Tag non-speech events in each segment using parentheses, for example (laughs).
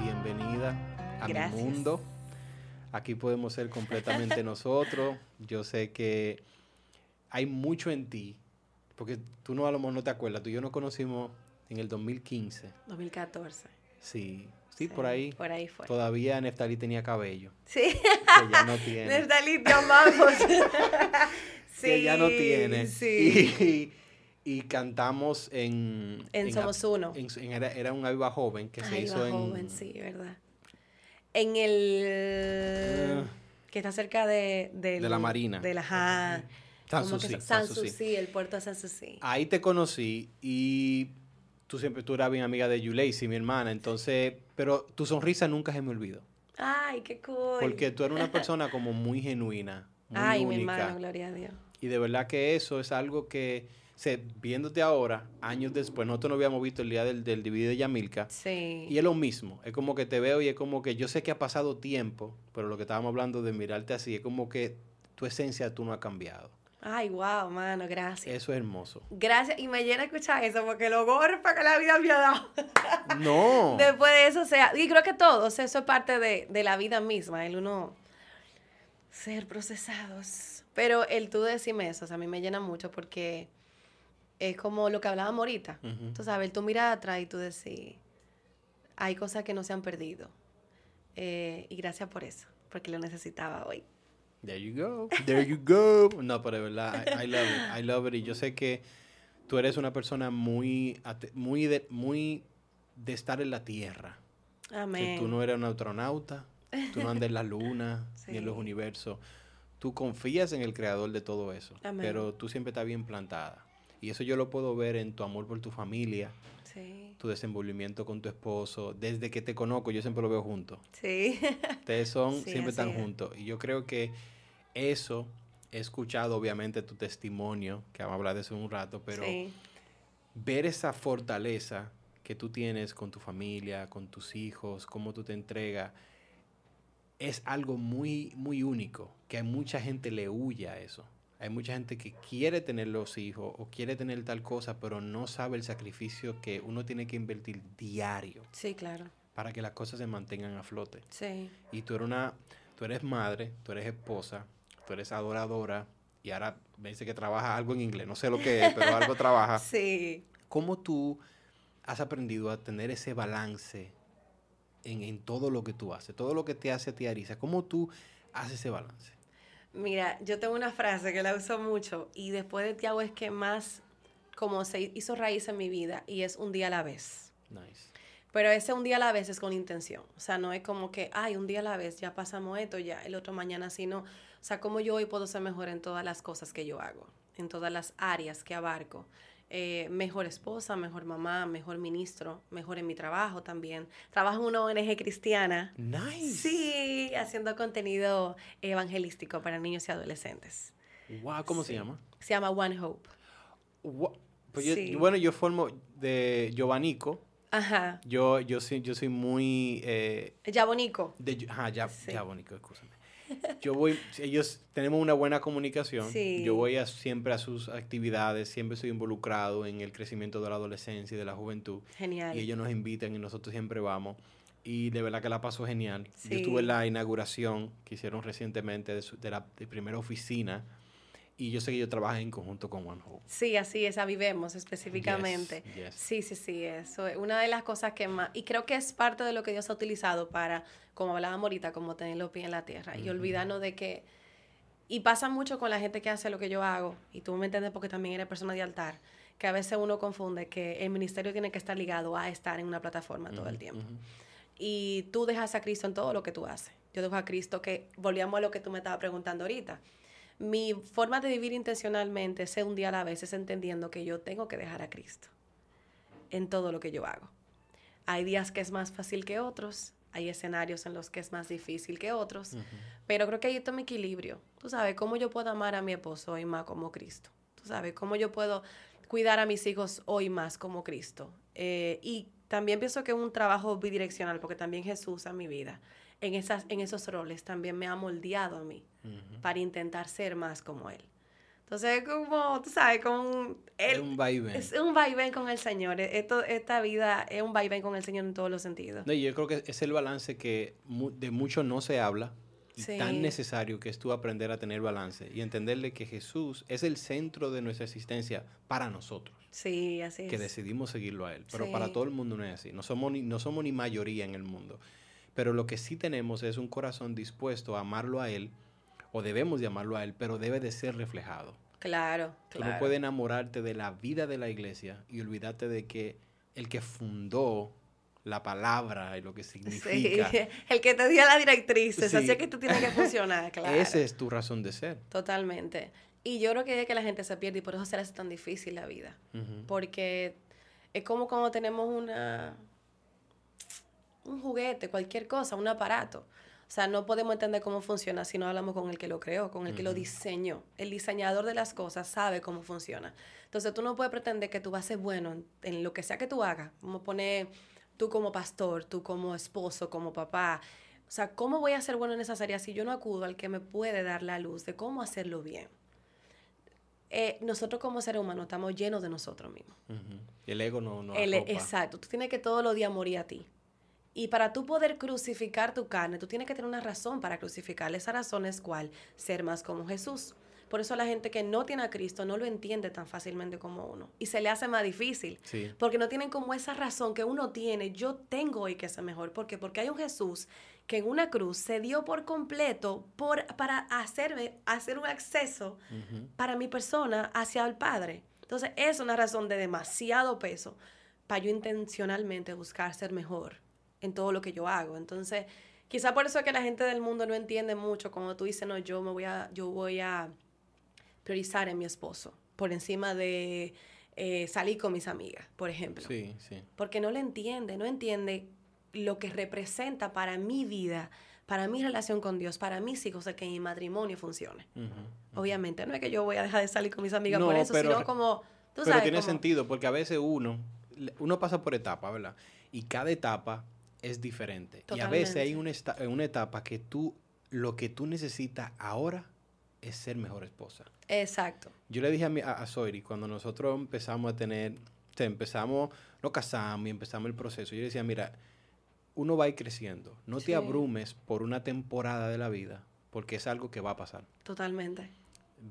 Bienvenida a mi mundo. Aquí podemos ser completamente (laughs) nosotros. Yo sé que hay mucho en ti, porque tú no a lo mejor no te acuerdas, tú y yo nos conocimos en el 2015. 2014. Sí, sí, por ahí. Por ahí fue. Todavía Neftali tenía cabello. Sí. Que ya no tiene. Neftali, te amamos. Sí. Que ya no tiene. Sí. Y, cantamos en... En, Somos Uno. era, un Aviva Joven que se hizo en... Joven, sí, verdad. En el... Ah. que está cerca de... De, la Marina. De la... Sanssouci, el puerto de Sanssouci. Ahí te conocí y tú siempre, tú eras bien amiga de Yulesi, mi hermana, entonces, pero tu sonrisa nunca se me olvidó. Ay, qué cool. Porque tú eres una persona como muy genuina, muy Ay, mi hermana, gloria a Dios. Y de verdad que eso es algo que, viéndote ahora, años después, nosotros no habíamos visto el día del, del de Yamilka. Sí. Y es lo mismo, es como que te veo y es como que yo sé que ha pasado tiempo, pero lo que estábamos hablando de mirarte así, es como que tu esencia tú no ha cambiado. Ay, wow, mano, gracias. Eso es hermoso. Gracias, y me llena escuchar eso, porque lo gorpa que la vida me ha dado. (laughs) No. Después de eso, o sea, y creo que todos, eso es parte de, de la vida misma, el uno ser procesados. Pero el tú decirme eso, o sea, a mí me llena mucho porque es como lo que hablábamos ahorita. Tú sabes, tú miras atrás y tú decís, hay cosas que no se han perdido. Eh, y gracias por eso, porque lo necesitaba hoy. There you go. There you go. No, pero de verdad, I, love it. I love it. Y yo sé que tú eres una persona muy, muy, de, muy de estar en la tierra. Amén. Que tú no eres un astronauta, tú no andas en la luna ni en los universos. Tú confías en el creador de todo eso. Amén. Pero tú siempre estás bien plantada. Y eso yo lo puedo ver en tu amor por tu familia. Sí. Tu desenvolvimiento con tu esposo. Desde que te conozco, yo siempre lo veo juntos. Sí. Ustedes son, siempre están juntos. Y yo creo que eso, he escuchado obviamente tu testimonio, que vamos a hablar de eso en un rato, pero ver esa fortaleza que tú tienes con tu familia, con tus hijos, cómo tú te entregas, es algo muy, muy único, que a mucha gente le huye a eso. Hay mucha gente que quiere tener los hijos o quiere tener tal cosa, pero no sabe el sacrificio que uno tiene que invertir diario. Sí, claro. Para que las cosas se mantengan a flote. Sí. Y tú eres una, tú eres madre, tú eres esposa, tú eres adoradora y ahora me dice que trabaja algo en inglés, no sé lo que es, pero algo trabaja. (laughs) Sí. ¿Cómo tú has aprendido a tener ese balance en, en, todo lo que tú haces, todo lo que te hace a ti, Arisa? ¿Cómo tú haces ese balance? Mira, yo tengo una frase que la uso mucho y después de Tiago es que más como se hizo raíz en mi vida y es un día a la vez. Nice. Pero ese un día a la vez es con intención. O sea, no es como que, ay, un día a la vez, ya pasamos esto, ya el otro mañana, sino o sea, cómo yo hoy puedo ser mejor en todas las cosas que yo hago, en todas las áreas que abarco. Eh, mejor esposa, mejor mamá, mejor ministro, mejor en mi trabajo también. Trabajo en una ONG cristiana. Nice. Sí, haciendo contenido evangelístico para niños y adolescentes. Wow, ¿cómo se llama? Se llama One Hope. Pues bueno, yo formo de Giovanico. Ajá. Yo, yo, soy, yo soy muy... Eh, Yabonico. De, ajá, ya, sí. Yabonico, escúchame yo voy, ellos tenemos una buena comunicación. Yo voy a, siempre a sus actividades, siempre estoy involucrado en el crecimiento de la adolescencia y de la juventud. Genial. Y ellos nos invitan y nosotros siempre vamos. Y de verdad que la paso genial. Yo estuve en la inauguración que hicieron recientemente de, de la de primera oficina y yo sé que ellos trabajan en conjunto con One Hope. Sí, así es, vivemos específicamente. Sí, sí, sí, eso es una de las cosas que más, y creo que es parte de lo que Dios ha utilizado para, como hablábamos ahorita, como tener los pies en la tierra y olvidarnos de que, y pasa mucho con la gente que hace lo que yo hago, y tú me entiendes porque también eres persona de altar, que a veces uno confunde que el ministerio tiene que estar ligado a estar en una plataforma todo el tiempo. Y tú dejas a Cristo en todo lo que tú haces. Yo dejo a Cristo que, volvíamos a lo que tú me estabas preguntando ahorita mi forma de vivir intencionalmente es un día a la vez, es entendiendo que yo tengo que dejar a Cristo en todo lo que yo hago. Hay días que es más fácil que otros, hay escenarios en los que es más difícil que otros, pero creo que ahí está mi equilibrio. Tú sabes, cómo yo puedo amar a mi esposo hoy más como Cristo. Tú sabes, cómo yo puedo cuidar a mis hijos hoy más como Cristo. Eh, y también pienso que es un trabajo bidireccional, porque también Jesús a mi vida en, esas, en esos roles también me ha moldeado a mí para intentar ser más como Él. Entonces, como, tú sabes, con... es un vaivén. Es un vaivén con el Señor. Esto, esta vida es un vaivén con el Señor en todos los sentidos. No, yo creo que es el balance que de mucho no se habla. tan necesario que es tú aprender a tener balance y entenderle que Jesús es el centro de nuestra existencia para nosotros. Sí, así es. Que decidimos seguirlo a Él. Pero para todo el mundo no es así. No somos, ni, no somos ni mayoría en el mundo. Pero lo que sí tenemos es un corazón dispuesto a amarlo a Él o debemos llamarlo a Él, pero debe de ser reflejado. Claro, claro. Tú no puedes enamorarte de la vida de la iglesia y olvidarte de que el que fundó la palabra y lo que significa. Sí, (laughs) el que te dio la directriz, así es que tú tienes que funcionar, (laughs) claro. Esa es tu razón de ser. Totalmente. Y yo creo que es que la gente se pierde y por eso se le hace tan difícil la vida. Porque es como cuando tenemos una un juguete, cualquier cosa, un aparato. O sea, no podemos entender cómo funciona si no hablamos con el que lo creó, con el que lo diseñó. El diseñador de las cosas sabe cómo funciona. Entonces, tú no puedes pretender que tú vas a ser bueno en, lo que sea que tú hagas. Vamos a poner tú como pastor, tú como esposo, como papá. O sea, ¿cómo voy a ser bueno en esas áreas si yo no acudo al que me puede dar la luz de cómo hacerlo bien? Eh, nosotros como seres humanos estamos llenos de nosotros mismos. El ego no... no el, exacto. Tú tienes que todos los días morir a ti. Y para tú poder crucificar tu carne, tú tienes que tener una razón para crucificarla. Esa razón es cuál? Ser más como Jesús. Por eso la gente que no tiene a Cristo no lo entiende tan fácilmente como uno. Y se le hace más difícil. Porque no tienen como esa razón que uno tiene. Yo tengo hoy que ser mejor. ¿Por qué? Porque hay un Jesús que en una cruz se dio por completo por, para hacerme, hacer un acceso para mi persona hacia el Padre. Entonces es una razón de demasiado peso para yo intencionalmente buscar ser mejor en todo lo que yo hago. Entonces, quizá por eso es que la gente del mundo no entiende mucho cuando tú dices, no, yo me voy a, yo voy a priorizar en mi esposo por encima de eh, salir con mis amigas, por ejemplo. Sí, sí. Porque no le entiende, no entiende lo que representa para mi vida, para mi relación con Dios, para mis hijos, que mi matrimonio funcione. Obviamente, no es que yo voy a dejar de salir con mis amigas por eso, sino como... Tú pero tiene sentido, porque a veces uno, uno pasa por etapas, ¿verdad? Y cada etapa es diferente. Y a veces hay una, una etapa que tú, lo que tú necesitas ahora es ser mejor esposa. Exacto. Yo le dije a, mi, a, Soiri, cuando nosotros empezamos a tener, o empezamos, nos casamos y empezamos el proceso, yo le decía, mira, uno va a ir creciendo. No te abrumes por una temporada de la vida, porque es algo que va a pasar. Totalmente.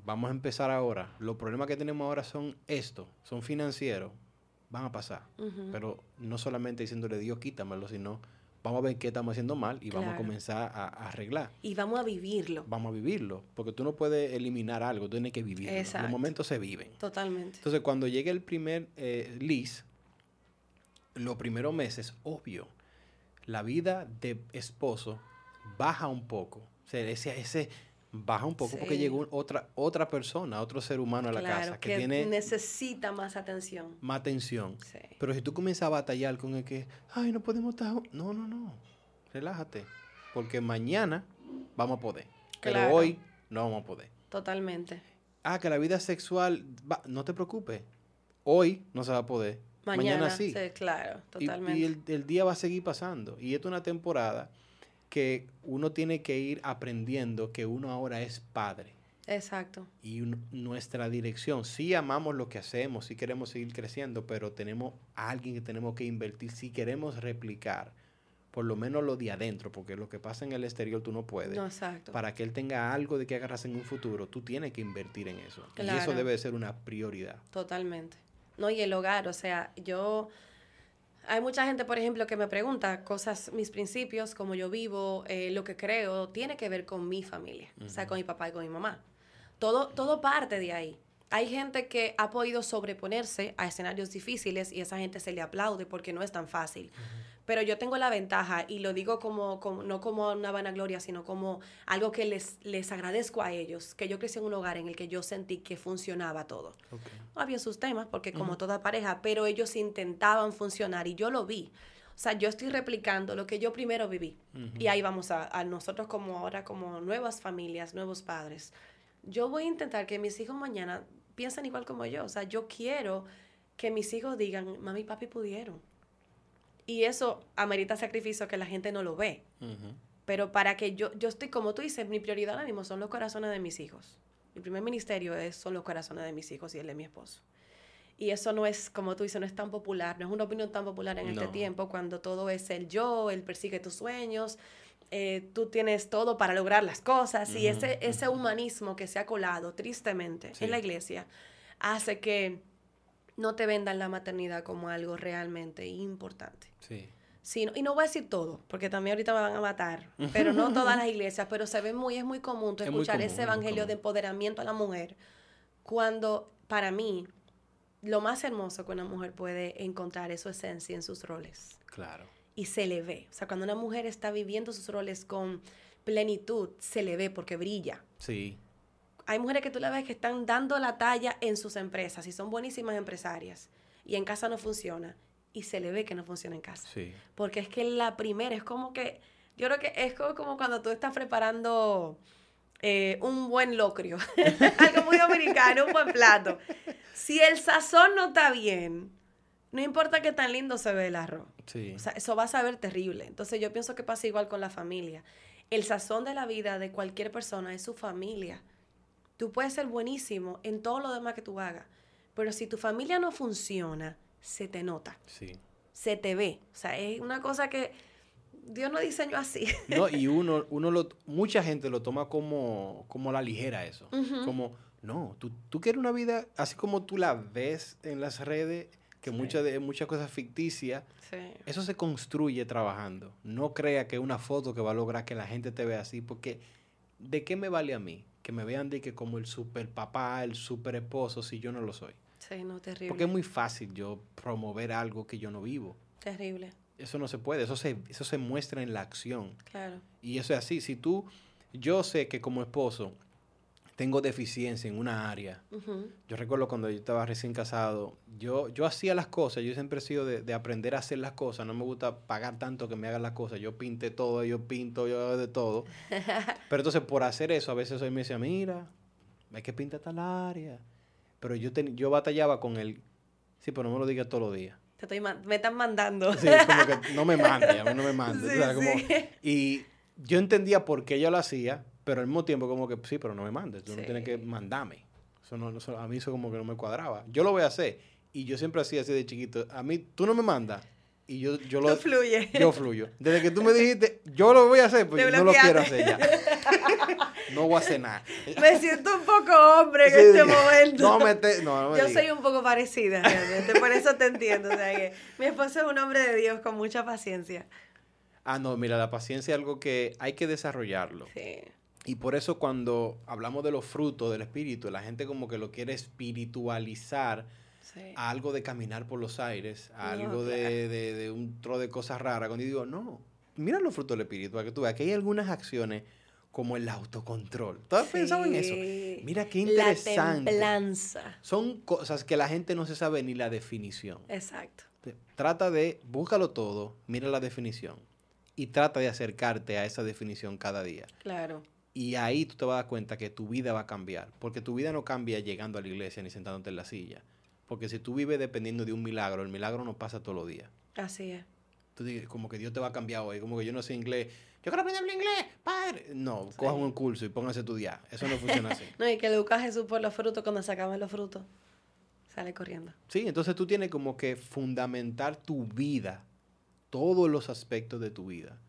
Vamos a empezar ahora. Los problemas que tenemos ahora son estos, son financieros, van a pasar. Pero no solamente diciéndole Dios quítamelo, sino vamos a ver qué estamos haciendo mal y vamos a comenzar a, arreglar. Y vamos a vivirlo. Vamos a vivirlo, porque tú no puedes eliminar algo, tú tienes que vivirlo. Los momentos se viven. Totalmente. Entonces, cuando llegue el primer eh, LIS, los primeros meses, obvio, la vida de esposo baja un poco. O sea, ese, ese baja un poco porque llegó otra, otra persona, otro ser humano a la casa que, tiene necesita más atención. Más atención. Pero si tú comienzas a batallar con el que, ay, no podemos estar... No, no, no. Relájate. Porque mañana vamos a poder. Pero hoy no vamos a poder. Totalmente. Ah, que la vida sexual, no te preocupes. Hoy no se va a poder. Mañana, sí. Claro, totalmente. Y, el, el, día va a seguir pasando. Y esto es una temporada que uno tiene que ir aprendiendo que uno ahora es padre. Exacto. Y nuestra dirección, sí amamos lo que hacemos, sí queremos seguir creciendo, pero tenemos a alguien que tenemos que invertir, si queremos replicar, por lo menos lo de adentro, porque lo que pasa en el exterior tú no puedes. No, exacto. Para que él tenga algo de que agarrarse en un futuro, tú tienes que invertir en eso. Y eso debe ser una prioridad. Totalmente. No, y el hogar, o sea, yo hay mucha gente, por ejemplo, que me pregunta cosas, mis principios, cómo yo vivo, eh, lo que creo, tiene que ver con mi familia, o sea, con mi papá y con mi mamá. Todo, todo parte de ahí. Hay gente que ha podido sobreponerse a escenarios difíciles y esa gente se le aplaude porque no es tan fácil. Pero yo tengo la ventaja, y lo digo como, no como una vanagloria, sino como algo que les, les agradezco a ellos, que yo crecí en un hogar en el que yo sentí que funcionaba todo. había sus temas, porque como toda pareja, pero ellos intentaban funcionar y yo lo vi. O sea, yo estoy replicando lo que yo primero viví. Y ahí vamos a, a, nosotros como ahora, como nuevas familias, nuevos padres. Yo voy a intentar que mis hijos mañana piensen igual como yo. O sea, yo quiero que mis hijos digan, mami y papi pudieron. Y eso amerita sacrificio que la gente no lo ve. Pero para que yo, yo estoy, como tú dices, mi prioridad ahora mismo son los corazones de mis hijos. mi primer ministerio es, son los corazones de mis hijos y el de mi esposo. Y eso no es, como tú dices, no es tan popular, no es una opinión tan popular en este tiempo cuando todo es el yo, el persigue tus sueños, eh, tú tienes todo para lograr las cosas y ese, ese humanismo que se ha colado tristemente en la iglesia hace que no te vendan la maternidad como algo realmente importante. Sí. y no voy a decir todo, porque también ahorita me van a matar, pero no (laughs) todas las iglesias, pero se ve muy, es muy común escuchar ese evangelio de empoderamiento a la mujer, cuando para mí lo más hermoso que una mujer puede encontrar es su esencia en sus roles. Claro. Y se le ve. O sea, cuando una mujer está viviendo sus roles con plenitud, se le ve porque brilla. Sí. Hay mujeres que tú la ves que están dando la talla en sus empresas y son buenísimas empresarias y en casa no funciona y se le ve que no funciona en casa. Sí. Porque es que la primera es como que, yo creo que es como cuando tú estás preparando eh, un buen locrio, (laughs) algo muy (laughs) americano, un buen plato. Si el sazón no está bien, no importa qué tan lindo se ve el arroz. O sea, eso va a saber terrible. Entonces yo pienso que pasa igual con la familia. El sazón de la vida de cualquier persona es su familia. Tú puedes ser buenísimo en todo lo demás que tú hagas, pero si tu familia no funciona, se te nota. Sí. Se te ve. O sea, es una cosa que Dios no diseñó así. (laughs) No, y uno, (laughs) uno lo, mucha gente lo toma como, como la ligera eso. Como, no, tú, tú quieres una vida así como tú la ves en las redes, que muchas de muchas cosas ficticias, eso se construye trabajando. No crea que una foto que va a lograr que la gente te vea así, porque ¿de qué me vale a mí? Que me vean de que como el super papá, el super esposo, si yo no lo soy. Sí, no, terrible. Porque es muy fácil yo promover algo que yo no vivo. Terrible eso no se puede, eso se, eso se muestra en la acción. Claro. Y eso es así, si tú, yo sé que como esposo tengo deficiencia en una área. Yo recuerdo cuando yo estaba recién casado, yo, yo hacía las cosas, yo siempre he sido de, aprender a hacer las cosas, no me gusta pagar tanto que me hagan las cosas, yo pinte todo, yo pinto, yo de todo. (laughs) Pero entonces por hacer eso, a veces hoy me decía, mira, hay que pintar tal área. Pero yo, yo batallaba con él, sí, pero no me lo digas todos los días. Te estoy me están mandando. Sí, como que no me mande, a mí no me (laughs) mande. y yo entendía por qué ella lo hacía, pero al mismo tiempo como que sí, pero no me mandes, tú no tienes que mandarme. Eso no, a mí eso como que no me cuadraba. Yo lo voy a hacer. Y yo siempre hacía así de chiquito. A mí, tú no me mandas. Y yo, yo lo... Tú fluye. (laughs) Yo fluyo. Desde que tú me dijiste, yo lo voy a hacer, pues no lo quiero hacer ya. no voy a hacer nada. Me siento un poco hombre en este momento. No me, te, no, Yo soy un poco parecida, realmente, por eso te entiendo. O sea, que mi esposo es un hombre de Dios con mucha paciencia. Ah, no, mira, la paciencia es algo que hay que desarrollarlo. Sí. Y por eso cuando hablamos de los frutos del espíritu, la gente como que lo quiere espiritualizar a algo de caminar por los aires, a algo de, de, un tro de cosas raras. Cuando yo digo, no, mira los frutos del espíritu, para que tú veas que hay algunas acciones como el autocontrol. ¿Tú has pensado en eso? Mira qué interesante. La templanza. Son cosas que la gente no se sabe ni la definición. Exacto. Trata de, búscalo todo, mira la definición y trata de acercarte a esa definición cada día. Claro. Y ahí tú te vas a dar cuenta que tu vida va a cambiar, porque tu vida no cambia llegando a la iglesia ni sentándote en la silla. Porque si tú vives dependiendo de un milagro, el milagro no pasa todos los días. Así es. Tú dices, como que Dios te va a cambiar hoy, como que yo no sé inglés. Yo quiero aprender inglés, padre. No, cojan un curso y pónganse a estudiar. Eso no funciona así. (laughs) no, y que educa a Jesús por los frutos cuando se acaban los frutos. Sale corriendo. Sí, entonces tú tienes como que fundamentar tu vida, todos los aspectos de tu vida,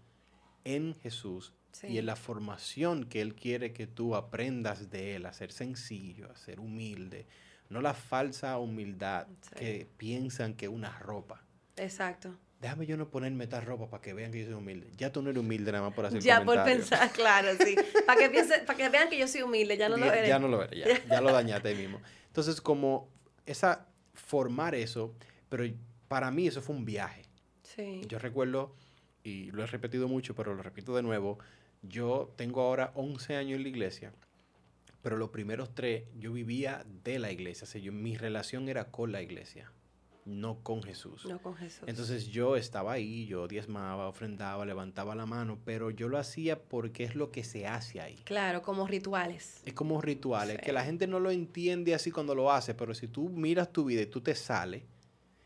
en Jesús y en la formación que Él quiere que tú aprendas de Él, a ser sencillo, a ser humilde, no la falsa humildad que piensan que una ropa. Exacto. Déjame yo no ponerme esta ropa para que vean que yo soy humilde. Ya tú no eres humilde nada más por hacer Ya por pensar, claro, sí. para que para que vean que yo soy humilde, ya no lo eres. Ya no lo eres, ya, ya lo dañaste mismo. Entonces, como esa formar eso, pero para mí eso fue un viaje. Sí. Yo recuerdo y lo he repetido mucho, pero lo repito de nuevo, yo tengo ahora 11 años en la iglesia pero los primeros tres yo vivía de la iglesia, o sea, yo, mi relación era con la iglesia, no con Jesús. No con Jesús. Entonces yo estaba ahí, yo diezmaba, ofrendaba, levantaba la mano, pero yo lo hacía porque es lo que se hace ahí. Claro, como rituales. Es como rituales, que la gente no lo entiende así cuando lo hace, pero si tú miras tu vida y tú te sales,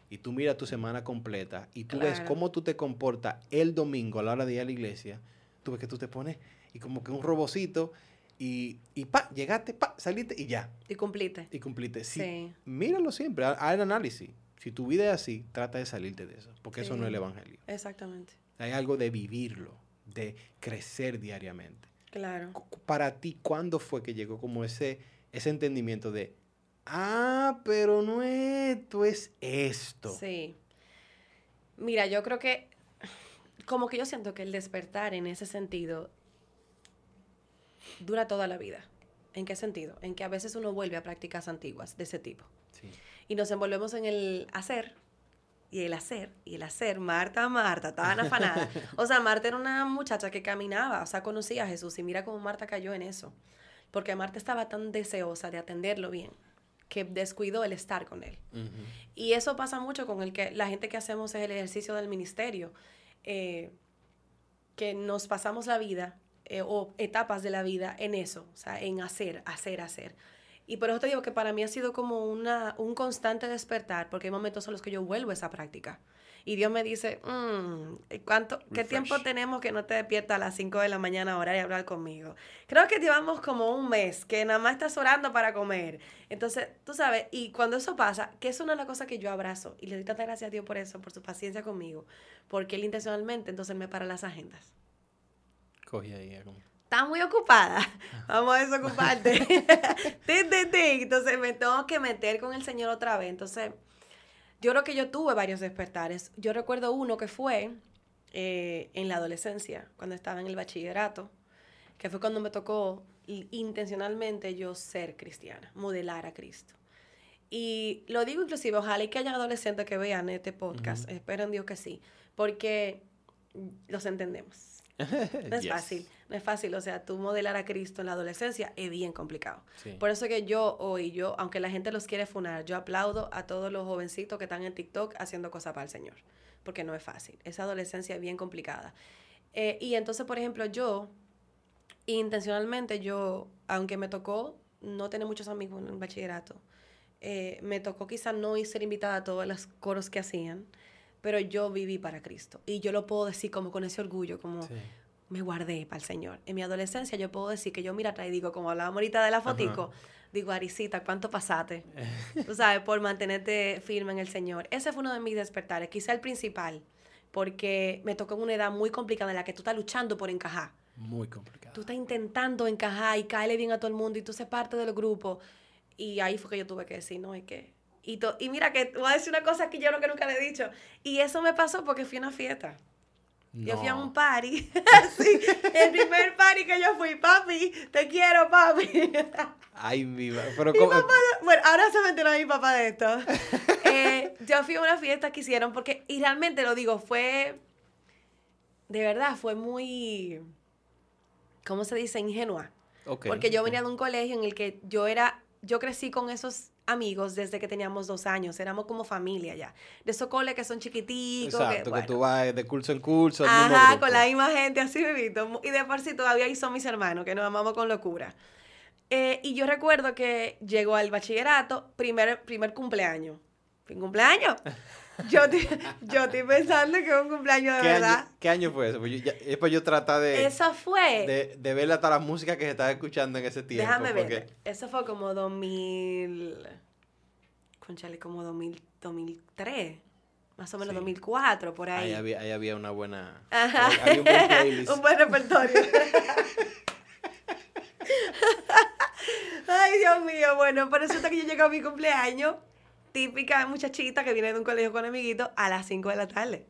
y tú miras tu semana completa, y tú ves cómo tú te comportas el domingo a la hora de ir a la iglesia, tú ves que tú te pones y como que un robocito y, y pa, llegaste, pa, saliste y ya. Y cumpliste. Y cumpliste. Sí. Míralo siempre, haz el análisis. Si tu vida es así, trata de salirte de eso, porque eso no es el evangelio. Exactamente. Hay algo de vivirlo, de crecer diariamente. Claro. Para ti, ¿cuándo fue que llegó como ese, ese entendimiento de, ah, pero no esto, es esto? Sí. Mira, yo creo que, como que yo siento que el despertar en ese sentido dura toda la vida. ¿En qué sentido? En que a veces uno vuelve a prácticas antiguas de ese tipo. Y nos envolvemos en el hacer, y el hacer, y el hacer. Marta, Marta, estaban afanadas. (laughs) o sea, Marta era una muchacha que caminaba, o sea, conocía a Jesús, y mira cómo Marta cayó en eso. Porque Marta estaba tan deseosa de atenderlo bien que descuidó el estar con él. Y eso pasa mucho con el que la gente que hacemos el ejercicio del ministerio, eh, que nos pasamos la vida eh, o etapas de la vida en eso, o sea, en hacer, hacer, hacer. Y por eso te digo que para mí ha sido como una, un constante despertar, porque hay momentos en los que yo vuelvo a esa práctica. Y Dios me dice, mm, ¿cuánto, ¿qué tiempo tenemos que no te despiertas a las 5 de la mañana a orar y hablar conmigo? Creo que llevamos como un mes que nada más estás orando para comer. Entonces, tú sabes, y cuando eso pasa, que es una de las cosas que yo abrazo, y le doy tanta gracias a Dios por eso, por su paciencia conmigo, porque Él intencionalmente entonces me para las agendas. Cogí ahí. Como... Estás muy ocupada. Vamos a desocuparte. (laughs) Entonces me tengo que meter con el Señor otra vez. Entonces, yo creo que yo tuve varios despertares. Yo recuerdo uno que fue eh, en la adolescencia, cuando estaba en el bachillerato, que fue cuando me tocó intencionalmente yo ser cristiana, modelar a Cristo. Y lo digo inclusive, ojalá y que haya adolescentes que vean este podcast, espero en Dios que sí, porque los entendemos (laughs) No es fácil, no es fácil. O sea, tú modelar a Cristo en la adolescencia es bien complicado. Por eso que yo hoy, yo, aunque la gente los quiere funar, yo aplaudo a todos los jovencitos que están en TikTok haciendo cosas para el Señor. Porque no es fácil. Esa adolescencia es bien complicada. Eh, y entonces, por ejemplo, yo, intencionalmente, yo, aunque me tocó no tener muchos amigos en el bachillerato, eh, me tocó quizás no ir ser invitada a todos los coros que hacían pero yo viví para Cristo. Y yo lo puedo decir como con ese orgullo, como me guardé para el Señor. En mi adolescencia yo puedo decir que yo mira atrás y digo, como hablábamos ahorita de la fotico, digo, Arisita, ¿cuánto pasaste? (laughs) Tú sabes, por mantenerte firme en el Señor. Ese fue uno de mis despertares, quizá el principal, porque me tocó en una edad muy complicada en la que tú estás luchando por encajar. Muy complicado. Tú estás intentando encajar y caerle bien a todo el mundo y tú seas parte del grupo. Y ahí fue que yo tuve que decir, no, es que y, y mira que voy a decir una cosa que yo lo que nunca le he dicho. Y eso me pasó porque fui a una fiesta. Yo fui a un party. (laughs) sí, el primer party que yo fui, papi, te quiero, papi. (laughs) Ay, viva. Pero bueno, ahora se me enteró mi papá de esto. (laughs) Eh, yo fui a una fiesta que hicieron porque, y realmente lo digo, fue, de verdad, fue muy, ¿cómo se dice? Ingenua. Porque yo venía de un colegio en el que yo era, yo crecí con esos amigos desde que teníamos dos años, éramos como familia ya. De esos coles que son chiquititos. Exacto, que, tú vas de curso en curso. Ajá, con la misma gente, así vivito. Y de por sí todavía ahí son mis hermanos, que nos amamos con locura. Eh, y yo recuerdo que llegó al bachillerato, primer, primer cumpleaños. ¿Fin cumpleaños? (laughs) Yo, yo estoy pensando que es un cumpleaños de verdad. ¿Qué año fue eso? Pues yo, después yo trata de... Eso fue... De, de ver hasta la música que se estaba escuchando en ese tiempo. Déjame ver. Eso fue como 2000... Conchale, como 2000, 2003. Más o menos 2004, por ahí. Ahí había, ahí había una buena... Ajá. Había un buen playlist. (laughs) un buen repertorio. (laughs) (laughs) Ay, Dios mío. Bueno, por eso hasta que yo llegué a mi cumpleaños típica muchachita que viene de un colegio con amiguitos a las 5 de la tarde.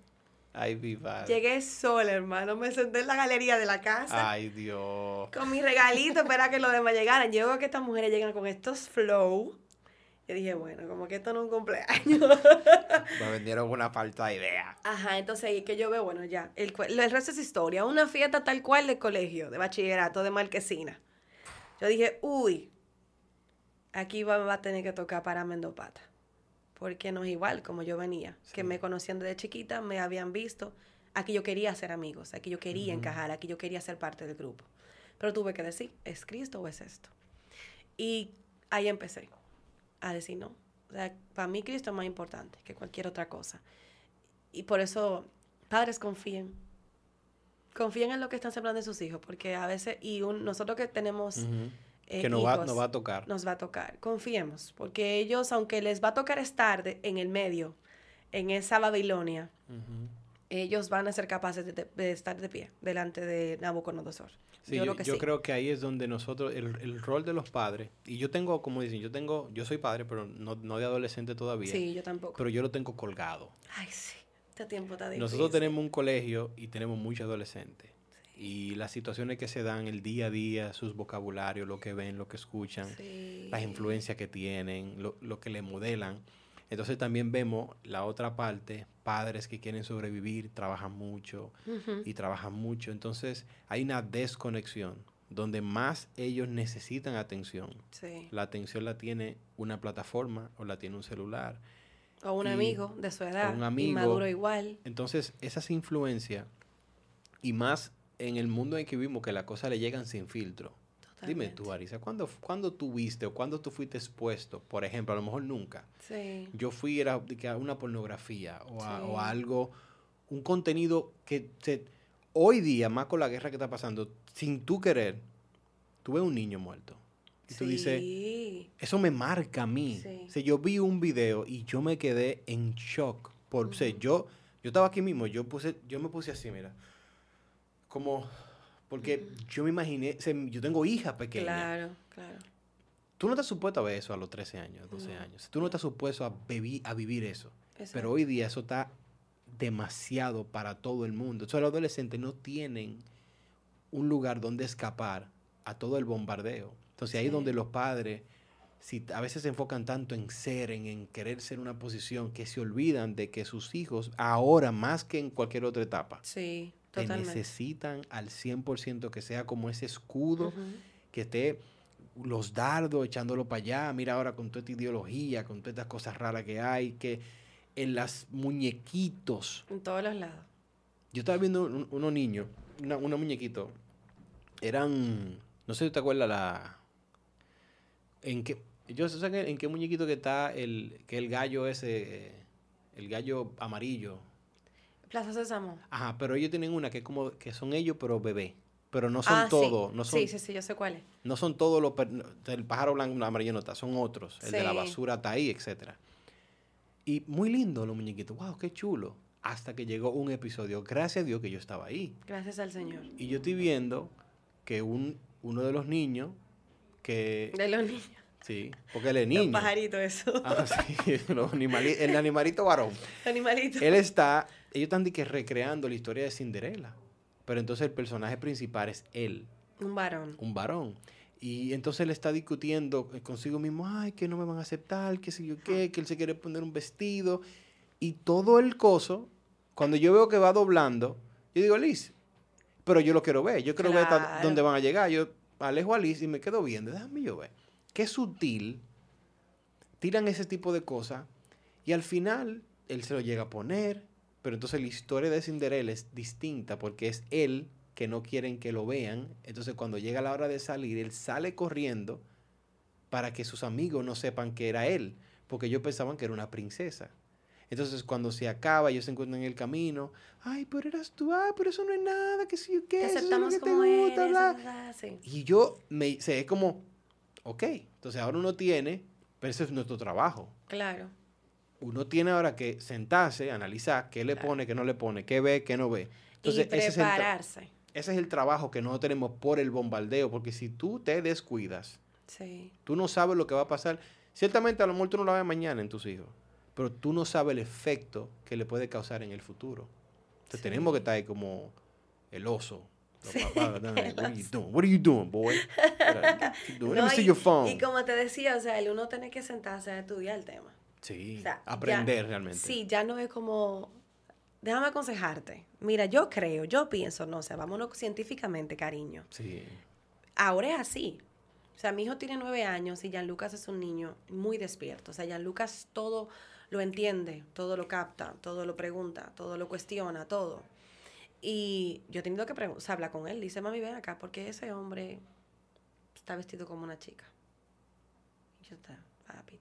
Ay, viva. Llegué sola, hermano. Me senté en la galería de la casa. Ay, Dios. Con mi regalito, espera que los demás llegaran. Llego que estas mujeres llegan con estos flow. Yo dije, bueno, como que esto no es un cumpleaños. (laughs) Me vendieron una falta de idea. Ajá, entonces ahí que yo veo, bueno, ya, el, el resto es historia. Una fiesta tal cual de colegio, de bachillerato, de marquesina. Yo dije, uy, aquí va, va a tener que tocar para Mendopata porque no es igual como yo venía, que me conocían desde chiquita, me habían visto, aquí yo quería ser amigos, aquí yo quería encajar, aquí yo quería ser parte del grupo. Pero tuve que decir, ¿es Cristo o es esto? Y ahí empecé a decir, no, o sea, para mí Cristo es más importante que cualquier otra cosa. Y por eso, padres confíen, confíen en lo que están sembrando de sus hijos, porque a veces, y nosotros que tenemos... Eh, que nos, va, va a tocar. Nos va a tocar. Confiemos, porque ellos, aunque les va a tocar estar en el medio, en esa Babilonia, ellos van a ser capaces de, estar de pie delante de Nabucodonosor. yo, creo que, yo creo que ahí es donde nosotros, el, rol de los padres, y yo tengo, como dicen, yo tengo, yo soy padre, pero no, no de adolescente todavía. Sí, yo tampoco. Pero yo lo tengo colgado. Ay, sí. Este tiempo está difícil. Nosotros tenemos un colegio y tenemos muchos adolescentes. Y las situaciones que se dan el día a día, sus vocabularios, lo que ven, lo que escuchan, las influencias que tienen, lo, lo que le modelan. Entonces también vemos la otra parte, padres que quieren sobrevivir, trabajan mucho y trabajan mucho. Entonces hay una desconexión donde más ellos necesitan atención. La atención la tiene una plataforma o la tiene un celular o un amigo de su edad. un amigo. Maduro igual. Entonces, esas influencias, y más en el mundo en que vivimos, que las cosas le llegan sin filtro. Dime tú, Arisa, ¿cuándo, ¿cuándo tuviste o cuándo tú fuiste expuesto? Por ejemplo, a lo mejor nunca. Sí. Yo fui a una pornografía o a, algo, un contenido que se, hoy día, más con la guerra que está pasando, sin tú querer, tuve un niño muerto. Y tú dices, eso me marca a mí. yo vi un video y yo me quedé en shock. Por, yo, yo estaba aquí mismo, yo, puse, yo me puse así, mira. Como, porque yo me imaginé, yo tengo hija pequeña. Claro, claro. Tú no estás supuesto a ver eso a los 13 años, 12 años. Tú no estás supuesto a, a vivir eso. Pero hoy día eso está demasiado para todo el mundo. Entonces los adolescentes no tienen un lugar donde escapar a todo el bombardeo. Entonces ahí donde los padres, si a veces se enfocan tanto en ser, en, querer ser una posición, que se olvidan de que sus hijos, ahora más que en cualquier otra etapa, sí, te necesitan al 100% que sea como ese escudo, que esté los dardos echándolo para allá, mira ahora con toda esta ideología, con todas estas cosas raras que hay, que en las muñequitos. En todos los lados. Yo estaba viendo unos niños, una, unos muñequitos, eran, no sé si te acuerdas la ¿En qué, yo sé en qué muñequito que está el, que el gallo ese, el gallo amarillo. Plaza Sésamo. Ajá, pero ellos tienen una que es como, que son ellos, pero bebé. Pero no son ah, todos. Sí. No son, sí, sí, sí, yo sé cuál es. No son todos los, el pájaro blanco, amarillo no está, son otros. El de la basura está ahí, etcétera. Y muy lindo los muñequitos. Wow, qué chulo. Hasta que llegó un episodio. Gracias a Dios que yo estaba ahí. Gracias al Señor. Y yo estoy viendo que un, uno de los niños que... De los niños. Sí, porque él es (laughs) niño. Un pajarito eso. Ah, sí, (laughs) el animalito varón. Animalito. Él está, ellos están que recreando la historia de Cinderella, pero entonces el personaje principal es él. Un varón. Un varón. Y entonces él está discutiendo consigo mismo, ay, que no me van a aceptar, que sé yo qué, que él se quiere poner un vestido. Y todo el coso, cuando yo veo que va doblando, yo digo, Liz, pero yo lo quiero ver, yo quiero ver dónde van a llegar. Yo alejo a Liz y me quedo viendo, déjame yo ver. Qué sutil, tiran ese tipo de cosas y al final él se lo llega a poner, pero entonces la historia de Cinderella es distinta porque es él que no quieren que lo vean. Entonces cuando llega la hora de salir, él sale corriendo para que sus amigos no sepan que era él, porque ellos pensaban que era una princesa. Entonces, cuando se acaba, ellos se encuentran en el camino. Ay, pero eras tú, ay, pero eso no es nada, que si yo qué, eso es lo que te gusta, Y yo me sé, como, ok, entonces ahora uno tiene, pero ese es nuestro trabajo. Claro. Uno tiene ahora que sentarse, analizar qué le pone, qué no le pone, qué ve, qué no ve. Entonces, y prepararse. Ese es, el, ese es el trabajo que no tenemos por el bombardeo, porque si tú te descuidas, tú no sabes lo que va a pasar. Ciertamente a lo mejor tú no lo ves mañana en tus hijos pero tú no sabes el efecto que le puede causar en el futuro. Entonces tenemos que estar ahí como el oso. Sí. (laughs) What are you doing? What are you doing, boy? (laughs) Let me see your phone. Y como te decía, o sea, el uno tiene que sentarse a estudiar el tema. Sí, aprender realmente. Sí, ya no es como, déjame aconsejarte. Mira, yo creo, yo pienso, no, o sea, vámonos científicamente, cariño. Sí. Ahora es así. O sea, mi hijo tiene nueve años y Jan Lucas es un niño muy despierto. O sea, Jan Lucas todo lo entiende, todo lo capta, todo lo pregunta, todo lo cuestiona, todo. Y yo he tenido que hablar con él. Dice, mami, ven acá, porque ese hombre está vestido como una chica. Y yo está, papi,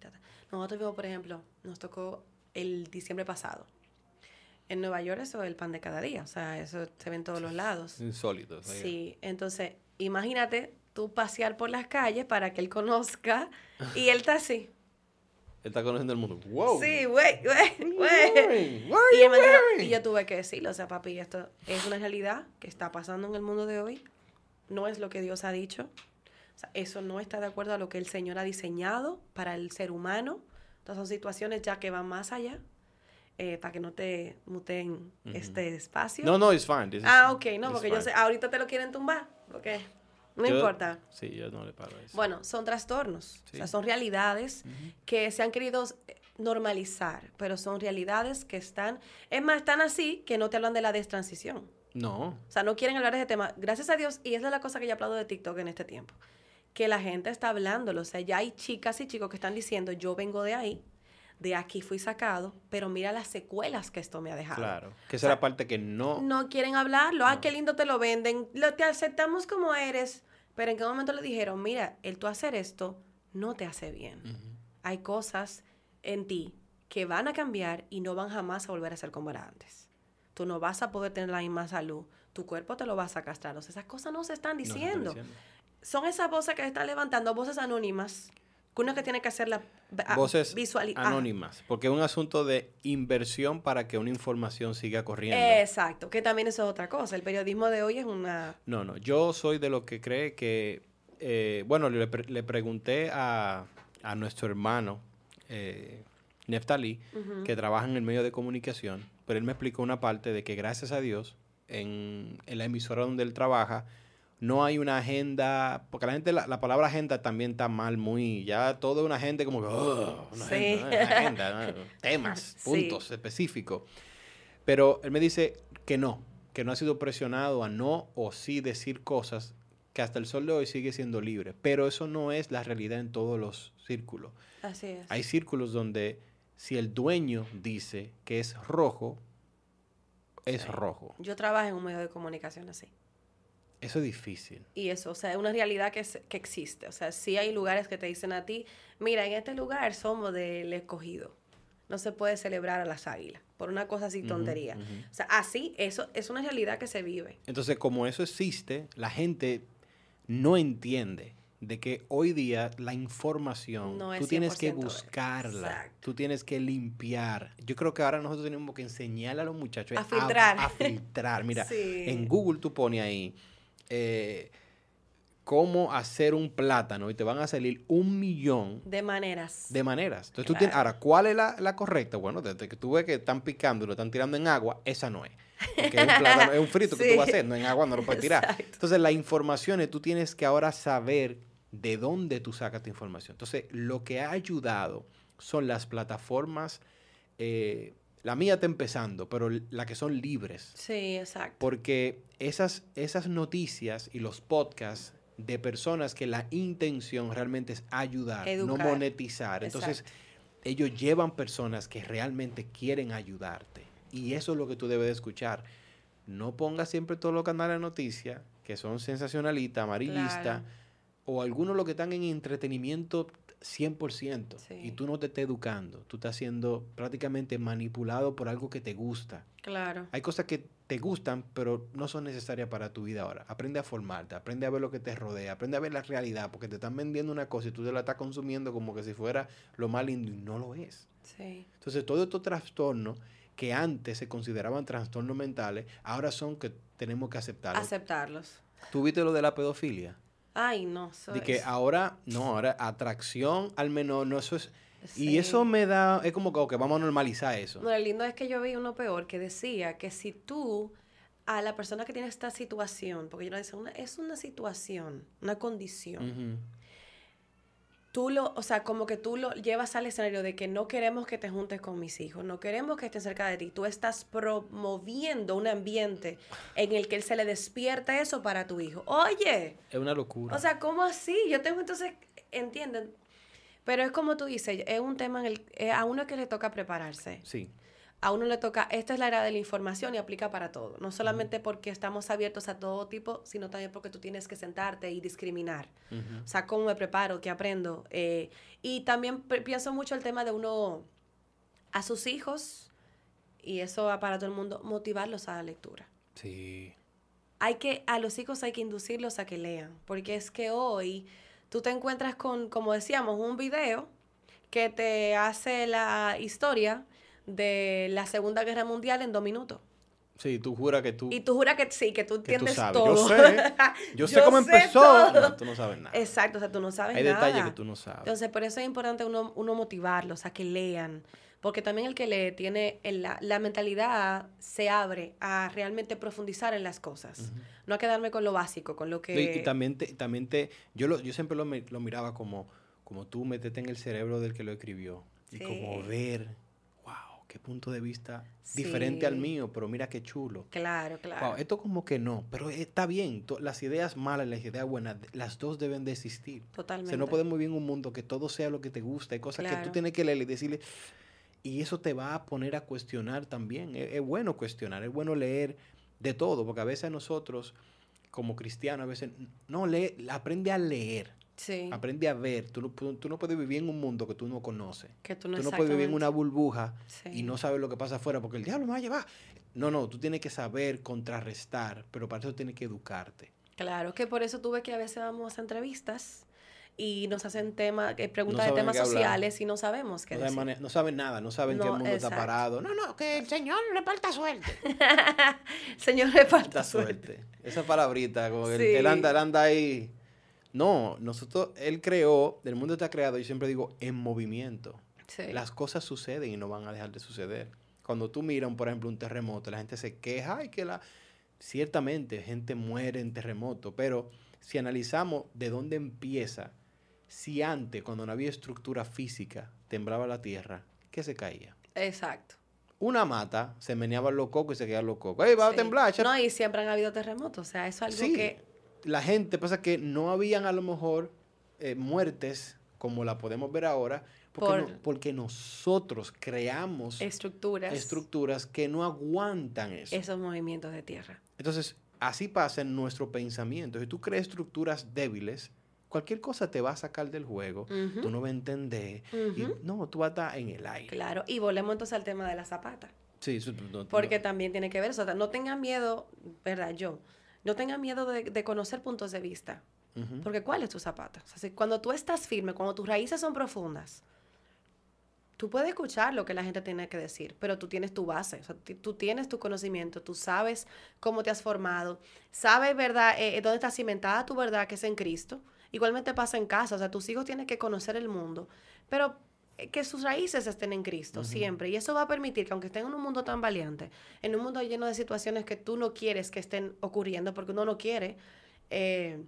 Nosotros vimos, por ejemplo, nos tocó el diciembre pasado. En Nueva York eso es el pan de cada día, o sea, eso se ve en todos los lados. Insólito. Sí, entonces imagínate tú pasear por las calles para que él conozca y él está así. Él está conociendo el mundo. ¡Wow! Sí, güey, güey, güey. Y, y yo tuve que decirlo, o sea, papi, esto es una realidad que está pasando en el mundo de hoy. No es lo que Dios ha dicho. O sea, eso no está de acuerdo a lo que el Señor ha diseñado para el ser humano. Entonces son situaciones ya que van más allá. Eh, para que no te muten este espacio. No, no, es fine. ah, ok, no, porque yo sé, ahorita te lo quieren tumbar. porque no importa. Sí, yo no le paro eso. Bueno, son trastornos, o sea, son realidades que se han querido eh, normalizar, pero son realidades que están, es más, están así que no te hablan de la destransición. No. O sea, no quieren hablar de ese tema. Gracias a Dios, y esa es la cosa que yo aplaudo de TikTok en este tiempo, que la gente está hablándolo. O sea, ya hay chicas y chicos que están diciendo, yo vengo de ahí, de aquí fui sacado, pero mira las secuelas que esto me ha dejado. Claro, que esa es la parte que no... No quieren hablarlo, ah, qué lindo te lo venden, lo, te aceptamos como eres, pero en qué momento le dijeron, mira, el tú hacer esto no te hace bien. Hay cosas en ti que van a cambiar y no van jamás a volver a ser como era antes. Tú no vas a poder tener la misma salud, tu cuerpo te lo vas a castrar. O sea, esas cosas no se están diciendo. Son esas voces que están levantando, voces anónimas uno que tiene que hacer la voces anónimas, porque es un asunto de inversión para que una información siga corriendo. Exacto, que también eso es otra cosa. El periodismo de hoy es una... No, no, yo soy de lo que cree que, eh, bueno, le, pregunté a, nuestro hermano eh, Neftali, que trabaja en el medio de comunicación, pero él me explicó una parte de que gracias a Dios, en, en la emisora donde él trabaja, no hay una agenda, porque la gente, la, palabra agenda también está mal, muy, ya todo una agenda como que, oh, una agenda, (laughs) temas, puntos específicos. Pero él me dice que no, que no ha sido presionado a no o sí decir cosas que hasta el sol de hoy sigue siendo libre. Pero eso no es la realidad en todos los círculos. Así es. Hay círculos donde si el dueño dice que es rojo, es rojo. Yo trabajo en un medio de comunicación así. Eso es difícil. Y eso, o sea, es una realidad que, que existe. O sea, sí hay lugares que te dicen a ti, mira, en este lugar somos del escogido. No se puede celebrar a las águilas por una cosa así tontería. O sea, así, eso es una realidad que se vive. Entonces, como eso existe, la gente no entiende de que hoy día la información, tú tienes que buscarla, tú tienes que limpiar. Yo creo que ahora nosotros tenemos que enseñarle a los muchachos a filtrar. A, filtrar. Mira, (laughs) en Google tú pones ahí eh, cómo hacer un plátano y te van a salir un millón de maneras. De maneras. Entonces tú tienes, ahora, ¿cuál es la, correcta? Bueno, desde que tú ves que están picando y lo están tirando en agua, esa no es. Porque es un, plátano, es un frito que tú (laughs) vas a hacer, no en agua no lo puedes tirar. Entonces la información tú tienes que ahora saber de dónde tú sacas tu información. Entonces lo que ha ayudado son las plataformas eh, la mía está empezando, pero la que son libres. Sí, exacto. Porque esas, esas noticias y los podcasts de personas que la intención realmente es ayudar, no monetizar. Entonces, ellos llevan personas que realmente quieren ayudarte. Y eso es lo que tú debes de escuchar. No pongas siempre todos los canales de noticias que son sensacionalistas, amarillistas, o algunos lo que están en entretenimiento 100%. Y tú no te estás educando, tú estás siendo prácticamente manipulado por algo que te gusta. Claro. Hay cosas que te gustan, pero no son necesarias para tu vida ahora. Aprende a formarte, aprende a ver lo que te rodea, aprende a ver la realidad, porque te están vendiendo una cosa y tú te la estás consumiendo como que si fuera lo más lindo y no lo es. Sí. Entonces, todos estos trastornos que antes se consideraban trastornos mentales, ahora son que tenemos que aceptarlos. Aceptarlos. ¿Tú viste lo de la pedofilia? Ay, no. de que ahora, no, ahora atracción al menor, no, eso es... Y eso me da, es como que vamos a normalizar eso. No, lo lindo es que yo vi uno peor que decía que si tú a la persona que tiene esta situación, porque yo no decía, es una situación, una condición tú lo, o sea, como que tú lo llevas al escenario de que no queremos que te juntes con mis hijos, no queremos que estén cerca de ti. Tú estás promoviendo un ambiente en el que él se le despierta eso para tu hijo. Oye. Es una locura. O sea, ¿cómo así? Yo tengo entonces, entienden. Pero es como tú dices, es un tema en el, a uno que le toca prepararse. Sí a uno le toca, esta es la era de la información y aplica para todo. No solamente porque estamos abiertos a todo tipo, sino también porque tú tienes que sentarte y discriminar. O sea, cómo me preparo, qué aprendo. Eh, y también pienso mucho el tema de uno a sus hijos y eso va para todo el mundo, motivarlos a la lectura. Sí. Hay que, a los hijos hay que inducirlos a que lean, porque es que hoy tú te encuentras con, como decíamos, un video que te hace la historia de la Segunda Guerra Mundial en dos minutos. Sí, tú juras que tú... Y tú juras que sí, que tú entiendes todo. Yo sé, (laughs) yo sé cómo empezó. No, tú no sabes nada. Exacto, o sea, tú no sabes nada. Hay detalles que tú no sabes. Entonces, por eso es importante uno, uno motivarlos a que lean. Porque también el que lee tiene, la, la, mentalidad se abre a realmente profundizar en las cosas. No a quedarme con lo básico, con lo que... Y, también te, también te, yo, lo, yo siempre lo, lo miraba como, como tú metete en el cerebro del que lo escribió. Y como ver qué punto de vista diferente al mío, pero mira qué chulo. Claro, claro. esto como que no, pero está bien. Las ideas malas, las ideas buenas, las dos deben de existir. Totalmente. Se no podemos vivir en un mundo que todo sea lo que te gusta. Hay cosas que tú tienes que leer y decirle, y eso te va a poner a cuestionar también. Es, es, bueno cuestionar, es bueno leer de todo, porque a veces nosotros, como cristianos, a veces, no, lee, aprende a leer. Aprende a ver. Tú, tú, no puedes vivir en un mundo que tú no conoces. Que tú no, tú no puedes vivir en una burbuja y no sabes lo que pasa afuera porque el diablo me va a llevar. No, no, tú tienes que saber contrarrestar, pero para eso tienes que educarte. Claro, que por eso tuve que a veces vamos a entrevistas y nos hacen tema, eh, preguntas de temas sociales y no sabemos qué no decir. no saben nada, no saben qué mundo está parado. No, no, que el Señor le falta suerte. (laughs) señor le falta suerte. Esa palabrita, como que él, anda, él anda ahí no, nosotros, él creó, el mundo está creado, yo siempre digo, en movimiento. Las cosas suceden y no van a dejar de suceder. Cuando tú miras, por ejemplo, un terremoto, la gente se queja y que la... Ciertamente, gente muere en terremoto, pero si analizamos de dónde empieza, si antes, cuando no había estructura física, temblaba la tierra, ¿qué se caía? Exacto. Una mata, se meneaban los cocos y se quedaban los cocos. ¡Ey, va a temblar! No, y siempre han habido terremotos, o sea, eso es algo que la gente pasa que no habían a lo mejor eh, muertes como la podemos ver ahora, porque, porque, nosotros creamos estructuras. estructuras que no aguantan eso. Esos movimientos de tierra. Entonces, así pasa en nuestro pensamiento. Si tú creas estructuras débiles, cualquier cosa te va a sacar del juego, tú no vas a entender, y no, tú vas a estar en el aire. Claro, y volvemos entonces al tema de la zapata. Sí, porque también tiene que ver eso. no tengan miedo, ¿verdad? Yo no tengan miedo de, conocer puntos de vista. Porque ¿cuál es tu zapata? cuando tú estás firme, cuando tus raíces son profundas, tú puedes escuchar lo que la gente tiene que decir, pero tú tienes tu base, tú tienes tu conocimiento, tú sabes cómo te has formado, sabes, ¿verdad?, eh, dónde está cimentada tu verdad, que es en Cristo. Igualmente pasa en casa, o sea, tus hijos tienen que conocer el mundo, pero eh, que sus raíces estén en Cristo siempre. Y eso va a permitir que aunque estén en un mundo tan valiente, en un mundo lleno de situaciones que tú no quieres que estén ocurriendo, porque uno no quiere, eh,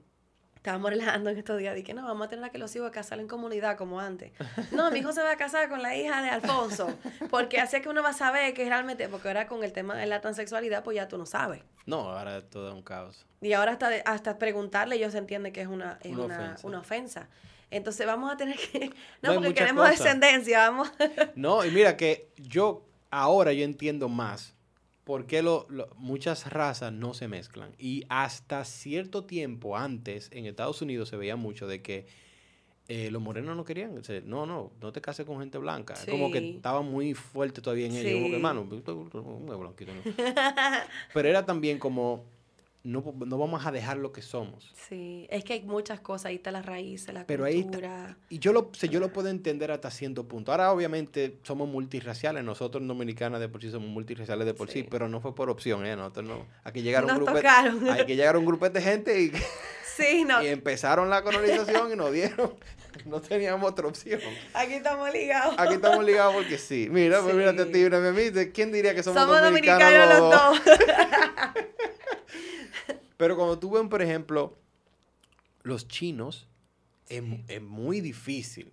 estábamos (laughs) relajando en estos días, que no, vamos a tener a que los hijos casar en comunidad como antes. (laughs) No, mi hijo se va a casar con la hija de Alfonso, porque así es que uno va a saber que realmente, porque ahora con el tema de la transexualidad, pues ya tú no sabes. No, ahora es todo un caos. Y ahora hasta, hasta preguntarle ellos entienden que es una, una, Una ofensa. Entonces vamos a tener que... (laughs) No, porque queremos descendencia, vamos. (laughs) no, y mira que yo ahora yo entiendo más por qué lo, muchas razas no se mezclan. Y hasta cierto tiempo antes en Estados Unidos se veía mucho de que eh, los morenos no querían. no, no, no te cases con gente blanca. Como que estaba muy fuerte todavía en ellos. Como que, hermano, (laughs) Pero era también como no, vamos a dejar lo que somos. Sí, es que hay muchas cosas, ahí está la raíz, la Pero cultura. Ahí y yo lo, yo lo puedo entender hasta cierto punto. Ahora, obviamente, somos multirraciales, nosotros dominicanas de por sí somos multirraciales de por sí, pero no fue por opción, ¿eh? Nosotros no. Aquí llegaron un grupo hay que llegar un grupo de gente y, (laughs) sí, no. y empezaron la colonización y nos dieron, (laughs) no teníamos otra opción. Aquí estamos ligados. Aquí estamos ligados porque sí. Mira, pues mírate a ti, mira, ¿quién diría que somos, somos dominicanos, los dos? (laughs) Pero cuando tú ven, por ejemplo, los chinos, es, muy difícil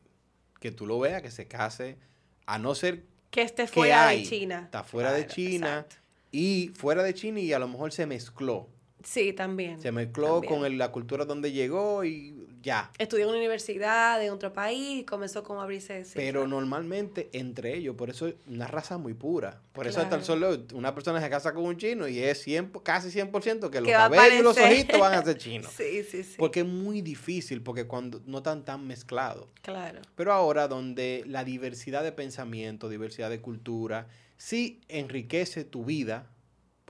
que tú lo veas, que se case, a no ser que esté fuera de China. Está fuera de China y fuera de China y a lo mejor se mezcló. Sí, también. Se mezcló con la cultura donde llegó y ya. Estudió en una universidad de otro país, comenzó como a abrirse. Pero normalmente entre ellos, por eso es una raza muy pura. Por eso hasta el solo, una persona se casa con un chino y es 100, casi 100% que los cabellos y los ojitos van a ser chinos. (laughs) sí, sí, sí. Porque es muy difícil, porque cuando no están tan mezclados. Claro. Pero ahora donde la diversidad de pensamiento, diversidad de cultura, sí enriquece tu vida,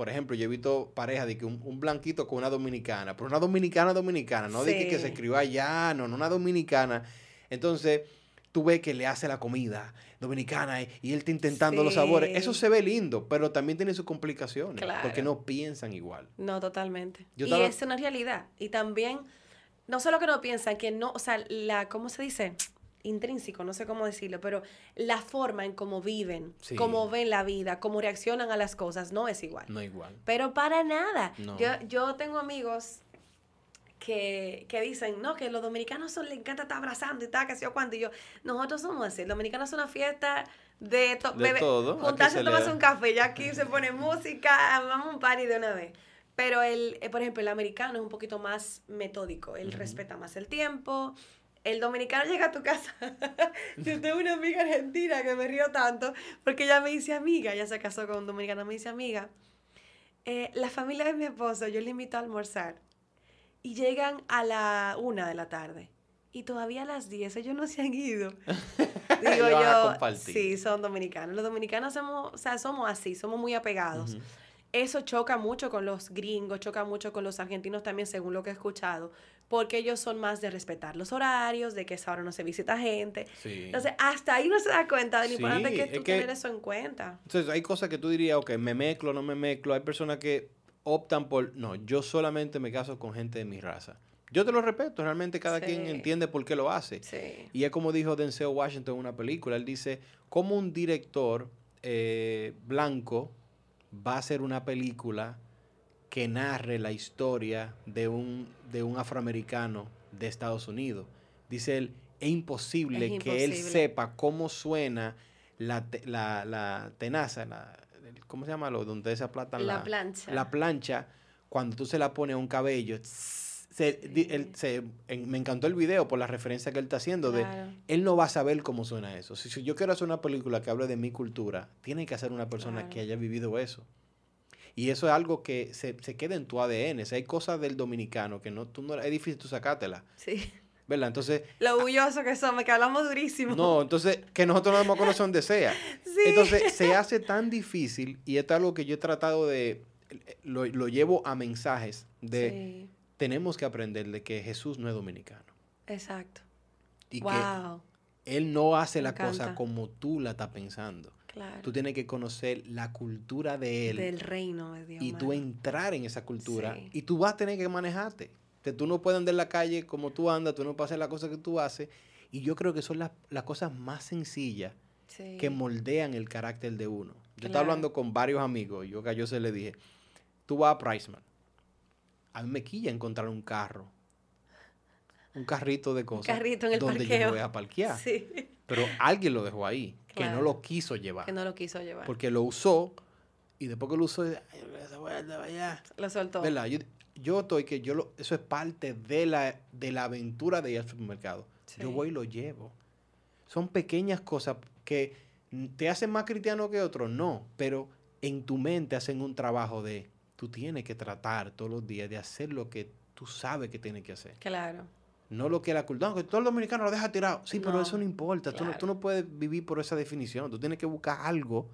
por ejemplo, yo he visto parejas de que un, blanquito con una dominicana, pero una dominicana dominicana, no de que, se escriba allá, no, no una dominicana. Entonces, tú ves que le hace la comida dominicana y él está intentando los sabores. Eso se ve lindo, pero también tiene sus complicaciones, porque no piensan igual. No, totalmente. y es una realidad. Y también, no solo que no piensan, que no, o sea, la, ¿cómo se dice? Intrínseco, no sé cómo decirlo, pero la forma en cómo viven, cómo ven la vida, cómo reaccionan a las cosas, no es igual. No igual. Pero para nada. Yo, yo tengo amigos que, dicen, no, que los dominicanos son, les encanta estar abrazando y tal, que sé yo cuánto. Y yo, nosotros somos así. Los dominicanos son una fiesta de, todo. Juntarse a tomarse un café. Ya aquí se pone (laughs) música, vamos un party de una vez. Pero el, eh, por ejemplo, el americano es un poquito más metódico. Él respeta más el tiempo el dominicano llega a tu casa. (laughs) Yo tengo una amiga argentina que me río tanto porque ella me dice amiga, ella se casó con un dominicano, me dice amiga, eh, la familia de mi esposo, yo le invito a almorzar y llegan a la una de la tarde y todavía a las diez ellos no se han ido. (laughs) Digo yo, sí, son dominicanos. Los dominicanos somos, o sea, somos así, somos muy apegados. Eso choca mucho con los gringos, choca mucho con los argentinos también, según lo que he escuchado, porque ellos son más de respetar los horarios, de que esa hora no se visita gente. Entonces, hasta ahí no se da cuenta de lo importante que es tú tener eso en cuenta. Entonces, hay cosas que tú dirías, ok, me mezclo, no me mezclo. Hay personas que optan por, no, yo solamente me caso con gente de mi raza. Yo te lo respeto, realmente cada quien entiende por qué lo hace. Y es como dijo Denzel Washington en una película, él dice, como un director eh, blanco va a hacer una película que narre la historia de un, de un afroamericano de Estados Unidos. Dice él, es imposible, que él sepa cómo suena la, la, tenaza, la, ¿cómo se llama? Lo, donde se aplatan la, plancha. La plancha, cuando tú se la pones a un cabello. Se, me encantó el video por la referencia que él está haciendo de él no va a saber cómo suena eso. Si, yo quiero hacer una película que hable de mi cultura, tiene que ser una persona que haya vivido eso. Y eso es algo que se, se queda en tu ADN. hay cosas del dominicano que no, tú no, es difícil tú sacártela. Sí. ¿Verdad? Entonces... Lo orgulloso que somos, que hablamos durísimo. No, entonces, que nosotros no damos conocer donde sea. (laughs) Sí. Entonces, se (laughs) hace tan difícil, y esto es algo que yo he tratado de, lo, lo llevo a mensajes de, tenemos que aprender de que Jesús no es dominicano. Exacto. Y wow. que Él no hace la cosa como tú la estás pensando. Tú tienes que conocer la cultura de él. Del reino de Dios. Y tú entrar en esa cultura. Y tú vas a tener que manejarte. tú no puedes andar en la calle como tú andas, tú no puedes hacer las cosas que tú haces. Y yo creo que son las, cosas más sencillas que moldean el carácter de uno. Yo estaba hablando con varios amigos. Yo que yo se le dije, tú vas a Priceman. A mí me quilla encontrar un carro. Un carrito de cosas. Un carrito en el donde yo voy a parquear. (laughs) Pero alguien lo dejó ahí que no lo quiso llevar. Que no lo quiso llevar. Porque lo usó y después que lo usó, lo soltó. Yo, yo estoy que yo lo, eso es parte de la, de la aventura de ir al supermercado. Yo voy y lo llevo. Son pequeñas cosas que te hacen más cristiano que otros, no, pero en tu mente hacen un trabajo de tú tienes que tratar todos los días de hacer lo que tú sabes que tienes que hacer. Claro. No lo que la cultura, que todo el dominicano lo deja tirado. Sí, pero eso no importa. Tú, no, tú no puedes vivir por esa definición. Tú tienes que buscar algo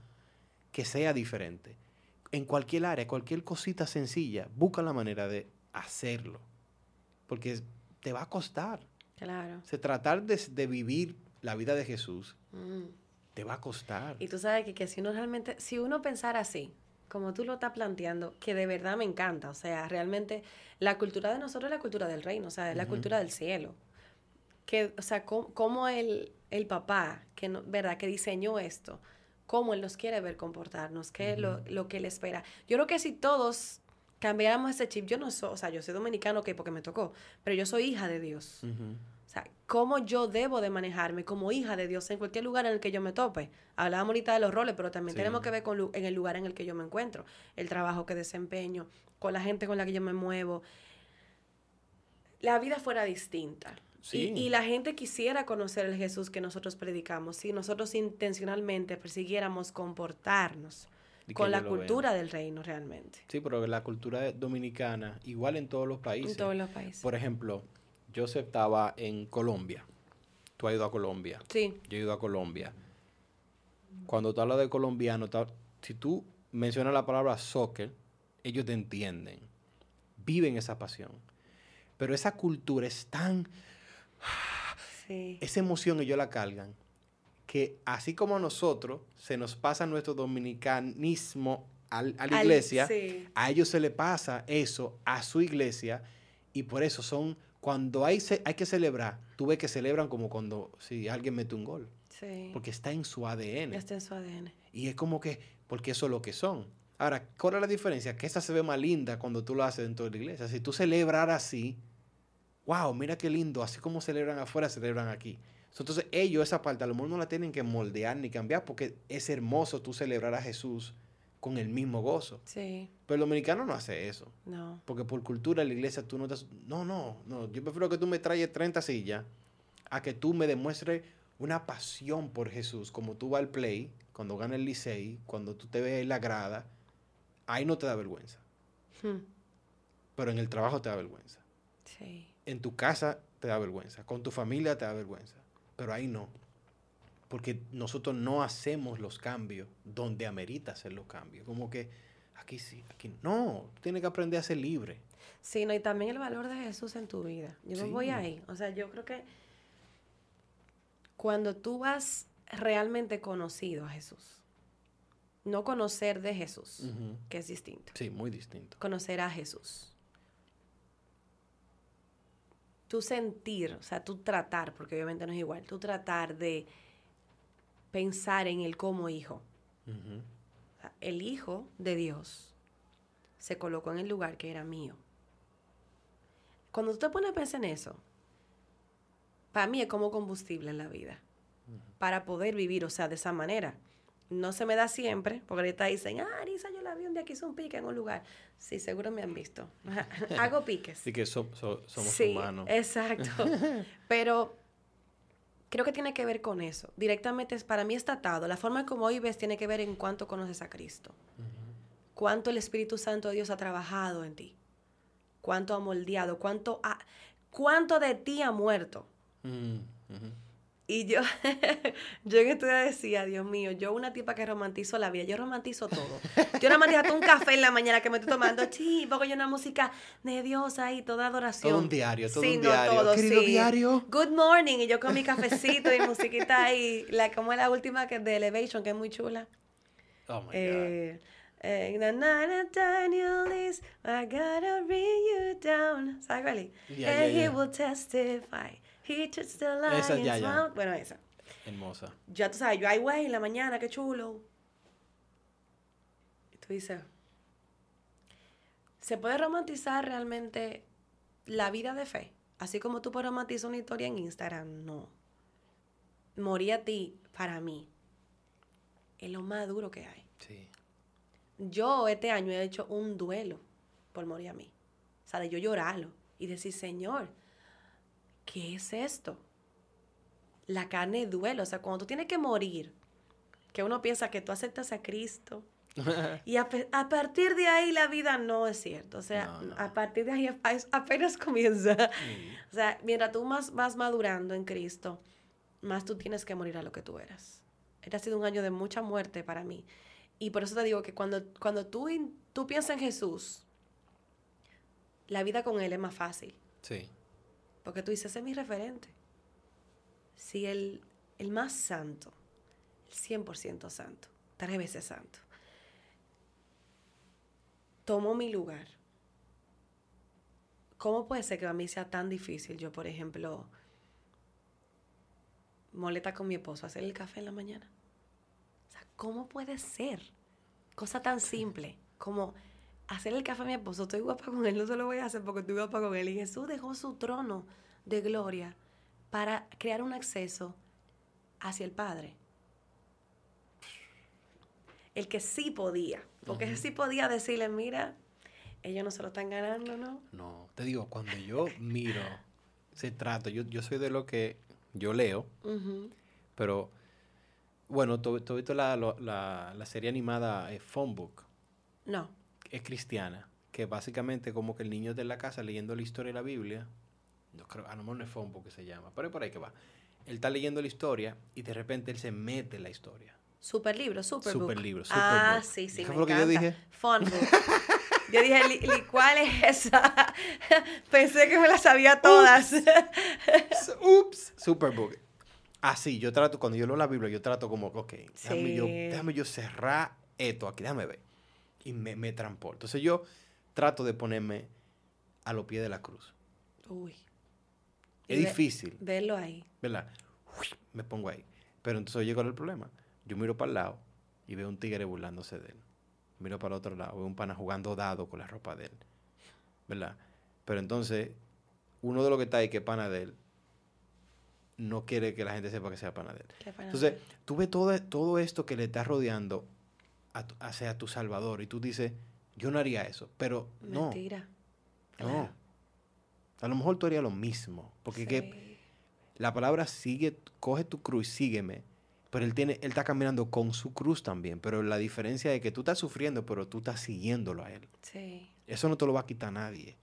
que sea diferente. En cualquier área, cualquier cosita sencilla, busca la manera de hacerlo. Porque te va a costar. Claro. Se tratar de, vivir la vida de Jesús mm. te va a costar. Y tú sabes que, que si uno realmente, si uno pensara así, como tú lo estás planteando, que de verdad me encanta. O sea, realmente la cultura de nosotros es la cultura del reino, o sea, es la cultura del cielo. Que, o sea, como, el, el, papá, que ¿verdad? Que diseñó esto, cómo él nos quiere ver comportarnos, qué es lo, lo, que él espera. Yo creo que si todos cambiáramos ese chip, yo no soy, o sea, yo soy dominicano, que porque me tocó, pero yo soy hija de Dios cómo yo debo de manejarme como hija de Dios en cualquier lugar en el que yo me tope. Hablábamos ahorita de los roles, pero también tenemos que ver con en el lugar en el que yo me encuentro, el trabajo que desempeño, con la gente con la que yo me muevo. La vida fuera distinta. Y, la gente quisiera conocer el Jesús que nosotros predicamos si nosotros intencionalmente persiguiéramos comportarnos con la cultura del reino realmente. Sí, pero la cultura dominicana, igual en todos los países. En todos los países. Por ejemplo, yo estaba en Colombia. Tú has ido a Colombia. Sí. Yo he ido a Colombia. Cuando tú hablas de colombiano, si tú mencionas la palabra soccer, ellos te entienden. Viven esa pasión. Pero esa cultura es tan... Esa emoción ellos la cargan. Que así como a nosotros se nos pasa nuestro dominicanismo a la iglesia, a ellos se le pasa eso a su iglesia y por eso son, cuando hay, hay que celebrar, tú ves que celebran como cuando si alguien mete un gol. Porque está en su ADN. Está en su ADN. Y es como que, porque eso es lo que son. Ahora, ¿cuál es la diferencia? Que esta se ve más linda cuando tú lo haces dentro de la iglesia. Si tú celebrar así, wow, mira qué lindo, así como celebran afuera, celebran aquí. Entonces ellos esa parte a lo mejor no la tienen que moldear ni cambiar porque es hermoso tú celebrar a Jesús con el mismo gozo. Sí. Pero el dominicano no hace eso. No. Porque por cultura la iglesia tú no te... No, no, no. Yo prefiero que tú me traigas 30 sillas a que tú me demuestres una pasión por Jesús, como tú vas al play, cuando gana el Licey, cuando tú te ves en la grada, ahí no te da vergüenza. Hmm. Pero en el trabajo te da vergüenza. Sí en tu casa te da vergüenza, con tu familia te da vergüenza, pero ahí no. Porque nosotros no hacemos los cambios donde amerita hacer los cambios. Como que aquí sí, aquí no. Tienes que aprender a ser libre. Sí, no, y también el valor de Jesús en tu vida. Yo me voy ahí. O sea, yo creo que cuando tú has realmente conocido a Jesús, no conocer de Jesús, que es distinto. Sí, muy distinto. Conocer a Jesús tú sentir, o sea, tú tratar, porque obviamente no es igual, tú tratar de pensar en él como hijo. el hijo de Dios se colocó en el lugar que era mío. Cuando tú te pones a pensar en eso, para mí es como combustible en la vida, para poder vivir, o sea, de esa manera. No se me da siempre, porque ahorita dicen, ah, Arisa, yo la vi un día que hizo un pique en un lugar. Sí, seguro me han visto. (laughs) Hago piques. Sí, que somos sí, humanos. Exacto. (laughs) Pero creo que tiene que ver con eso. Directamente, es, para mí está atado. La forma como hoy ves tiene que ver en cuánto conoces a Cristo. Cuánto el Espíritu Santo de Dios ha trabajado en ti. Cuánto ha moldeado. Cuánto, ha, cuánto de ti ha muerto. Mm, y yo, (laughs) yo en esto decía, Dios mío, yo una tipa que romantizo la vida, yo romantizo todo. Yo romantizo hasta un café en la mañana que me estoy tomando, sí, porque yo una música de Dios ahí, toda adoración. Todo un diario, todo un diario. Todo, Querido diario. Good morning, y yo con mi cafecito y musiquita ahí, la, como es la última que de Elevation, que es muy chula. Oh, my eh, God. Eh, Daniel is, I gotta bring you down. ¿Sabes cuál Yeah, And he will testify. He the esa, ya, ya. Bueno, esa. Hermosa. Ya tú sabes, yo hay güey en la mañana, qué chulo. Y tú dices, ¿se puede romantizar realmente la vida de fe? Así como tú puedes romantizar una historia en Instagram, no. Morir a ti, para mí, es lo más duro que hay. Sí. Yo este año he hecho un duelo por morir a mí. O sea, de yo llorarlo y decir, Señor, ¿qué es esto? La carne duele, o sea, cuando tú tienes que morir, que uno piensa que tú aceptas a Cristo, (laughs) y a, partir de ahí la vida no es cierto, o sea, a partir de ahí (laughs) apenas comienza. O sea, mientras tú más vas madurando en Cristo, más tú tienes que morir a lo que tú eras. Este ha sido un año de mucha muerte para mí. Y por eso te digo que cuando, cuando tú, tú piensas en Jesús, la vida con Él es más fácil. Sí. Porque tú dices, es mi referente. Si el, el más santo, el 100% santo, tres veces santo, tomó mi lugar, ¿cómo puede ser que a mí sea tan difícil yo, por ejemplo, molesta con mi esposo, hacer el café en la mañana? O sea, ¿cómo puede ser? Cosa tan simple como hacer el café a mi esposo, estoy guapa con él, no se lo voy a hacer porque estoy guapa con él. Y Jesús dejó su trono de gloria para crear un acceso hacia el Padre. El que sí podía, porque sí podía decirle, mira, ellos no se lo están ganando, ¿no? No, te digo, cuando yo miro, se trata. Yo, yo soy de lo que yo leo, pero bueno, ¿tú, has visto la, la, serie animada eh, Phone Book? No. Es cristiana, que básicamente como que el niño de la casa leyendo la historia de la Biblia, no creo, a lo mejor no es Phone Book que se llama, pero es por ahí que va. Él está leyendo la historia y de repente él se mete en la historia. Super libro, super, super libro, super Ah, sí, sí. ¿Qué fue lo que yo dije? Phone Book. Yo dije, ¿cuál es esa? (laughs) Pensé que me las sabía todas. (laughs) Ups. Superbook. Así, yo trato, cuando yo leo la Biblia, yo trato como, ok, déjame, yo, déjame yo cerrar esto aquí, déjame ver. Y me, me transporto. Entonces yo trato de ponerme a los pies de la cruz. Uy. Es difícil. Verlo ahí. ¿Verdad? me pongo ahí. Pero entonces llego al problema. Yo miro para el lado y veo un tigre burlándose de él miro para el otro lado, veo un pana jugando dado con la ropa de él, ¿verdad? Pero entonces, uno de los que está ahí, que es pana de él, no quiere que la gente sepa que sea pana de él. Entonces, tú ves todo, todo esto que le está rodeando hacia tu Salvador y tú dices, yo no haría eso, pero no. Mentira. No. A lo mejor tú harías lo mismo, porque que la palabra sigue, coge tu cruz y sígueme pero él, tiene, él está caminando con su cruz también. Pero la diferencia es que tú estás sufriendo, pero tú estás siguiéndolo a él. Sí. Eso no te lo va a quitar nadie.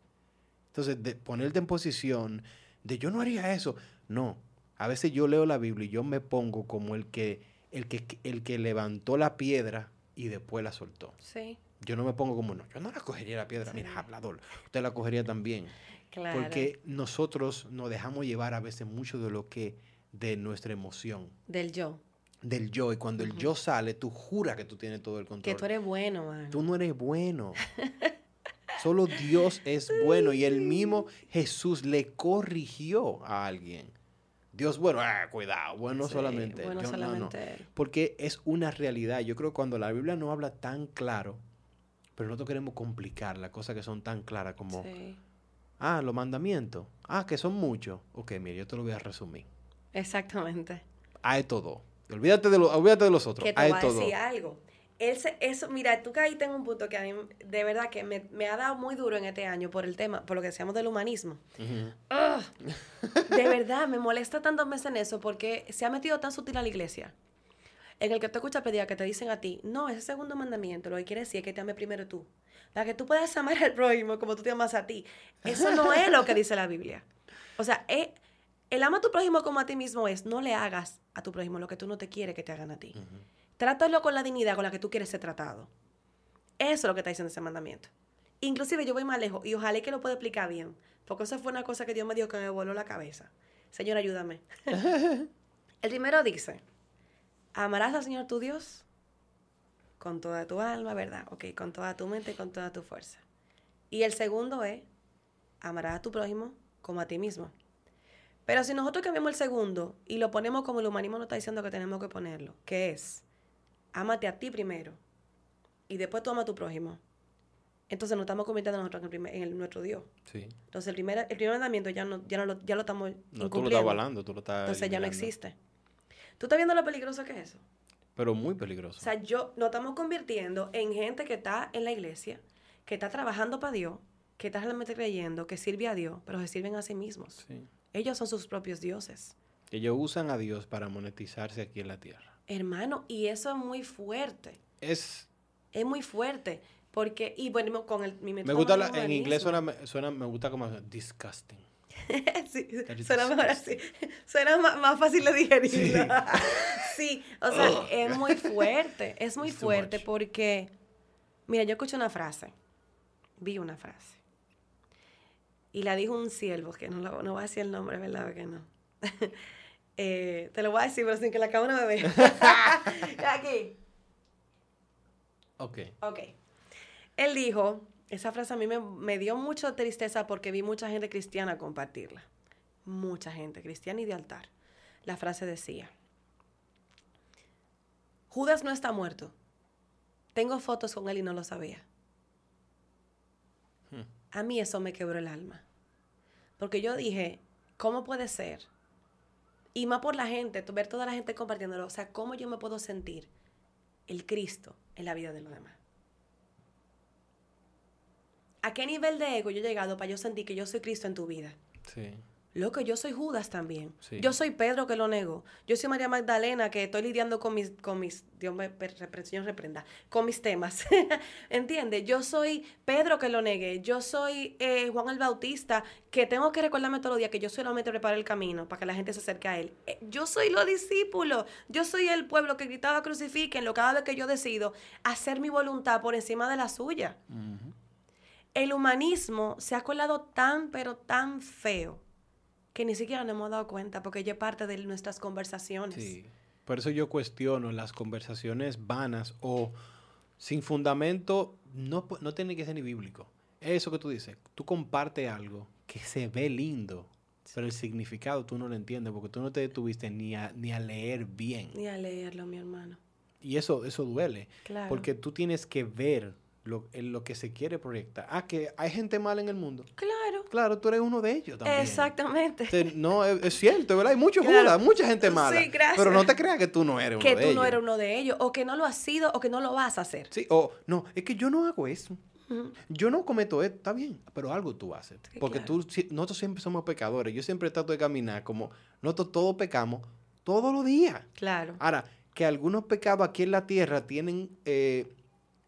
Entonces, de ponerte en posición de yo no haría eso. No. A veces yo leo la Biblia y yo me pongo como el que, el que, el que levantó la piedra y después la soltó. Sí. Yo no me pongo como, no, yo no la cogería la piedra. Mira, hablador, usted la cogería también. Claro. Porque nosotros nos dejamos llevar a veces mucho de lo que, de nuestra emoción. Del yo del yo. Y cuando el yo sale, tú juras que tú tienes todo el control. Que tú eres bueno, man. Tú no eres bueno. (laughs) Solo Dios es bueno. Y el mismo Jesús le corrigió a alguien. Dios, bueno, ah, cuidado, bueno solamente. Bueno solamente Porque es una realidad. Yo creo que cuando la Biblia no habla tan claro, pero nosotros queremos complicar las cosas que son tan claras como, ah, los mandamientos, ah, que son muchos. Ok, mire, yo te lo voy a resumir. Exactamente. Hay todo. Olvídate de, olvídate de los otros. Que te voy a decir algo. Eso, mira, tú caíste en un punto que a mí, de verdad, que me, ha dado muy duro en este año por el tema, por lo que decíamos del humanismo. (laughs) de verdad, me molesta tanto meses en eso porque se ha metido tan sutil a la iglesia. En el que tú escuchas pedir que te dicen a ti, no, ese segundo mandamiento lo que quiere decir es que te ame primero tú. Para que tú puedas amar al prójimo como tú te amas a ti. Eso no es lo que dice la Biblia. O sea, es el ama a tu prójimo como a ti mismo es, no le hagas a tu prójimo lo que tú no te quieres que te hagan a ti. Trátalo con la dignidad con la que tú quieres ser tratado. Eso es lo que está diciendo ese mandamiento. Inclusive yo voy más lejos y ojalá que lo pueda explicar bien, porque eso fue una cosa que Dios me dijo que me voló la cabeza. Señor, ayúdame. (laughs) el primero dice, amarás al Señor tu Dios con toda tu alma, ¿verdad? Ok, con toda tu mente y con toda tu fuerza. Y el segundo es, amarás a tu prójimo como a ti mismo. Pero si nosotros cambiamos el segundo y lo ponemos como el humanismo nos está diciendo que tenemos que ponerlo, que es, ámate a ti primero y después tú ama a tu prójimo. Entonces nos estamos convirtiendo nosotros en, el nuestro Dios. Sí. Entonces el primer, el primer mandamiento ya no, ya no lo, ya lo estamos no, tú lo estás avalando, tú lo estás Entonces ya no existe. ¿Tú estás viendo lo peligroso que es eso? Pero muy peligroso. O sea, yo, nos estamos convirtiendo en gente que está en la iglesia, que está trabajando para Dios, que está realmente creyendo, que sirve a Dios, pero se sirven a sí mismos. Sí. Ellos son sus propios dioses. Ellos usan a Dios para monetizarse aquí en la tierra. Hermano, y eso es muy fuerte. Es... Es muy fuerte. Porque, y bueno, con el... Mi me gusta, en inglés suena, suena, me gusta como disgusting. (laughs) sí, suena mejor así. (laughs) Suena más, fácil de digerir. (laughs) Sí. o sea, es muy fuerte. Es muy fuerte porque, mira, yo escuché una frase. Vi una frase. Y la dijo un siervo, que no, no voy a decir el nombre, ¿verdad? Que no. Eh, te lo voy a decir, pero sin que la cámara me vea. (laughs) Aquí. Ok. Ok. Él dijo, esa frase a mí me, me dio mucha tristeza porque vi mucha gente cristiana compartirla. Mucha gente cristiana y de altar. La frase decía, Judas no está muerto. Tengo fotos con él y no lo sabía. Hmm. A mí eso me quebró el alma. Porque yo dije, ¿cómo puede ser? Y más por la gente, ver toda la gente compartiéndolo. O sea, ¿cómo yo me puedo sentir el Cristo en la vida de los demás? ¿A qué nivel de ego yo he llegado para yo sentir que yo soy Cristo en tu vida? Sí. Loco, yo soy Judas también. Yo soy Pedro que lo negó. Yo soy María Magdalena que estoy lidiando con mis, con mis, Dios me reprenda, con mis temas. (laughs) ¿Entiendes? Yo soy Pedro que lo negué. Yo soy eh, Juan el Bautista que tengo que recordarme todos los días que yo solamente preparo el camino para que la gente se acerque a él. Eh, yo soy los discípulos. Yo soy el pueblo que gritaba crucifiquenlo cada vez que yo decido hacer mi voluntad por encima de la suya. El humanismo se ha colado tan, pero tan feo que ni siquiera nos hemos dado cuenta porque ya es parte de nuestras conversaciones. Sí. Por eso yo cuestiono las conversaciones vanas o sin fundamento, no, no tiene que ser ni bíblico. Eso que tú dices, tú compartes algo que se ve lindo, pero el significado tú no lo entiendes porque tú no te detuviste ni a, ni a leer bien. Ni a leerlo, mi hermano. Y eso, eso duele. Claro. Porque tú tienes que ver lo, lo que se quiere proyectar. Ah, que hay gente mala en el mundo. Claro. Claro, tú eres uno de ellos también. Exactamente. no, es, cierto, ¿verdad? Hay muchos claro. mucha gente mala. Sí, gracias. Pero no te creas que tú no eres uno de ellos. Que tú no eres uno de ellos, o que no lo has sido, o que no lo vas a hacer. Sí, o no, es que yo no hago eso. Yo no cometo esto, está bien, pero algo tú haces. porque tú, nosotros siempre somos pecadores. Yo siempre trato de caminar como nosotros todos pecamos todos los días. Claro. Ahora, que algunos pecados aquí en la tierra tienen eh,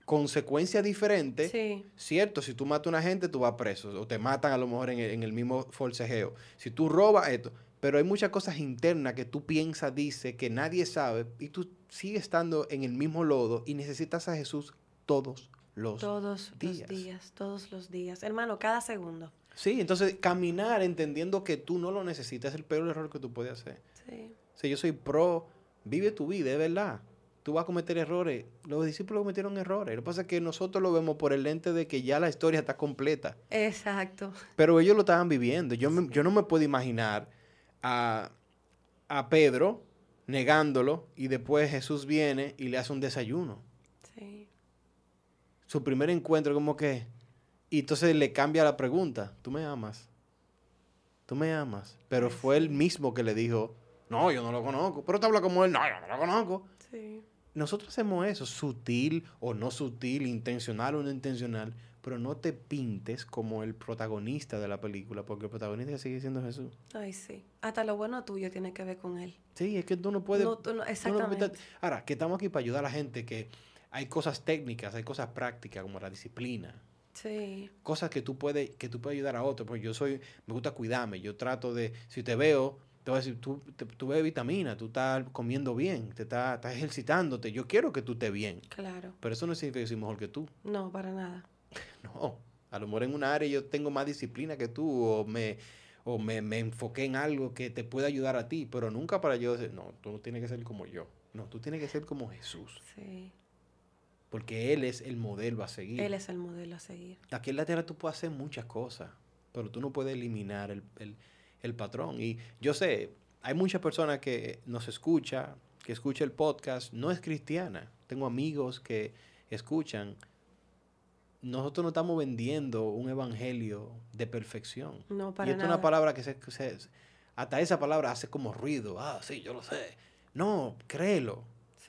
consecuencias diferentes, cierto, si tú matas a una gente, tú vas preso, o te matan a lo mejor en el, mismo forcejeo. Si tú robas esto, pero hay muchas cosas internas que tú piensas, dices, que nadie sabe, y tú sigues estando en el mismo lodo y necesitas a Jesús todos los todos días. los días, todos los días. Hermano, cada segundo. Sí, entonces caminar entendiendo que tú no lo necesitas es el peor error que tú puedes hacer. Sí. Si yo soy pro, vive tu vida, es verdad tú vas a cometer errores. Los discípulos cometieron errores. Lo que pasa es que nosotros lo vemos por el lente de que ya la historia está completa. Exacto. Pero ellos lo estaban viviendo. Yo, yo no me puedo imaginar a, a Pedro negándolo y después Jesús viene y le hace un desayuno. Sí. Su primer encuentro como que... Y entonces le cambia la pregunta. ¿Tú me amas? ¿Tú me amas? Pero fue él mismo que le dijo, no, yo no lo conozco. Pero te habla como él, no, yo no lo conozco. Nosotros hacemos eso, sutil o no sutil, intencional o no intencional, pero no te pintes como el protagonista de la película, porque el protagonista sigue siendo Jesús. Ay, sí. Hasta lo bueno tuyo tiene que ver con él. Sí, es que tú no puedes... No, tú no, exactamente. ahora, que estamos aquí para ayudar a la gente, que hay cosas técnicas, hay cosas prácticas, como la disciplina. Sí. Cosas que tú puedes, que tú puedes ayudar a otros. Porque yo soy, me gusta cuidarme. Yo trato de, si te veo, te voy a decir, tú, tú bebes vitamina, tú estás comiendo bien, te estás, estás, ejercitándote. Yo quiero que tú estés bien. Claro. Pero eso no significa que soy mejor que tú. No, para nada. (laughs) No. A lo mejor en una área yo tengo más disciplina que tú o me, o me, me enfoqué en algo que te puede ayudar a ti, pero nunca para yo decir, no, tú no tienes que ser como yo. No, tú tienes que ser como Jesús. Sí. Porque Él es el modelo a seguir. Él es el modelo a seguir. Aquí en la tierra tú puedes hacer muchas cosas, pero tú no puedes eliminar el, el el patrón. Y yo sé, hay muchas personas que nos escucha, que escucha el podcast, no es cristiana. Tengo amigos que escuchan. Nosotros no estamos vendiendo un evangelio de perfección. No, para y esto es una palabra que se, hasta esa palabra hace como ruido. Ah, sí, yo lo sé. No, créelo.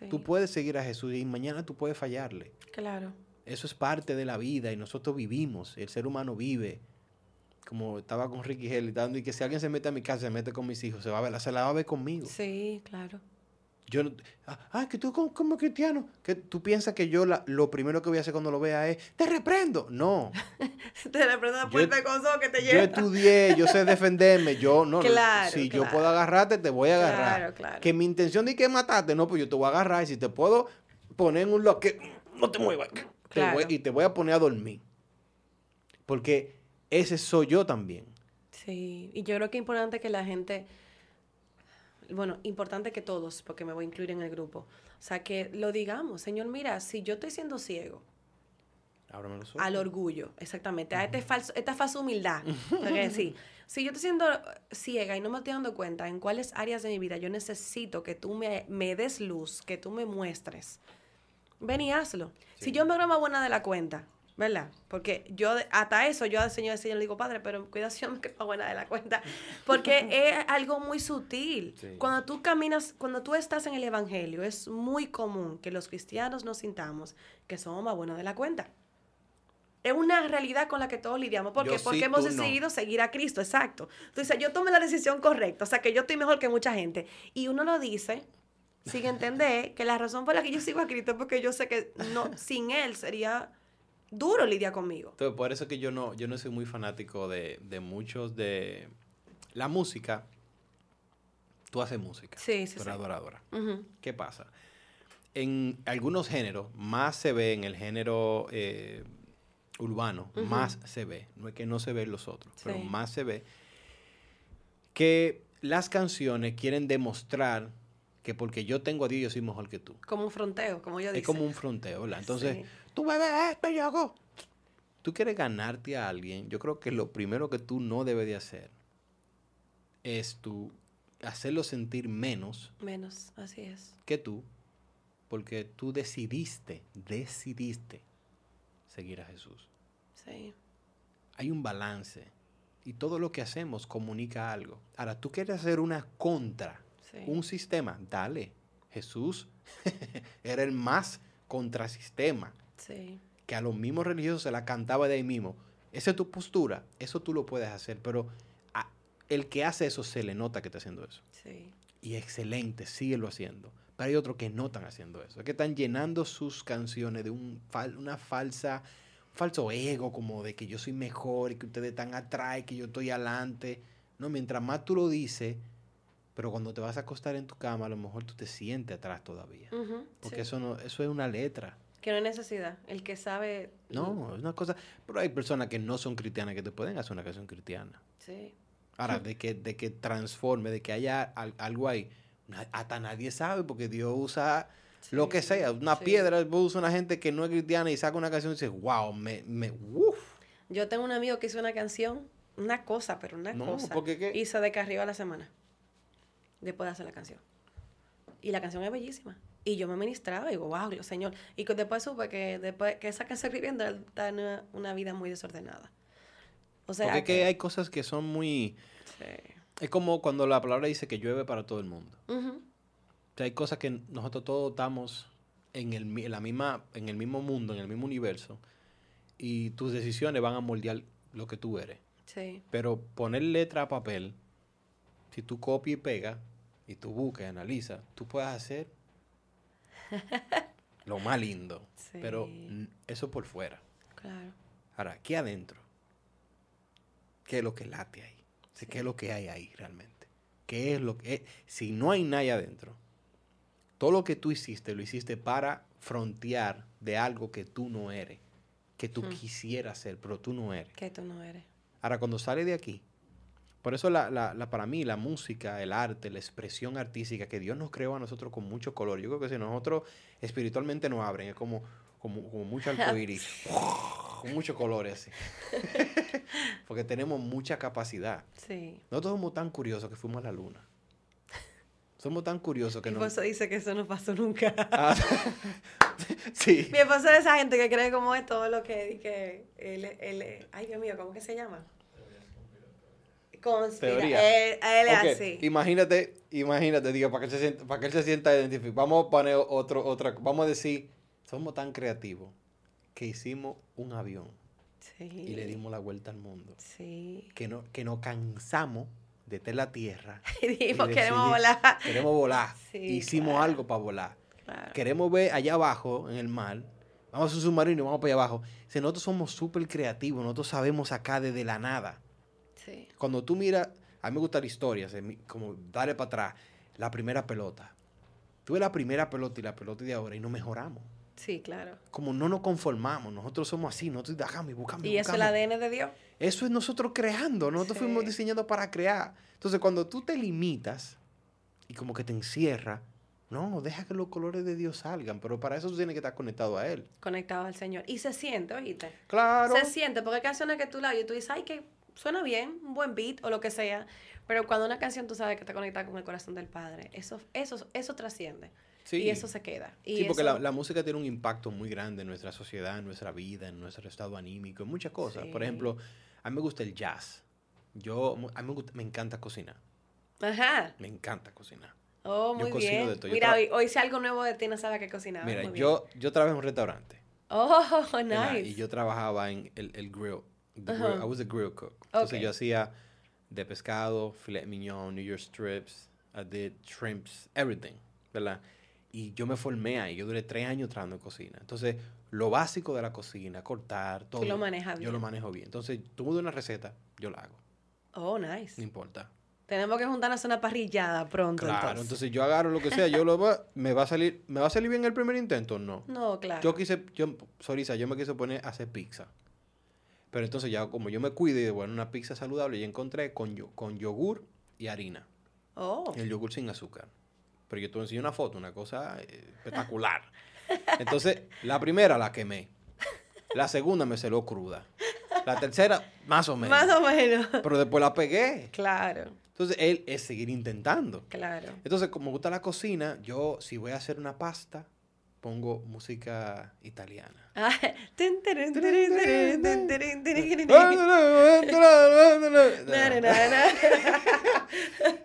Tú puedes seguir a Jesús y mañana tú puedes fallarle. Claro. Eso es parte de la vida y nosotros vivimos. El ser humano vive como estaba con Ricky Hell y que si alguien se mete a mi casa, se mete con mis hijos, se va a ver, se la va a ver conmigo. Sí, claro. Yo ah, ah, que tú como, cristiano, que tú piensas que yo lo primero que voy a hacer cuando lo vea es, te reprendo. No. (laughs) te reprendo por el pecoso que te lleva. Yo estudié, yo sé defenderme, yo (laughs) no. Claro, si yo puedo agarrarte, te voy a agarrar. Claro, claro. Que mi intención de que matarte, no, pues yo te voy a agarrar y si te puedo poner en un loque, no te muevas. y te voy a poner a dormir. Porque ese soy yo también. Sí, y yo creo que es importante que la gente, bueno, importante que todos, porque me voy a incluir en el grupo, o sea, que lo digamos, Señor, mira, si yo estoy siendo ciego, al orgullo, exactamente, a este falso, esta falsa humildad, (laughs) sí, si yo estoy siendo ciega y no me estoy dando cuenta en cuáles áreas de mi vida yo necesito que tú me, me des luz, que tú me muestres, ven y hazlo. Si yo me hago más buena de la cuenta, ¿verdad? Porque yo, hasta eso, yo al Señor, al Señor le digo, Padre, pero cuidado me quedo buena de la cuenta. Porque (laughs) es algo muy sutil. Cuando tú caminas, cuando tú estás en el Evangelio, es muy común que los cristianos nos sintamos que somos más buenos de la cuenta. es una realidad con la que todos lidiamos. ¿Por qué? Porque hemos decidido seguir a Cristo, exacto. Entonces, yo tomé la decisión correcta, o sea, que yo estoy mejor que mucha gente. Y uno lo dice sin entender que la razón por la que yo sigo a Cristo es porque yo sé que no, sin Él sería duro lidiar conmigo. Entonces, por eso que yo no, yo no soy muy fanático de, muchos de... La música, tú haces música. Sí, sí. Tú eres adoradora. ¿Qué pasa? En algunos géneros, más se ve en el género... Eh, urbano, más se ve. No es que no se ve en los otros, pero más se ve que las canciones quieren demostrar que porque yo tengo a Dios yo soy mejor que tú. Como un fronteo, como yo dije. Es como un fronteo, ¿verdad? Entonces, tú me ves esto y yo hago. Tú quieres ganarte a alguien, yo creo que lo primero que tú no debes de hacer es tú hacerlo sentir menos. Menos, así es. Que tú, porque tú decidiste, decidiste seguir a Jesús. Sí. Hay un balance y todo lo que hacemos comunica algo. Ahora, tú quieres hacer una contra, un sistema, dale. Jesús (laughs) era el más contrasistema. Sí. Que a los mismos religiosos se la cantaba de ahí mismo. Esa es tu postura, eso tú lo puedes hacer, pero el que hace eso se le nota que está haciendo eso. Sí. Y excelente, síguelo haciendo. Pero hay otros que no están haciendo eso. Es que están llenando sus canciones de un, una falsa, falso ego, como de que yo soy mejor y que ustedes están atrás y que yo estoy adelante. No, mientras más tú lo dices, pero cuando te vas a acostar en tu cama, a lo mejor tú te sientes atrás todavía. porque eso, no, eso es una letra. Que no hay necesidad. El que sabe. No, es una cosa. Pero hay personas que no son cristianas que te pueden hacer una canción cristiana. Sí. Ahora, (laughs) de que, de que transforme, de que haya algo ahí hasta nadie sabe porque Dios usa lo que sea. Una piedra, usa una gente que no es cristiana y saca una canción y dice, wow, me, me, Yo tengo un amigo que hizo una canción, una cosa, pero una cosa. Porque, Hizo de que arriba a la semana. Después de hacer la canción. Y la canción es bellísima. Y yo me ministraba y digo, wow, Señor. Y después supe que después que esa canción viviendo está en una, vida muy desordenada. O sea, porque que, hay cosas que son muy... Es como cuando la palabra dice que llueve para todo el mundo. hay cosas que nosotros todos estamos en el, la misma, en el mismo mundo, en el mismo universo, y tus decisiones van a moldear lo que tú eres. Sí. Pero poner letra a papel, si tú copias y pegas, y tú buscas y analizas, tú puedes hacer lo más lindo. Pero eso por fuera. Claro. Ahora, aquí adentro, ¿qué es lo que late ahí? ¿Qué es lo que hay ahí realmente? ¿Qué es lo que Si no hay nada adentro, todo lo que tú hiciste, lo hiciste para frontear de algo que tú no eres, que tú quisieras ser, pero tú no eres. Que tú no eres. Ahora, cuando sale de aquí, por eso la, la, para mí la música, el arte, la expresión artística, que Dios nos creó a nosotros con mucho color. Yo creo que si nosotros espiritualmente nos abren, es como, como, como mucho (laughs) arcoíris. con muchos colores así. (laughs) Porque tenemos mucha capacidad. Sí. Nosotros somos tan curiosos que fuimos a la luna. Somos tan curiosos que no. Mi esposo dice que eso no pasó nunca. Ah, (laughs) sí. Mi esposo es esa gente que cree como es todo lo que. que él, él, ay, Dios mío, ¿cómo que se llama? Conspira. Teoría. Él, así. Imagínate, imagínate, digo, para que él se sienta, para que él se sienta identificado. Vamos a poner otro, otra, vamos a decir, somos tan creativos que hicimos un avión y le dimos la vuelta al mundo. Sí. Que, no, que nos cansamos de tener la tierra. (laughs) y queremos volar. Queremos volar. (laughs) Hicimos algo para volar. Queremos ver allá abajo, en el mar. Vamos a un submarino y vamos para allá abajo. Si nosotros somos súper creativos, nosotros sabemos acá desde la nada. Sí. Cuando tú miras, a mí me gusta la historia, como darle para atrás, la primera pelota. Tuve la primera pelota y la pelota de ahora y no mejoramos. Sí, claro. Como no nos conformamos, nosotros somos así, nosotros dejamos y buscamos. Y eso es el ADN de Dios. Eso es nosotros creando, nosotros fuimos diseñando para crear. Entonces, cuando tú te limitas y como que te encierra, no, deja que los colores de Dios salgan, pero para eso tú tienes que estar conectado a Él. Conectado al Señor. Y se siente, oíste. Claro. Se siente, porque hay canciones que tú la oyes y tú dices, ay, que suena bien, un buen beat o lo que sea, pero cuando una canción tú sabes que está conectada con el corazón del Padre, eso, eso, eso trasciende. Y eso se queda. sí, porque la, música tiene un impacto muy grande en nuestra sociedad, en nuestra vida, en nuestro estado anímico, en muchas cosas. Por ejemplo, a mí me gusta el jazz. Yo, a mí me, encanta cocinar. Ajá. Me encanta cocinar. Oh, muy bien. Mira, hoy, hoy si algo nuevo de ti no sabes qué cocinar. Mira, yo, yo trabajé en un restaurante. Oh, (laughs) nice. Y yo trabajaba en el, el grill. I was a grill cook. Entonces yo hacía de pescado, filet mignon, New York strips, I did shrimps, everything, ¿verdad? Y yo me formé ahí, yo duré tres años trabajando en cocina. Entonces, lo básico de la cocina, cortar, todo. Tú lo manejas bien. Yo lo manejo bien. Entonces, tú me das una receta, yo la hago. Oh, nice. No importa. Tenemos que juntarnos una parrillada pronto. Claro, entonces, yo agarro lo que sea, yo lo va, me va a salir, ¿me va a salir bien el primer intento? No. No, claro. Yo quise, yo, Sorisa, yo me quise poner a hacer pizza. Pero entonces ya como yo me cuido y de bueno, una pizza saludable, y encontré con, con yogur y harina. Oh. El yogur sin azúcar. Pero yo te enseño una foto, una cosa eh, espectacular. Entonces, la primera la quemé. La segunda me celó cruda. La tercera, más o menos. Más o menos. Pero después la pegué. Claro. Entonces, él es seguir intentando. Claro. Entonces, como me gusta la cocina, yo si voy a hacer una pasta, pongo música italiana.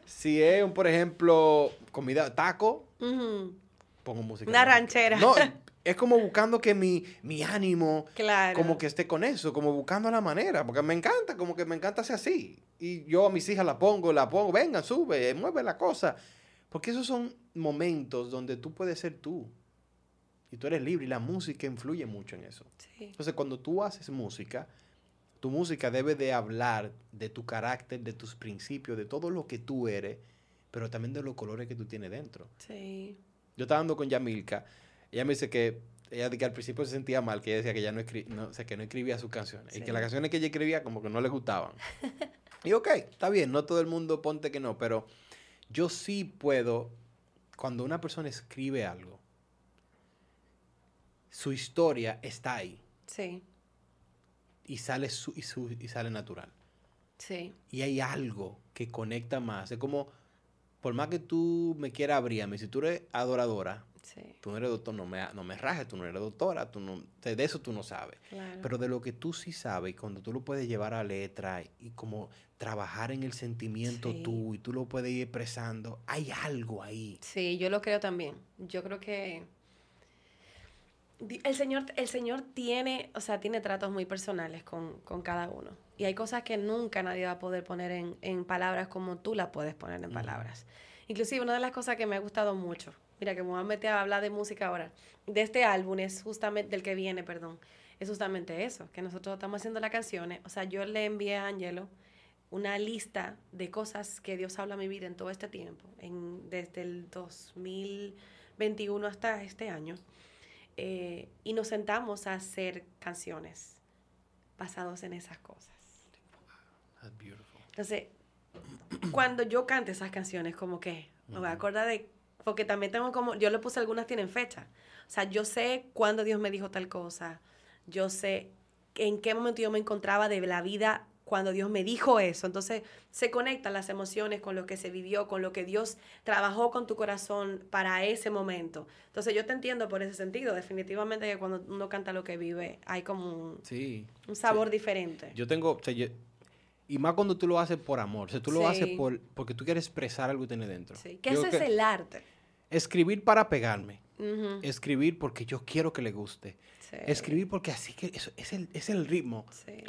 si es, por ejemplo, comida, taco, pongo música. Una ranchera. No, (laughs) es como buscando que mi, mi ánimo, como que esté con eso, como buscando la manera, porque me encanta, como que me encanta ser así. Y yo a mis hijas la pongo, la pongo, venga, sube, mueve la cosa. Porque esos son momentos donde tú puedes ser tú y tú eres libre y la música influye mucho en eso. Entonces, cuando tú haces música, tu música debe de hablar de tu carácter, de tus principios, de todo lo que tú eres, pero también de los colores que tú tienes dentro. Sí. Yo estaba hablando con Yamilka, ella me dice que ella que al principio se sentía mal, que ella decía que ya no, no, o sea, que no escribía sus canciones y que las canciones que ella escribía como que no le gustaban. y ok, está bien, no todo el mundo ponte que no, pero yo sí puedo, cuando una persona escribe algo, su historia está ahí. Sí. Y sale, su, y, su, y sale natural. Sí. Y hay algo que conecta más. Es como, por más que tú me quieras abrirme, si tú eres adoradora, tú no eres doctor, no me, no me rajes, tú no eres doctora, tú no, de eso tú no sabes. Pero de lo que tú sí sabes, cuando tú lo puedes llevar a letra y como trabajar en el sentimiento tú y tú lo puedes ir expresando, hay algo ahí. Sí, yo lo creo también. Yo creo que el Señor, el Señor tiene, o sea, tiene tratos muy personales con, cada uno. Y hay cosas que nunca nadie va a poder poner en, palabras como tú las puedes poner en palabras. Inclusive una de las cosas que me ha gustado mucho, mira que me voy a meter a hablar de música ahora, de este álbum es justamente, del que viene, perdón, es justamente eso, que nosotros estamos haciendo las canciones. O sea, yo le envié a Angelo una lista de cosas que Dios habla a mi vida en todo este tiempo, en, desde el 2021 hasta este año. Eh, y nos sentamos a hacer canciones basados en esas cosas. Entonces, cuando yo cante esas canciones, como que me voy a acordar de, porque también tengo como, yo le puse algunas tienen fecha. O sea, yo sé cuándo Dios me dijo tal cosa, yo sé en qué momento yo me encontraba de la vida cuando Dios me dijo eso. Entonces se conectan las emociones con lo que se vivió, con lo que Dios trabajó con tu corazón para ese momento. Entonces yo te entiendo por ese sentido. Definitivamente que cuando uno canta lo que vive hay como un, un sabor diferente. Yo tengo, y más cuando tú lo haces por amor, o sea, tú lo haces por, porque tú quieres expresar algo que tienes dentro. Sí. ¿Qué es el arte? Escribir para pegarme. Escribir porque yo quiero que le guste. Escribir porque así que eso, es, el, es el ritmo. Sí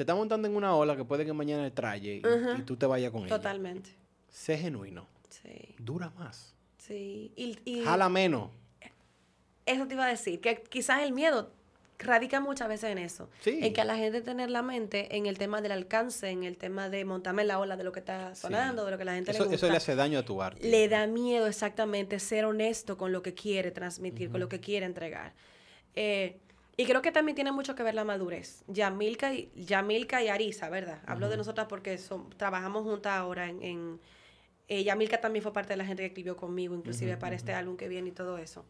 te está montando en una ola que puede que mañana te traye y, tú te vayas con ella. Totalmente. Sé genuino. Sí. Dura más. Sí. Y, Jala menos. Eso te iba a decir, que quizás el miedo radica muchas veces en eso. Sí. En que a la gente tener la mente en el tema del alcance, en el tema de montarme la ola de lo que está sonando, de lo que la gente le gusta. Eso le hace daño a tu arte. Le da miedo exactamente ser honesto con lo que quiere transmitir, con lo que quiere entregar. Eh, y creo que también tiene mucho que ver la madurez. Yamilka y, Yamilka y Arisa, ¿verdad? Hablo de nosotras porque son, trabajamos juntas ahora en... en eh, Yamilka también fue parte de la gente que escribió conmigo, inclusive para este álbum que viene y todo eso.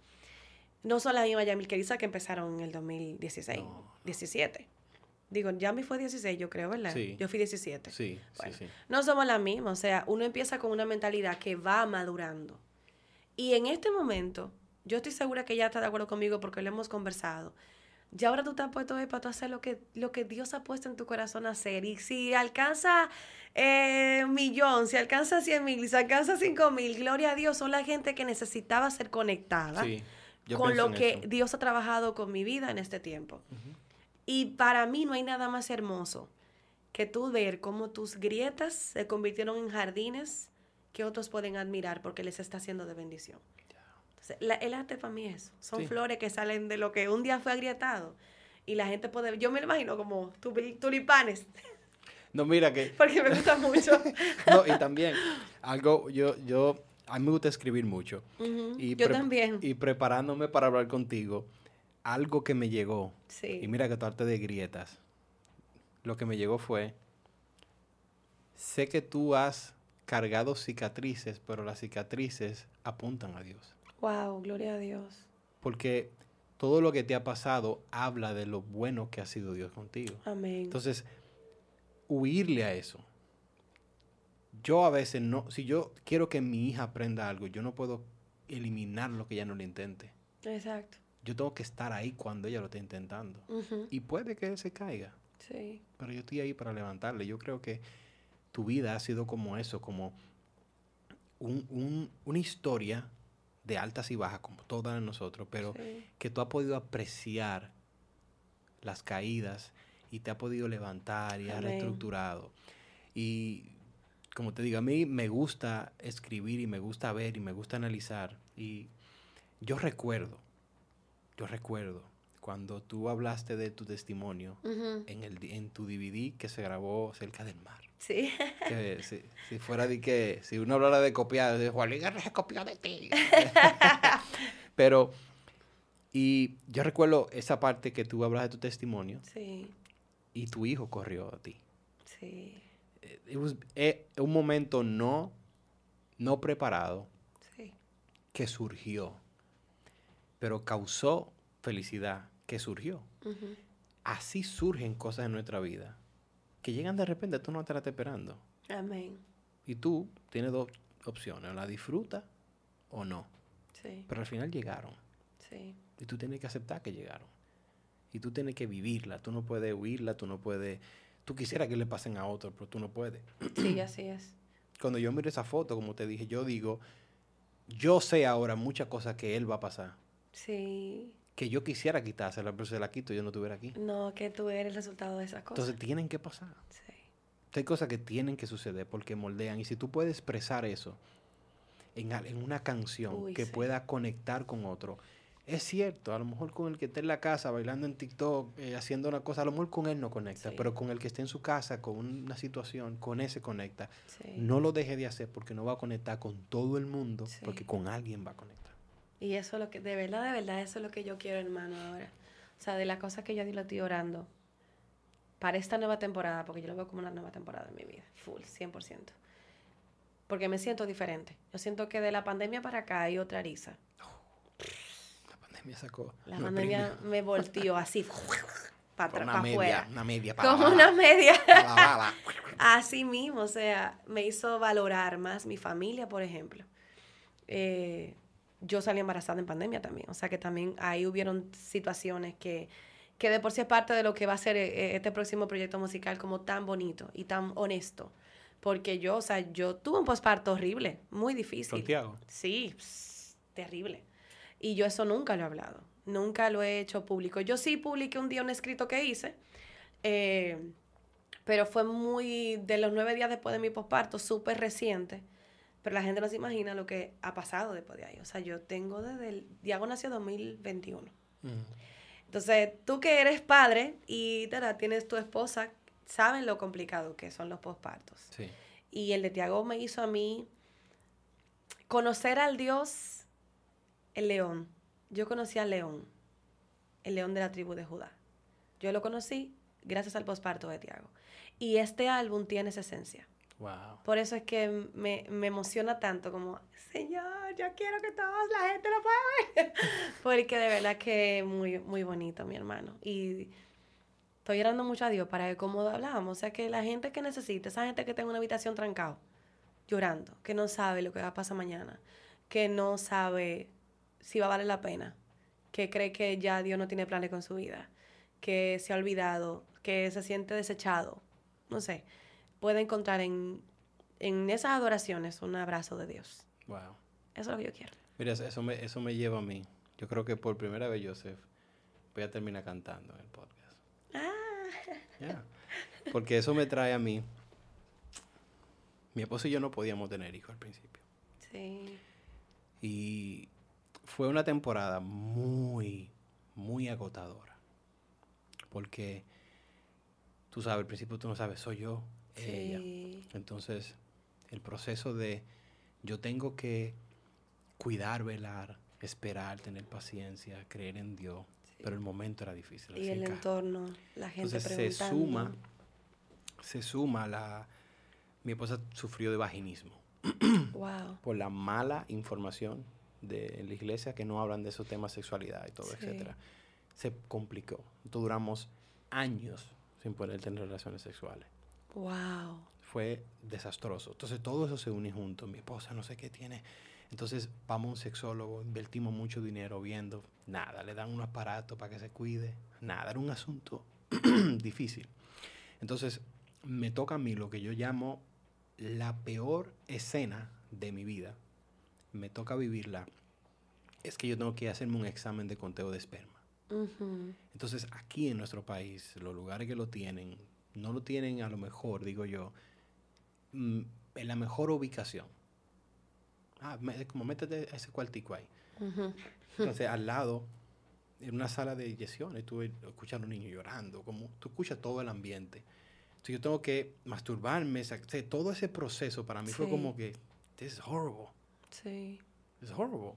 No son las mismas Yamilka y Arisa que empezaron en el 2016, 17. Digo, Yami fue 16, yo creo, ¿verdad? Sí. Yo fui 17. Sí, sí, sí. No somos las mismas. O sea, uno empieza con una mentalidad que va madurando. Y en este momento, yo estoy segura que ella está de acuerdo conmigo porque lo hemos conversado ya ahora tú te has puesto ahí para tú hacer lo que, lo que Dios ha puesto en tu corazón a hacer. Y si alcanza eh, un millón, si alcanza cien mil, si alcanza cinco mil, gloria a Dios, son la gente que necesitaba ser conectada. con lo que Dios ha trabajado con mi vida en este tiempo. Y para mí no hay nada más hermoso que tú ver cómo tus grietas se convirtieron en jardines que otros pueden admirar porque les está haciendo de bendición. El arte para mí es eso. Son flores que salen de lo que un día fue agrietado. Y la gente puede, yo me lo imagino como tulipanes. No, mira que... (laughs) Porque me gusta mucho. (laughs) no, y también, algo, yo, yo, a mí me gusta escribir mucho. y yo también. Y preparándome para hablar contigo, algo que me llegó, y mira que tu arte de grietas, lo que me llegó fue, sé que tú has cargado cicatrices, pero las cicatrices apuntan a Dios. Wow, gloria a Dios. Porque todo lo que te ha pasado habla de lo bueno que ha sido Dios contigo. Amén. Entonces, huirle a eso. Yo a veces no, si yo quiero que mi hija aprenda algo, yo no puedo eliminar lo que ella no le intente. Exacto. Yo tengo que estar ahí cuando ella lo esté intentando. Y puede que se caiga. Sí. Pero yo estoy ahí para levantarle. Yo creo que tu vida ha sido como eso, como una historia de altas y bajas, como todas nosotros, pero que tú has podido apreciar las caídas y te ha podido levantar y ha reestructurado. Y como te digo, a mí me gusta escribir y me gusta ver y me gusta analizar. Y yo recuerdo, yo recuerdo cuando tú hablaste de tu testimonio en, el, en tu DVD que se grabó cerca del mar. Sí. (laughs) Que, si, fuera de que, si uno hablara de copiar, de Juan Luis se copió de ti. (laughs) Pero, y yo recuerdo esa parte que tú hablas de tu testimonio. Sí. Y tu hijo corrió a ti. Sí. Es eh, un momento no, no preparado. Sí. Que surgió. Pero causó felicidad que surgió. Así surgen cosas en nuestra vida que llegan de repente, tú no te estás esperando. Amén. Y tú tienes dos opciones, la disfrutas o no. Sí. Pero al final llegaron. Sí. Y tú tienes que aceptar que llegaron. Y tú tienes que vivirla, tú no puedes huirla, tú no puedes... Tú quisieras que le pasen a otro, pero tú no puedes. Sí, (clears throat) así es. Cuando yo miro esa foto, como te dije, yo digo, yo sé ahora muchas cosas que él va a pasar. Sí que yo quisiera quitársela, pero se la quito y yo no estuviera aquí. No, que tú eres el resultado de esas cosas. Entonces tienen que pasar. Sí. Hay cosas que tienen que suceder porque moldean. Y si tú puedes expresar eso en, en una canción que pueda conectar con otro, es cierto, a lo mejor con el que esté en la casa bailando en TikTok, eh, haciendo una cosa, a lo mejor con él no conecta, pero con el que esté en su casa, con una situación, con ese conecta. No lo deje de hacer porque no va a conectar con todo el mundo, porque con alguien va a conectar. Y eso es lo que, de verdad, de verdad, eso es lo que yo quiero, hermano, ahora. O sea, de las cosas que yo lo estoy orando para esta nueva temporada, porque yo lo veo como una nueva temporada en mi vida, full, 100%. Porque me siento diferente. Yo siento que de la pandemia para acá hay otra risa. la pandemia sacó. La pandemia me volteó así, para atrás, para afuera. Una media para Como una media. (laughs) así mismo, o sea, me hizo valorar más mi familia, por ejemplo. Eh, yo salí embarazada en pandemia también. O sea que también ahí hubieron situaciones que, que de por sí es parte de lo que va a ser eh, eh, este próximo proyecto musical como tan bonito y tan honesto. Porque yo, o sea, yo tuve un posparto horrible, muy difícil. ¿Santiago? Sí, terrible. Y yo eso nunca lo he hablado, nunca lo he hecho público. Yo sí publiqué un día un escrito que hice, eh, pero fue muy, de los nueve días después de mi posparto, súper reciente. Pero la gente no se imagina lo que ha pasado después de ahí. O sea, yo tengo desde el... Diago nació 2021. Entonces, tú que eres padre y tienes tu esposa, saben lo complicado que son los pospartos. Sí. Y el de Tiago me hizo a mí conocer al Dios, el león. Yo conocí al león, el león de la tribu de Judá. Yo lo conocí gracias al posparto de Tiago. Y este álbum tiene esa esencia. Por eso es que me, emociona tanto como, Señor, yo quiero que toda la gente lo pueda ver. (laughs) Porque de verdad que muy, muy bonito, mi hermano. Y estoy orando mucho a Dios para que como hablábamos, o sea, que la gente que necesita, esa gente que tenga una habitación trancada, llorando, que no sabe lo que va a pasar mañana, que no sabe si va a valer la pena, que cree que ya Dios no tiene planes con su vida, que se ha olvidado, que se siente desechado, no sé puede encontrar en, esas adoraciones un abrazo de Dios. Wow. Eso es lo que yo quiero. Mira, eso me, eso me lleva a mí. Yo creo que por primera vez, Joseph, voy a terminar cantando en el podcast. Ah. Porque eso me trae a mí. Mi esposo y yo no podíamos tener hijos al principio. Sí. Y fue una temporada muy, muy agotadora. Porque tú sabes, al principio tú no sabes, soy yo, ella. Entonces, el proceso de yo tengo que cuidar, velar, esperar, tener paciencia, creer en Dios. Pero el momento era difícil. Y el entorno, la gente Entonces, se suma, se suma la... Mi esposa sufrió de vaginismo. wow. Por la mala información de la iglesia que no hablan de esos temas sexualidad y todo, etcétera. Se complicó. Entonces duramos años sin poder tener relaciones sexuales. Wow. Fue desastroso. Entonces todo eso se une junto. Mi esposa no sé qué tiene. Entonces vamos a un sexólogo, invertimos mucho dinero viendo, nada, le dan un aparato para que se cuide, nada, era un asunto (clears throat) difícil. Entonces me toca a mí lo que yo llamo la peor escena de mi vida, me toca vivirla, es que yo tengo que hacerme un examen de conteo de esperma. Entonces, aquí en nuestro país, los lugares que lo tienen, no lo tienen a lo mejor, digo yo, mm, en la mejor ubicación. Ah, como métete ese cuartico ahí. Entonces, al lado, en una sala de inyecciones, tú escuchas a los niños llorando, como tú escuchas todo el ambiente. Entonces, yo tengo que masturbarme, todo ese proceso para mí fue como que, this is horrible. Sí. Es horrible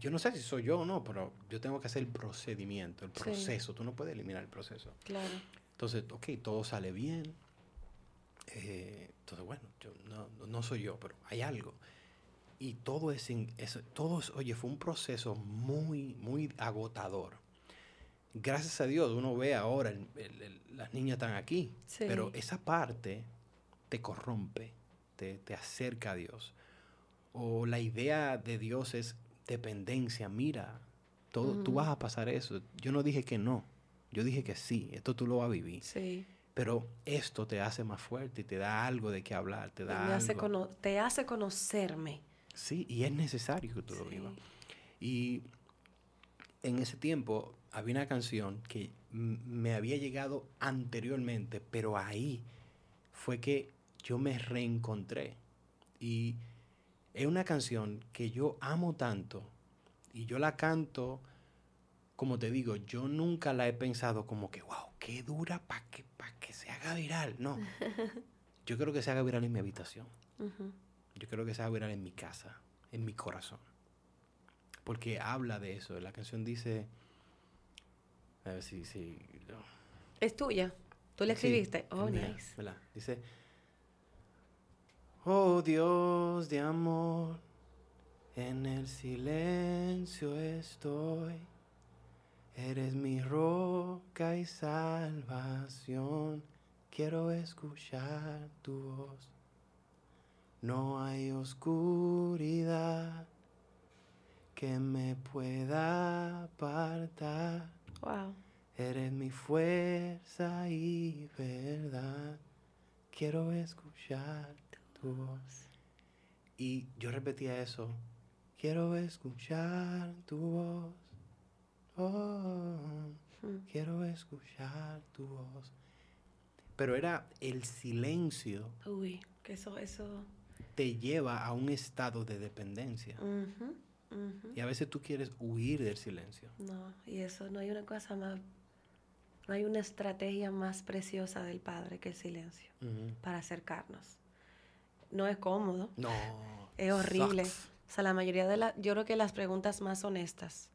yo no sé si soy yo o no, pero yo tengo que hacer el procedimiento, el proceso. Tú no puedes eliminar el proceso. Claro. Entonces, ok, todo sale bien. Eh, entonces, bueno, yo no, no, soy yo, pero hay algo. Y todo es, es, todo oye, fue un proceso muy, muy agotador. Gracias a Dios, uno ve ahora, las niñas están aquí, pero esa parte te corrompe, te, te acerca a Dios. O la idea de Dios es dependencia, mira, todo, tú vas a pasar eso. Yo no dije que no, yo dije que sí, esto tú lo vas a vivir. Sí. Pero esto te hace más fuerte y te da algo de qué hablar, te da Hace te hace conocerme. Sí, y es necesario que tú lo vivas. Y en ese tiempo había una canción que me había llegado anteriormente, pero ahí fue que yo me reencontré. Y es una canción que yo amo tanto y yo la canto, como te digo, yo nunca la he pensado como que, wow, qué dura para que, que se haga viral. No, (laughs) yo creo que se haga viral en mi habitación. Yo creo que se haga viral en mi casa, en mi corazón. Porque habla de eso. La canción dice... A ver si... si Es tuya. ¿Tú la escribiste? oh, nice. Dice... Oh Dios de amor, en el silencio estoy. Eres mi roca y salvación. Quiero escuchar tu voz. No hay oscuridad que me pueda apartar. Wow. Eres mi fuerza y verdad. Quiero escuchar voz. Y yo repetía eso. Quiero escuchar tu voz. Oh, hmm. quiero escuchar tu voz. Pero era el silencio. Uy, que eso, eso. Te lleva a un estado de dependencia. Y a veces tú quieres huir del silencio. No, y eso no hay una cosa más. No hay una estrategia más preciosa del Padre que el silencio para acercarnos no es cómodo. No. Es horrible. O sea, la mayoría de las, yo creo que las preguntas más honestas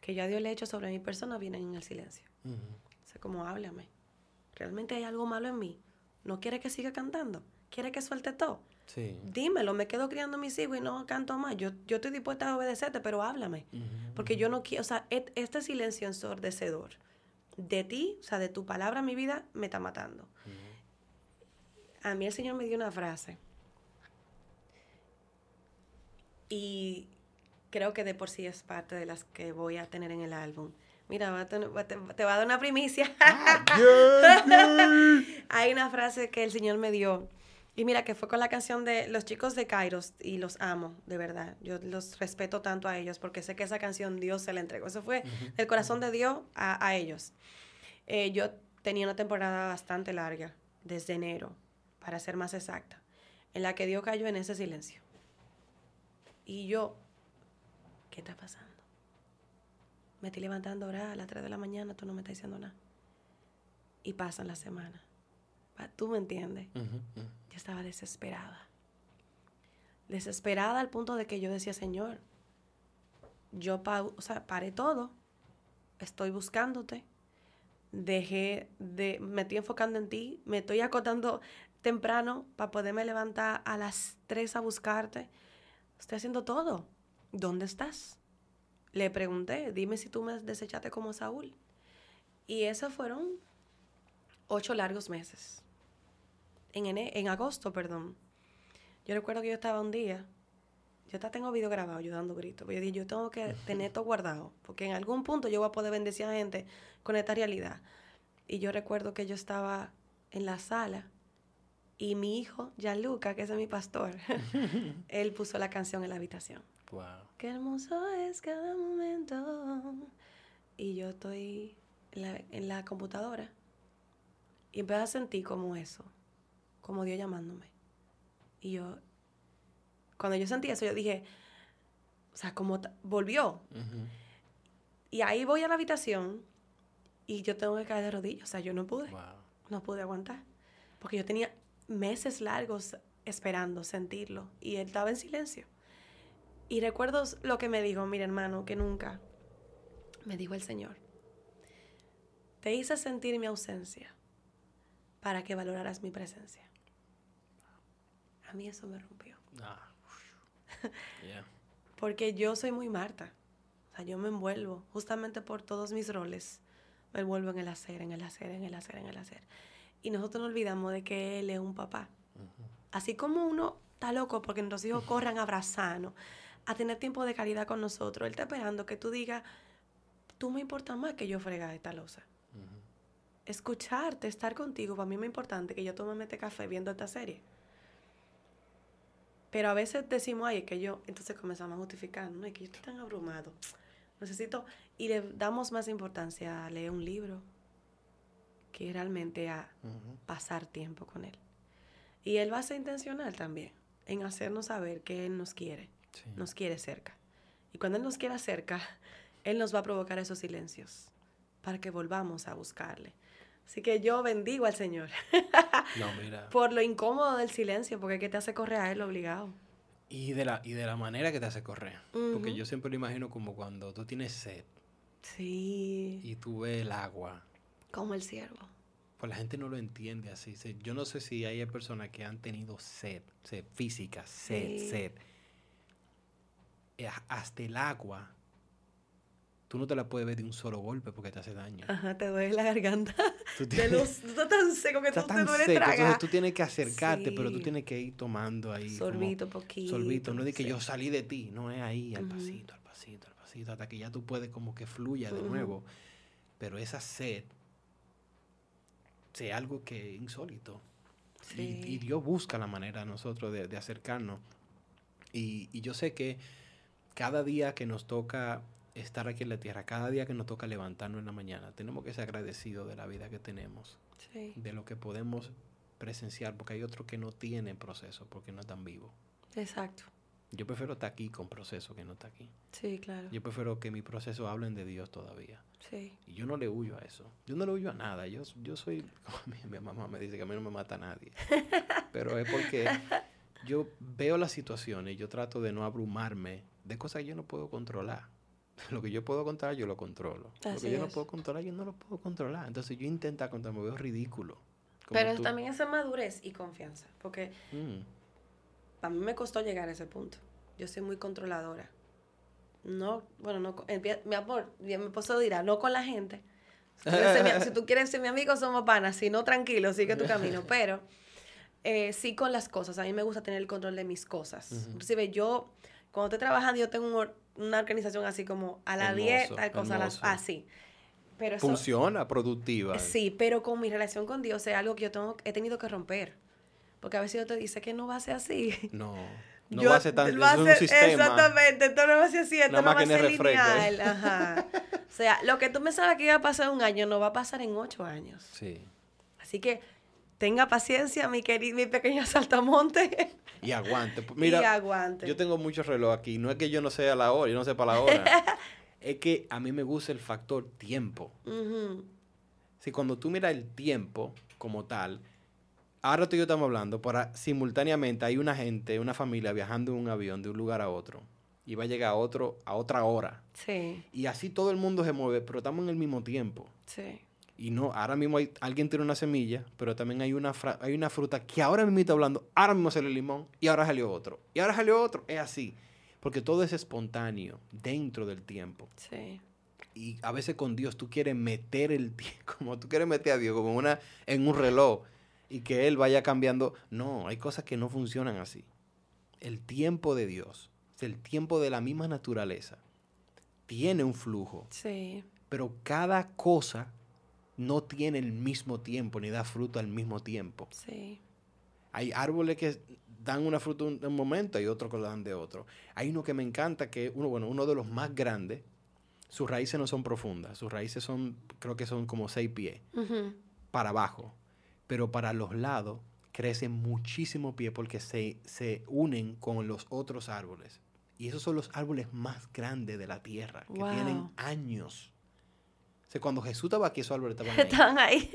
que yo a Dios le he hecho sobre mi persona vienen en el silencio. O sea, como háblame. ¿Realmente hay algo malo en mí? ¿No quiere que siga cantando? ¿Quiere que suelte todo? Sí. Dímelo, me quedo criando mis hijos y no canto más. Yo, yo estoy dispuesta a obedecerte, pero háblame. Porque yo no quiero, o sea, este silencio ensordecedor de ti, o sea, de tu palabra en mi vida, me está matando. A mí el Señor me dio una frase y creo que de por sí es parte de las que voy a tener en el álbum. Mira, te, va a dar una primicia. Ah, (laughs) Hay una frase que el Señor me dio Y mira que fue con la canción de los chicos de Kairos y los amo, de verdad. Yo los respeto tanto a ellos porque sé que esa canción Dios se la entregó. Eso fue el corazón de Dios a, ellos. Eh, yo tenía una temporada bastante larga, desde enero, para ser más exacta, en la que Dios cayó en ese silencio. Y yo, ¿qué está pasando? Me estoy levantando ahora a las 3 de la mañana, tú no me estás diciendo nada. Y pasan las semanas. Tú me entiendes. Yo estaba desesperada. Desesperada al punto de que yo decía, Señor, yo o sea, paré todo. Estoy buscándote. Dejé de, me estoy enfocando en ti. Me estoy acotando temprano para poderme levantar a las 3 a buscarte. Estoy haciendo todo. ¿Dónde estás? Le pregunté, dime si tú me desechaste como Saúl. Y esos fueron ocho largos meses en, en agosto, perdón, yo recuerdo que yo estaba un día, yo hasta tengo video grabado yo dando gritos, yo dije, yo tengo que (laughs) tener esto guardado, porque en algún punto yo voy a poder bendecir a gente con esta realidad. Y yo recuerdo que yo estaba en la sala y mi hijo, Gianluca, que es mi pastor, (laughs) (laughs) él puso la canción en la habitación. Wow. Qué hermoso es cada momento. Y yo estoy en la, en la computadora y empecé a sentir como eso como Dios llamándome. Y yo, cuando yo sentí eso, yo dije, o sea, como volvió. Y ahí voy a la habitación y yo tengo que caer de rodillas. O sea, yo no pude. No pude aguantar. Porque yo tenía meses largos esperando sentirlo y él estaba en silencio. Y recuerdo lo que me dijo, mira hermano, que nunca me dijo el Señor. Te hice sentir mi ausencia para que valoraras mi presencia. A mí eso me rompió. Ah, (laughs) Porque yo soy muy Marta. O sea, yo me envuelvo, justamente por todos mis roles, me envuelvo en el hacer, en el hacer, en el hacer, en el hacer. Y nosotros nos olvidamos de que él es un papá. Así como uno está loco porque nuestros hijos corran a abrazarnos, a tener tiempo de calidad con nosotros, él está esperando que tú digas, tú me importas más que yo frega esta losa. Escucharte, estar contigo, para mí es muy importante que yo tome este café viendo esta serie. Pero a veces decimos, ay, es que yo, entonces comenzamos a justificar, no, es que yo estoy tan abrumado. Necesito, y le damos más importancia a leer un libro que realmente a pasar tiempo con él. Y él va a ser intencional también en hacernos saber que él nos quiere, nos quiere cerca. Y cuando él nos quiera cerca, él nos va a provocar esos silencios para que volvamos a buscarle. Así que yo bendigo al Señor. (laughs) no, mira. Por lo incómodo del silencio, porque ¿qué te hace correr a Él obligado? Y de la, y de la manera que te hace correr. Porque yo siempre lo imagino como cuando tú tienes sed. Sí. Y tú ves el agua. Como el ciervo. Pues la gente no lo entiende así. Yo no sé si hay personas que han tenido sed, sed física, sed, sed. Eh, hasta el agua tú no te la puedes ver de un solo golpe porque te hace daño. Ajá, te duele la garganta. Tú, tienes, estás tan seco que tú te duele seco, tragar. Entonces tú tienes que acercarte, pero tú tienes que ir tomando ahí. Sorbito, poquito. Sorbito, no es de que yo salí de ti, no es ahí, al pasito, al pasito, al pasito, hasta que ya tú puedes como que fluya de nuevo. Pero esa sed, es algo que es insólito. Y, Dios busca la manera nosotros de, acercarnos. Y, y yo sé que cada día que nos toca estar aquí en la tierra, cada día que nos toca levantarnos en la mañana, tenemos que ser agradecidos de la vida que tenemos, de lo que podemos presenciar, porque hay otros que no tienen proceso porque no están vivos. Exacto. Yo prefiero estar aquí con proceso que no estar aquí. Sí, claro. Yo prefiero que mi proceso hablen de Dios todavía. Sí. Y yo no le huyo a eso. Yo no le huyo a nada. Yo, yo soy, (laughs) como mi, mamá me dice que a mí no me mata nadie. (laughs) Pero es porque yo veo las situaciones y yo trato de no abrumarme de cosas que yo no puedo controlar. (laughs) Lo que yo puedo controlar, yo lo controlo. lo que yo no puedo controlar, yo no lo puedo controlar. Entonces yo intento controlar, me veo ridículo. Pero también es madurez y confianza. Porque mm. a mí me costó llegar a ese punto. Yo soy muy controladora. No, bueno, no, mi amor, mi esposo dirá, no con la gente. (laughs) Si, tú quieres ser mi amigo, somos panas. Si no, tranquilo, sigue tu camino. (laughs) Pero eh, sí con las cosas. A mí me gusta tener el control de mis cosas. Inclusive yo, cuando estoy trabajando, yo tengo un, una organización así como a la dieta, cosas así. Pero Funciona, productiva. Sí, pero con mi relación con Dios es algo que yo tengo, he tenido que romper. Porque a veces yo te dice que no va a ser así. No. (laughs) No va a ser tan es un sistema. Exactamente, esto no va a ser así, esto no va a ser lineal. (laughs) Ajá. O sea, lo que tú me sabes que iba a pasar en un año, no va a pasar en ocho años. Sí. Así que tenga paciencia, mi querido, mi pequeño (laughs) saltamonte. Y aguante. Mira, y aguante. Yo tengo muchos reloj aquí. No es que yo no sea la hora, yo no sepa la hora. (laughs) es que a mí me gusta el factor tiempo. Si cuando tú miras el tiempo como tal, ahora tú y yo estamos hablando, para simultáneamente hay una gente, una familia viajando en un avión de un lugar a otro y va a llegar a otro a otra hora. Sí. Y así todo el mundo se mueve, pero estamos en el mismo tiempo. Sí. Y no, ahora mismo hay, alguien tiene una semilla, pero también hay una, hay una fruta que ahora mismo está hablando, ahora mismo sale el limón y ahora salió otro. Y ahora salió otro. Es así. Porque todo es espontáneo dentro del tiempo. Sí. Y a veces con Dios tú quieres meter el tiempo, (laughs) como tú quieres meter a Dios como una, en un reloj y que Él vaya cambiando. No, hay cosas que no funcionan así. El tiempo de Dios, el tiempo de la misma naturaleza, tiene un flujo. Sí. Pero cada cosa no tiene el mismo tiempo ni da fruto al mismo tiempo. Sí. Hay árboles que dan una fruta en un momento y otros que lo dan de otro. Hay uno que me encanta, que uno, bueno, uno de los más grandes, sus raíces no son profundas, sus raíces son, creo que son como seis pies para abajo, pero para los lados crecen muchísimo pie porque se, se unen con los otros árboles. Y esos son los árboles más grandes de la tierra, que tienen años cuando Jesús estaba aquí, esos árboles estaban (laughs) ahí.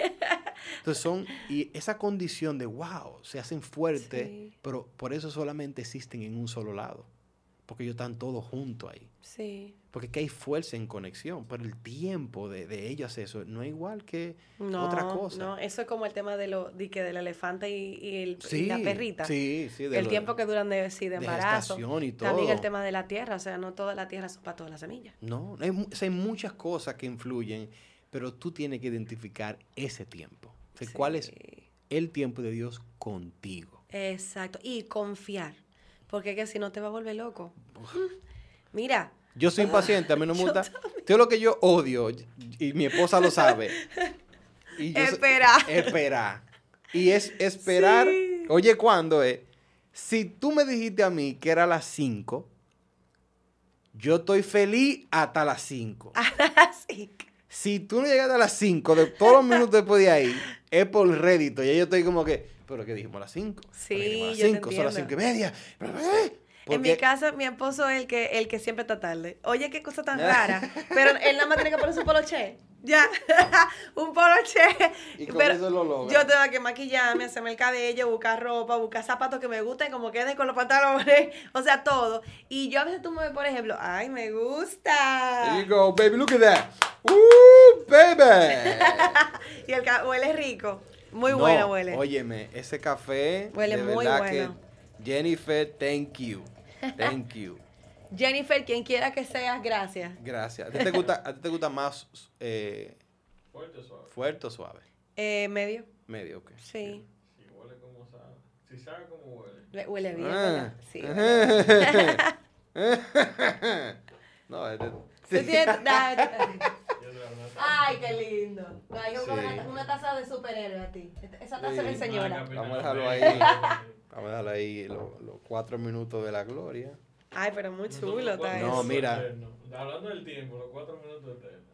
Entonces son, y esa condición de wow, se hacen fuertes, pero por eso solamente existen en un solo lado. Porque ellos están todos juntos ahí. Sí. Porque que hay fuerza en conexión, pero el tiempo de, de ellos eso no es igual que otra cosa. No, eso es como el tema de lo, de que del elefante y, el, la perrita. Sí, sí. el tiempo que duran de, sí, de embarazo. Y todo. También el tema de la tierra, o sea, no toda la tierra son para todas las semillas. No, hay, hay muchas cosas que influyen, pero tú tienes que identificar ese tiempo. ¿Cuál es el tiempo de Dios contigo? Exacto, y confiar. Porque es que si no te va a volver loco. (laughs) Mira. Yo soy impaciente, a mí no me (laughs) gusta. Todo lo que yo odio, y mi esposa lo sabe. (laughs) Espera. Espera. Y es esperar. Oye, ¿cuándo es? Si tú me dijiste a mí que era a las 5, yo estoy feliz hasta las 5. A las 5. Si tú no llegas a las 5, de todos los minutos después de ahí, es por rédito. Y yo estoy como que, pero ¿qué dijimos? A las 5. Sí, a las 5, son las 5 y media. ¿eh? En mi casa, mi esposo es el que, el que siempre está tarde. Oye, qué cosa tan rara. Pero él nada más tiene que poner su poloche. Ya. (laughs) un poloche. Y pero eso lo logra. Yo tengo que maquillarme, hacerme el cabello, buscar ropa, buscar zapatos que me gusten, como queden con los pantalones. (laughs) O sea, todo. Y yo a veces tú me ves, por ejemplo, ay, me gusta. There you go, baby, look at that. ¡Uh, baby! (laughs) y el huele rico. Muy bueno huele. Óyeme, ese café. Huele muy bueno. Jennifer, thank you. Thank you. (laughs) Jennifer, quien quiera que seas, gracias. Gracias. ¿A ti te gusta, a ti te gusta más eh, fuerte o suave? Fuerte o suave? Eh, medio. Medio, ok. Sí. Si huele como sabe. Si sabe cómo huele. huele bien, ah. Sí. (laughs) (laughs) no, es de... Ay, qué lindo. Hay una, taza de superhéroe a ti. Esa taza de señora. (laughs) Vamos a dejarlo ahí. Vamos a dejarlo ahí los, cuatro minutos de la gloria. Ay, pero muy chulo está No, mira. Hablando del tiempo, los cuatro minutos de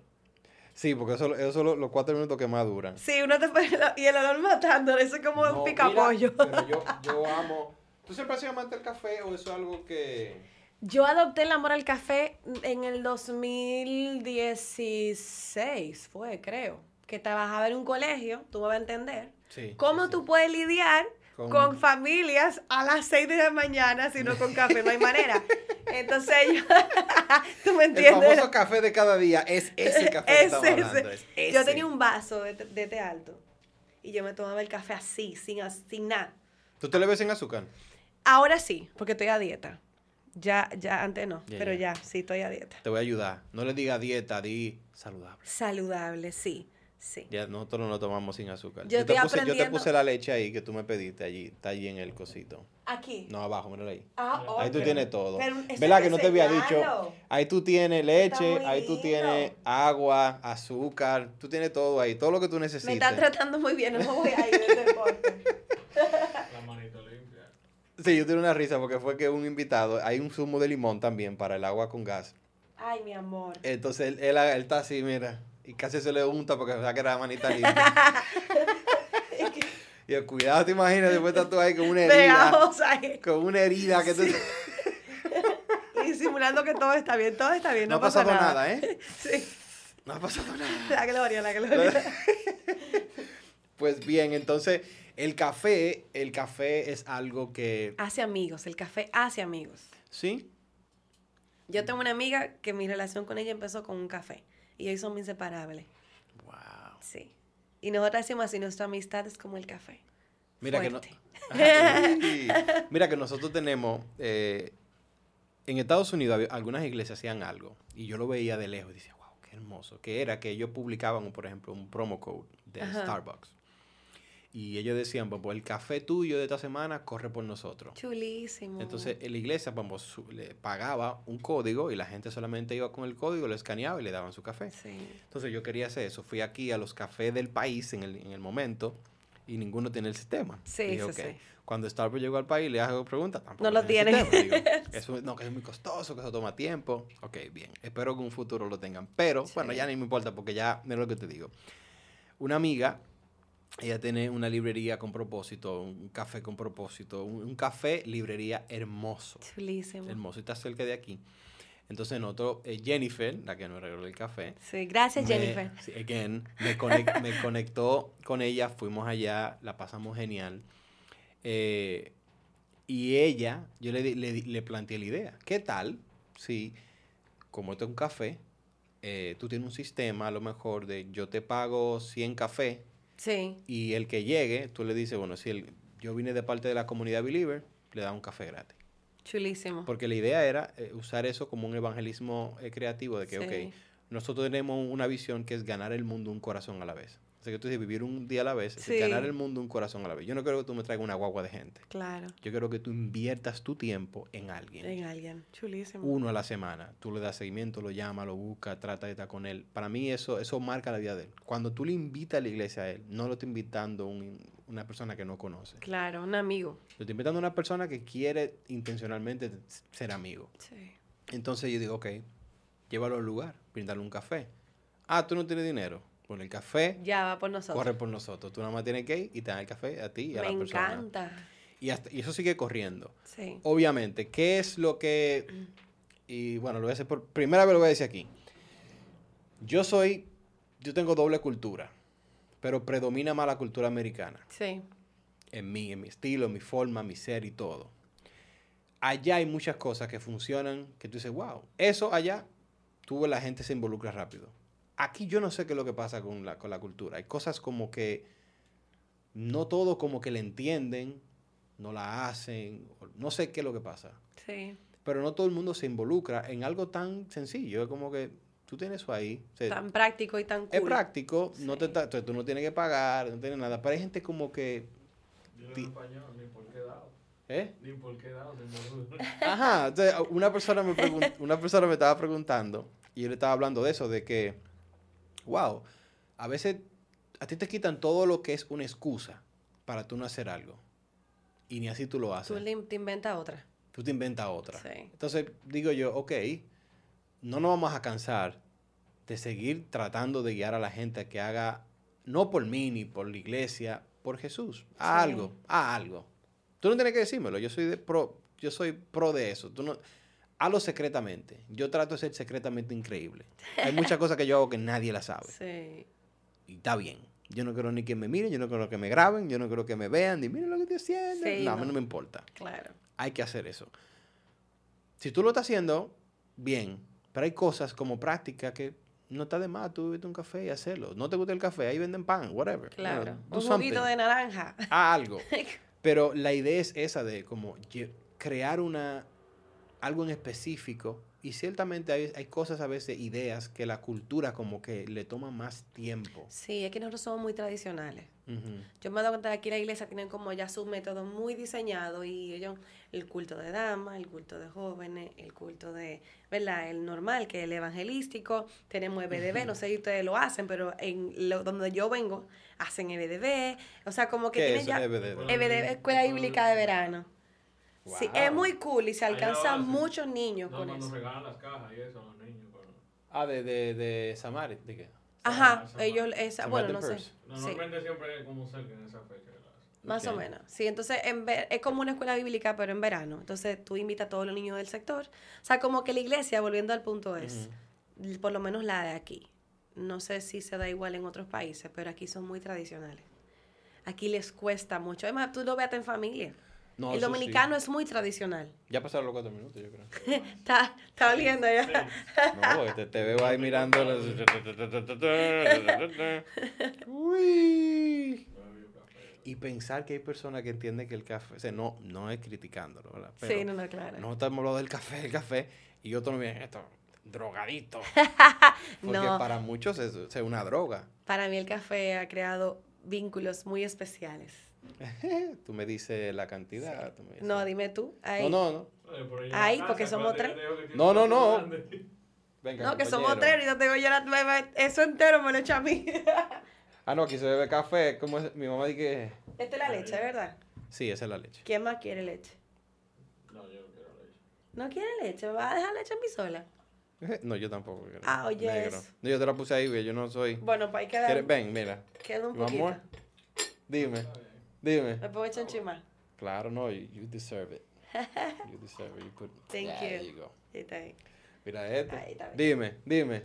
Sí, porque eso, eso son los, cuatro minutos que más duran. Sí, uno te puede... Y el olor matando, eso es como un picapollo. Pero yo, yo (laughs) amo... ¿Tú siempre has sido amante del café o eso es algo que...? Yo adopté el amor al café en el 2016, fue, creo. Que trabajaba en un colegio, tú me vas a entender. Sí, ¿Cómo tú puedes lidiar con... familias a las 6 de la mañana si no con café? No hay manera. (laughs) Entonces yo, (laughs) tú me entiendes. El famoso café de cada día es ese café es que (laughs) ese. Es Yo tenía un vaso de, de té alto y yo me tomaba el café así, sin, sin nada. ¿Tú te le ves sin azúcar? Ahora sí, porque estoy a dieta. Ya, ya, antes no, pero ya. sí estoy a dieta. Te voy a ayudar. No le diga dieta, di saludable. Saludable, sí, sí. Ya nosotros no tomamos sin azúcar. Yo, te puse, yo te puse la leche ahí que tú me pediste allí, está allí en el cosito. Aquí. No, abajo, míralo ahí. Ah, Ahí tú tienes todo. ¿Verdad que no te había dicho? Ahí tú tienes leche, ahí tú tienes agua, azúcar, tú tienes todo ahí, todo lo que tú necesitas. Me están tratando muy bien, no me voy a ir de deporte. La Sí, yo tengo una risa porque fue que un invitado, hay un zumo de limón también para el agua con gas. Ay, mi amor. Entonces él, él, él está así, mira, y casi se le unta porque se que era manita (laughs) limpia. y el cuidado, te imaginas, después estás tú ahí con una herida. Con una herida que tú... y (laughs) simulando que todo está bien, todo está bien, no, no ha pasado nada. ¿eh? (laughs) Sí. No ha pasado nada. La gloria, la gloria. pues bien, entonces el café, el café es algo que... Hace amigos, el café hace amigos. ¿Sí? Yo tengo una amiga que mi relación con ella empezó con un café y hoy somos inseparables. Wow. Sí. Y nosotros decimos así, nuestra amistad es como el café. Mira que no... (laughs) Mira que nosotros tenemos... Eh, en Estados Unidos algunas iglesias hacían algo y yo lo veía de lejos y decía, wow, qué hermoso. Que era que ellos publicaban, por ejemplo, un promo code de Starbucks. Y ellos decían, pues, pues, el café tuyo de esta semana corre por nosotros. Chulísimo. Entonces, la iglesia, pues, le pagaba un código y la gente solamente iba con el código, lo escaneaba y le daban su café. Sí. Entonces, yo quería hacer eso. Fui aquí a los cafés del país en el, en el momento y ninguno tiene el sistema. Sí, sí, sí. Cuando Starbucks llegó al país, le hago preguntas. No lo tienen. (laughs) eso, no, que es muy costoso, que eso toma tiempo. Ok, bien. Espero que en un futuro lo tengan. Pero, bueno, ya ni me importa porque ya, mira lo que te digo. Una amiga ella tiene una librería con propósito, un café con propósito, un, café librería hermoso. Chulísimo. Hermoso, y está cerca de aquí. Entonces nosotros, eh, Jennifer, la que nos regaló el café. Sí, gracias Jennifer. (laughs) Again, me, me, conectó con ella, fuimos allá, la pasamos genial. Eh, y ella, yo le, le, le, planteé la idea. ¿Qué tal si, como esto es un café, eh, tú tienes un sistema a lo mejor de yo te pago 100 cafés Sí. Y el que llegue, tú le dices, bueno, si el, yo vine de parte de la comunidad Believer, le da un café gratis. Chulísimo. Porque la idea era eh, usar eso como un evangelismo eh, creativo de que, ok, nosotros tenemos una visión que es ganar el mundo un corazón a la vez. O sea, que tú dices, vivir un día a la vez, ganar el mundo un corazón a la vez. Yo no quiero que tú me traigas una guagua de gente. Claro. Yo quiero que tú inviertas tu tiempo en alguien. En alguien. Chulísimo. Uno a la semana. Tú le das seguimiento, lo llamas, lo buscas, trata de estar con él. Para mí eso, eso marca la vida de él. Cuando tú le invitas a la iglesia a él, no lo estás invitando un, una persona que no conoce. Claro, un amigo. Lo estás invitando a una persona que quiere intencionalmente ser amigo. Sí. Entonces yo digo, ok, llévalo al lugar, brindarle un café. Ah, tú no tienes dinero con el café. Ya va por nosotros. Corre por nosotros. Tú nada más tienes que ir y te dan el café a ti y a la persona. Me encanta. Y, y eso sigue corriendo. Sí. Obviamente, ¿qué es lo que... Y bueno, lo voy a hacer por primera vez lo voy a decir aquí. Yo soy... Yo tengo doble cultura, pero predomina más la cultura americana. Sí. En mí, en mi estilo, en mi forma, mi ser y todo. Allá hay muchas cosas que funcionan que tú dices, wow, eso allá, tú la gente se involucra rápido aquí yo no sé qué es lo que pasa con la, con la cultura. Hay cosas como que no todo como que le entienden, no la hacen, no sé qué es lo que pasa. Sí. Pero no todo el mundo se involucra en algo tan sencillo. Es como que tú tienes eso ahí. tan práctico y tan cool. Es práctico, no te, tú no tienes que pagar, no tienes nada. Pero hay gente como que... Yo en español, ni por qué dado. ¿Eh? Ni por qué dado. (laughs) Ajá. Una persona, me una persona me estaba preguntando y yo le estaba hablando de eso, de que wow, a veces a ti te quitan todo lo que es una excusa para tú no hacer algo. Y ni así tú lo haces. Tú te inventas otra. Tú te inventas otra. Sí. Entonces digo yo, ok, no nos vamos a cansar de seguir tratando de guiar a la gente a que haga, no por mí ni por la iglesia, por Jesús. A algo, a algo. Tú no tienes que decírmelo, yo soy de pro, yo soy pro de eso. Tú no, hazlo secretamente. Yo trato de ser secretamente increíble. Hay muchas cosas que yo hago que nadie las sabe. Sí. Y está bien. Yo no quiero ni que me miren, yo no quiero que me graben, yo no quiero que me vean, ni miren lo que estoy haciendo. no, a mí no me importa. Claro. Hay que hacer eso. Si tú lo estás haciendo, bien. Pero hay cosas como práctica que no está de más tú bebes un café y hacerlo. No te gusta el café, ahí venden pan, whatever. Claro. un juguito de naranja. algo. (laughs) Pero la idea es esa de como crear una algo en específico. Y ciertamente hay, hay, cosas a veces, ideas, que la cultura como que le toma más tiempo. Sí, es que nosotros somos muy tradicionales. Yo me he dado cuenta que aquí la iglesia tienen como ya su método muy diseñado y ellos, el culto de damas, el culto de jóvenes, el culto de, ¿verdad? El normal, que es el evangelístico, tenemos EBDB, no sé si ustedes lo hacen, pero en lo, donde yo vengo hacen EBDB, o sea, como que tienen ya... EBDB? EBDB, Escuela Bíblica de Verano. Sí, es muy cool y se alcanzan muchos niños no, con cuando eso. regalan las cajas y eso a los niños. Pero... Ah, de, de, de Samari, ¿de qué? Ajá, ellos, esa, bueno, no sé. Normalmente sí. siempre como cerca en esa fecha. Más o menos. Sí, entonces en ver, es como una escuela bíblica, pero en verano. Entonces tú invitas a todos los niños del sector. O sea, como que la iglesia, volviendo al punto es, por lo menos la de aquí. No sé si se da igual en otros países, pero aquí son muy tradicionales. Aquí les cuesta mucho. Además, tú lo veas en familia. El dominicano es muy tradicional. Ya pasaron los cuatro minutos, yo creo. (laughs) está, está oliendo ya. No, te, te, veo ahí mirando. Uy. Y pensar que hay personas que entienden que el café, o sea, no, no es criticándolo, ¿verdad? Pero sí, no, no, claro. No estamos hablando del café, el café, y otros no vienen esto, drogadito. (laughs) Porque para muchos es, es una droga. Para mí el café ha creado vínculos muy especiales. (laughs) tú me dices la cantidad. No, dime tú. Ahí. No, no, no. Ahí, porque somos tres. No, no, no. Venga, no, que somos tres y yo tengo yo la, eso entero me lo echa a mí. (laughs) ah, no, aquí se bebe café. ¿Cómo es? Mi mamá dice que... Esta es la leche, ¿verdad? Sí, esa es la leche. ¿Quién más quiere leche? No, yo no quiero leche. ¿No quiere leche? ¿Me vas a dejar leche en mi sola? (laughs) No, yo tampoco. Quiero. Ah, oye. No, yo te la puse ahí, yo no soy. Bueno, para ahí quedar. Ven, mira. Queda un poquito. amor, dime. Dime. ¿Me puedo echar un chima? Claro, no, you, you, deserve it. You deserve it. You put, (laughs) Thank yeah, you. There you go. Está. Mira este. Dime, dime.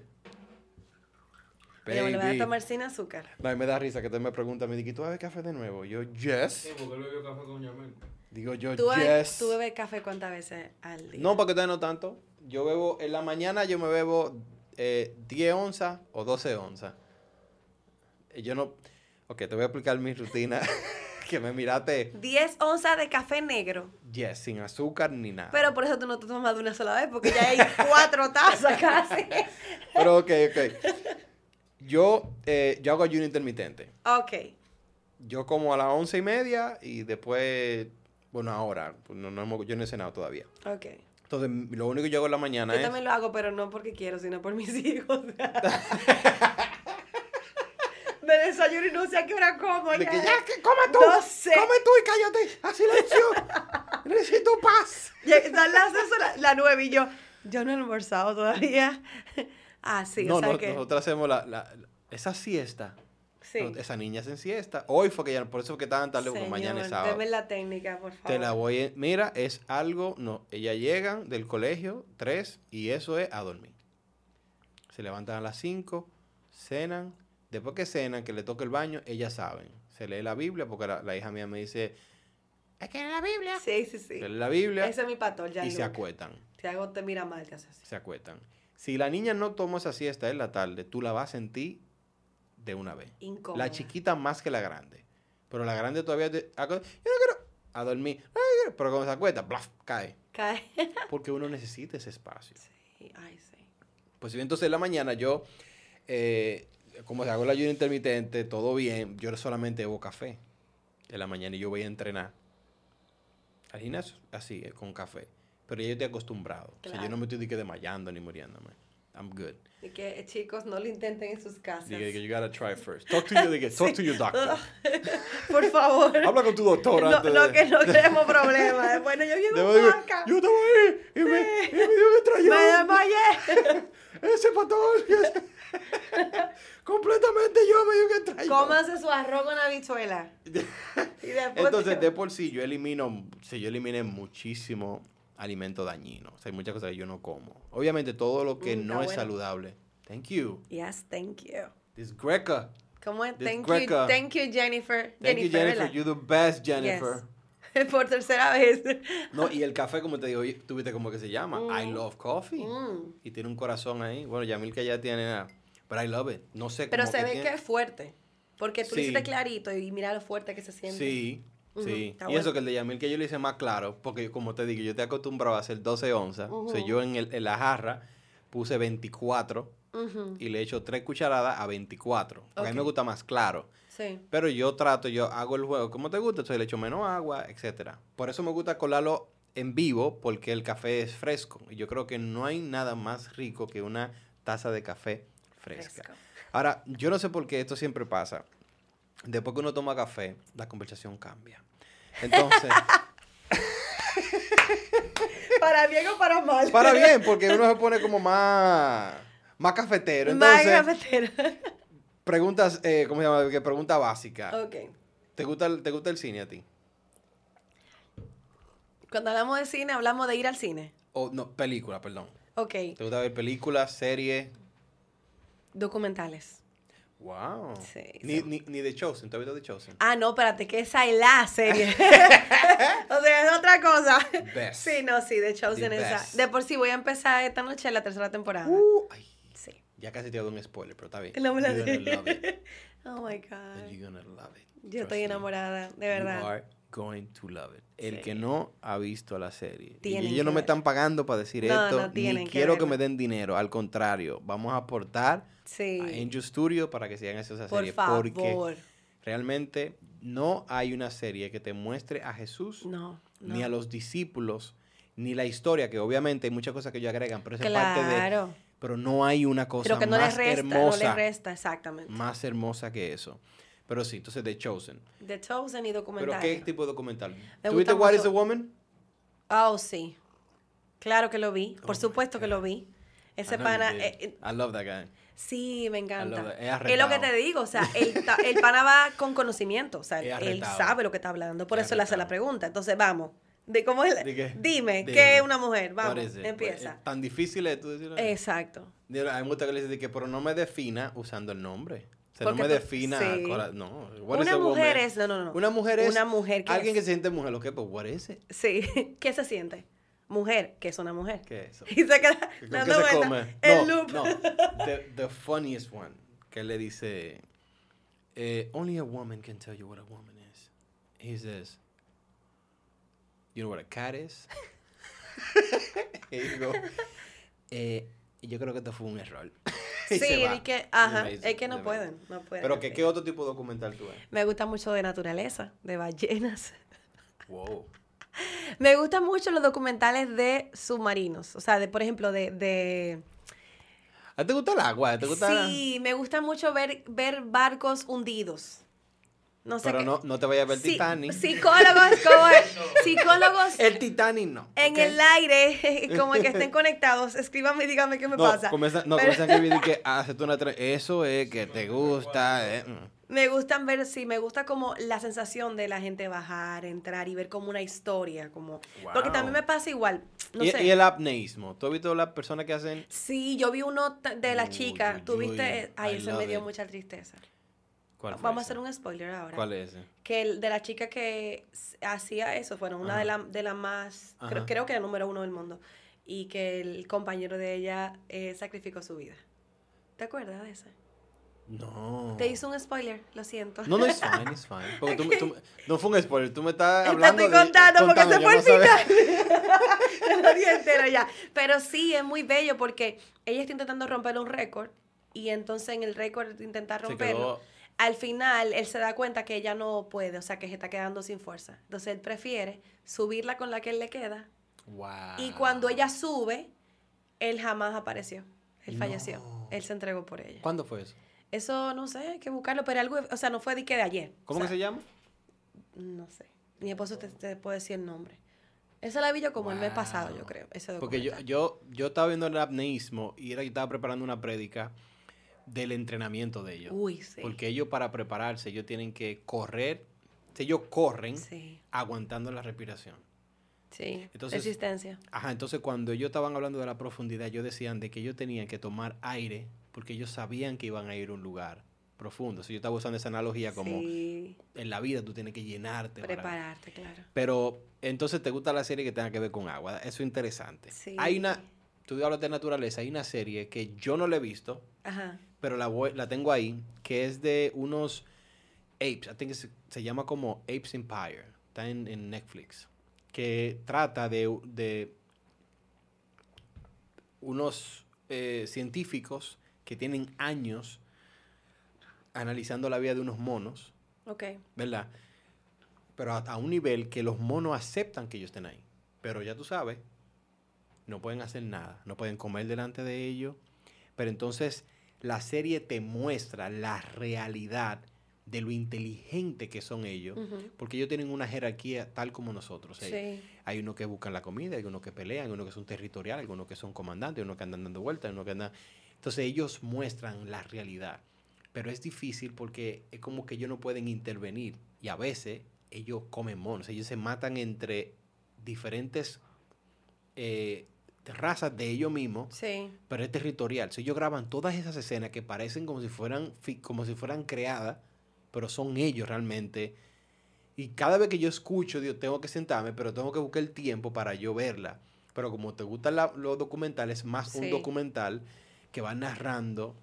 Pero me lo voy a tomar sin azúcar. No, y me da risa que te me pregunta, me dice, ¿tú bebes café de nuevo? Yo, yes. Sí, porque él bebió café con Yamel. Digo yo, ¿Tú yes. ¿Tú bebes café cuántas veces al día? No, porque ustedes no tanto. Yo bebo, en la mañana yo me bebo eh, 10 onzas o 12 onzas. Yo no... Ok, te voy a explicar mi rutina. (laughs) (laughs) que me miraste. 10 onzas de café negro. Yes, sin azúcar ni nada. Pero por eso tú no te tomas de una sola vez, porque ya hay cuatro (laughs) tazas casi. Pero ok, ok. Yo, eh, yo hago ayuno intermitente. Ok. Yo como a las once y media y después, bueno, ahora, pues no, no, yo no he cenado todavía. Ok. Entonces, lo único que yo hago en la mañana yo es... Yo también lo hago, pero no porque quiero, sino por mis (laughs) hijos. Me desayuno y no sé a qué hora como. De que ya, que come tú. No sé. Come tú y cállate. A silencio. (laughs) Necesito paz. Dan las la, la nueve y yo, yo no he almorzado todavía. (laughs) ah, sí, no, o sea no, que... nosotros hacemos la, la, esa siesta. Sí. esa niña es en siesta. Hoy fue que ya, por eso que estaban tarde, porque mañana es sábado. Deme la técnica, por favor. Te la voy a, Mira, es algo, no, ellas llegan del colegio, tres, y eso es a dormir. Se levantan a las cinco, cenan, después que cenan, que le toque el baño, ellas saben. Se lee la Biblia, porque la, la hija mía me dice, es que la Biblia. Sí, sí, sí. Se lee la Biblia. Ese es mi pastor, ya Y se acuestan. Si algo te mira mal, te hace así. Se acuestan. Si la niña no toma esa siesta en la tarde, tú la vas a sentir de una vez. Incómoda. La chiquita más que la grande. Pero la grande todavía... Te, yo no quiero a dormir. Pero cuando se acuesta, ¡blaf! cae. Cae. (laughs) Porque uno necesita ese espacio. Sí, ay, sí. Pues entonces en la mañana yo, eh, como se hago el ayuno intermitente, todo bien, yo solamente bebo café en la mañana y yo voy a entrenar. Al gimnasio, así, eh, con café. Pero ya yo estoy acostumbrado. Claro. O sea, yo no me estoy que desmayando ni muriéndome. I'm good. Y que chicos no lo intenten en sus casas. Diga que you gotta try first. Talk to your, diga, (laughs) talk to your doctor. (laughs) Por favor. Habla con tu doctor no, antes No, de... que no queremos problemas. Bueno, yo vivo en Huaca. Yo estaba ahí y me, y me dio. (laughs) Me desmayé. Ese patón. (laughs) Completamente yo me dio que traía. Cómase su arroz con habichuela. y (laughs) Entonces, de por sí, yo elimino, si yo eliminé muchísimo alimento dañino. O sea, hay muchas cosas que yo no como. Obviamente, todo lo que Mm, no es bueno. saludable. Thank you. Yes, thank you. This Greca. ¿Cómo es? This Thank Greca. you, thank you, Jennifer. Thank you, Jennifer. You're the best, Jennifer. Yes. (laughs) Por tercera vez. No, y el café, como te digo, oye, tú viste cómo que se llama. I Mm. love coffee. Mm. Y tiene un corazón ahí. Bueno, Yamil que ya tiene nada. Pero I love it. No sé Pero se que ve tiene- que es fuerte. Porque tú lo Sí. hiciste clarito y mira lo fuerte que se siente. Sí, sí. está Y bueno. eso que el de Yamil que yo le hice más claro, porque como te digo, yo te acostumbrado a hacer 12 onzas. O sea, yo en, el, en la jarra puse 24 Ujú, y le echo 3 cucharadas a 24. Porque a mí me gusta más claro. Sí. Pero yo trato, yo hago el juego como te gusta, entonces le echo menos agua, etcétera. Por eso me gusta colarlo en vivo, porque el café es fresco. Y yo creo que no hay nada más rico que una taza de café fresca. Fresco. Ahora, yo no sé por qué esto siempre pasa. Después que uno toma café, la conversación cambia. Entonces, (laughs) para bien o para mal. Para bien, porque uno se pone como más, más cafetero. Entonces, más cafetero. Preguntas, eh, ¿cómo se llama? Pregunta básica. Ok. ¿Te gusta, el, ¿Te gusta el cine a ti? Cuando hablamos de cine, hablamos de ir al cine. O, no, película, perdón. Ok. ¿Te gusta ver películas, series? Documentales. Wow. Sí, ni, ni, ni The Chosen, ¿tú has visto The Chosen? Ah, no, espérate, que esa es la serie. (laughs) (laughs) o sea, es otra cosa. Best. Sí, no, sí, The Chosen es esa. De por sí voy a empezar esta noche la tercera temporada. Uh, ay. Ya casi te hago un spoiler, pero está bien. No me la (laughs) Oh my God. You're gonna love it. Yo estoy enamorada, de verdad. You are going to love it. El que no ha visto la serie. y ellos no me están pagando para decir esto. ni quiero que me den dinero. Al contrario, vamos a aportar sí. a Angel Studio para que sigan esa serie. Porque realmente no hay una serie que te muestre a Jesús ni a los discípulos ni la historia, que obviamente hay muchas cosas que ellos agregan, pero es parte de... Pero no hay una cosa que no más resta, hermosa. No les resta, exactamente. Más hermosa que eso. Pero sí, entonces The Chosen. The Chosen y documental. ¿Pero qué tipo de documental? ¿Tuviste What is a Woman? Oh, sí. Claro que lo vi. Por oh supuesto que lo vi. Ese pana... Eh, eh, I love that guy. Sí, me encanta. Es, lo que te digo, o sea, (laughs) el, el pana va con conocimiento, o sea, él sabe lo que está hablando, por eso le hace la pregunta. Entonces, vamos, de cómo es, dime, ¿qué es una mujer? Vamos, empieza. tan difícil es tú decirlo. Exacto. Hay muchas que le dicen que, pero no me defina usando el nombre. O sea, no me defina. No. Una mujer es. No, no, no. Una mujer es. Una mujer que Alguien que se siente mujer. ¿Lo que? Pues, what is it? Sí. (laughs) ¿Qué se siente? mujer, que es una mujer. ¿Qué es eso? (laughs) Y se queda dando se come? El loop. No, (laughs) the, the, funniest one, que le dice, eh, only a woman can tell you what a woman is. He says, you know what a cat is? (laughs) (laughs) y digo, eh, yo creo que esto fue un error. (laughs) sí, y que, ajá, es que no pueden, no pueden. Pero que, ¿qué otro tipo de documental tú ves? Me gusta mucho de naturaleza, de ballenas. Wow. Me gustan mucho los documentales de submarinos. O sea, de, por ejemplo, de, de... te gusta el agua? ¿Te gusta sí, me gusta mucho ver, ver barcos hundidos. No sé Pero no, no te vayas a ver el Titanic. Psicólogos, como (laughs) psicólogos. El Titanic no. En el aire, (laughs) como que estén conectados, escríbame y dígame qué me pasa. no, comienzan a escribir que (laughs) haces una. Eso es que te gusta. Eh. Mm. Me gustan ver, sí, me gusta como la sensación de la gente bajar, entrar y ver como una historia, como... Porque también me pasa igual, no ¿Y, sé. ¿Y el apneísmo? ¿Tú has visto las personas que hacen...? Sí, yo vi uno de la chica, ¿tú viste? Ay, ese me dio mucha tristeza. ¿Cuál Vamos a hacer un spoiler ahora. ¿Cuál es ese? Que el de la chica que hacía eso, bueno, una de las de la más, creo, creo, que era número uno del mundo, y que el compañero de ella eh, sacrificó su vida. ¿Te acuerdas de ese? No. Te hizo un spoiler, lo siento. No, no, es (laughs) fine, es fine. Porque tú, no fue un spoiler, tú me estás hablando Te estoy contando porque se fue el final. lo dije entero ya. Pero sí, es muy bello porque ella está intentando romper un récord y entonces en el récord intentar romperlo, al final él se da cuenta que ella no puede, o sea, que se está quedando sin fuerza. Entonces él prefiere subirla con la que él le queda. Wow. Y cuando ella sube, él jamás apareció. Él falleció. Él se entregó por ella. ¿Cuándo fue eso? Eso no sé, hay que buscarlo, pero algo, o sea, no fue de que de ayer. ¿Cómo que se llama? No sé. Mi esposo te, puede decir el nombre. Esa la vi yo como el mes pasado, yo creo. Ese Porque yo, yo, yo estaba viendo el apneísmo y era, estaba preparando una prédica del entrenamiento de ellos. Uy, sí. Porque ellos para prepararse, ellos tienen que correr, ellos corren aguantando la respiración. Sí, entonces, resistencia. Ajá, entonces cuando ellos estaban hablando de la profundidad, ellos decían de que ellos tenían que tomar aire porque ellos sabían que iban a ir a un lugar profundo. Yo estaba usando esa analogía como en la vida tú tienes que llenarte. Prepararte, claro. Pero entonces te gusta la serie que tenga que ver con agua. Eso es interesante. Hay una, tú hablas de naturaleza, hay una serie que yo no la he visto, pero la, la tengo ahí, que es de unos apes. I think se llama como Apes Empire. Está en, Netflix. Que trata de, de unos eh, científicos que tienen años analizando la vida de unos monos. Ok. ¿Verdad? Pero a, un nivel que los monos aceptan que ellos estén ahí. Pero ya tú sabes, no pueden hacer nada, no pueden comer delante de ellos. Pero entonces la serie te muestra la realidad de lo inteligente que son ellos, porque ellos tienen una jerarquía tal como nosotros. Hay uno que buscan la comida, hay uno que pelean, hay uno que son territoriales, hay uno que son comandantes, hay uno que andan dando vueltas, hay uno que anda... Entonces ellos muestran la realidad, pero es difícil porque es como que ellos no pueden intervenir. Y a veces ellos comen monos, ellos se matan entre diferentes eh, razas de ellos mismos, sí. pero es territorial. Si ellos graban todas esas escenas que parecen como si fueran, como si fueran creadas pero son ellos realmente. Y cada vez que yo escucho, Dios, tengo que sentarme, pero tengo que buscar el tiempo para yo verla. Pero como te gustan los documentales, más un documental que va narrando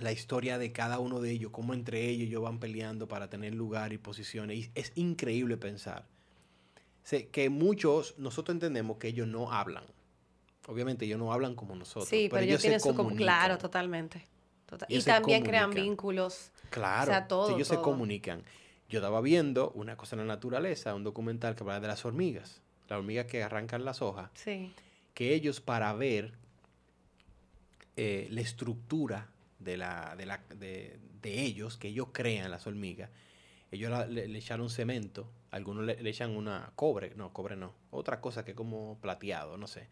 la historia de cada uno de ellos, cómo entre ellos ellos van peleando para tener lugar y posiciones. Y es increíble pensar. Que muchos, nosotros entendemos que ellos no hablan. Obviamente ellos no hablan como nosotros. Sí, pero, ellos, tienen su... Claro, totalmente. Y, también crean vínculos. Claro, ellos se comunican. Yo estaba viendo una cosa en la naturaleza, un documental que habla de las hormigas, las hormigas que arrancan las hojas. Sí. Que ellos para ver eh, la estructura de, la, de, la, de, ellos, que ellos crean las hormigas, ellos le, echaron cemento, algunos le, echan una cobre, no, cobre no, otra cosa que como plateado, no sé.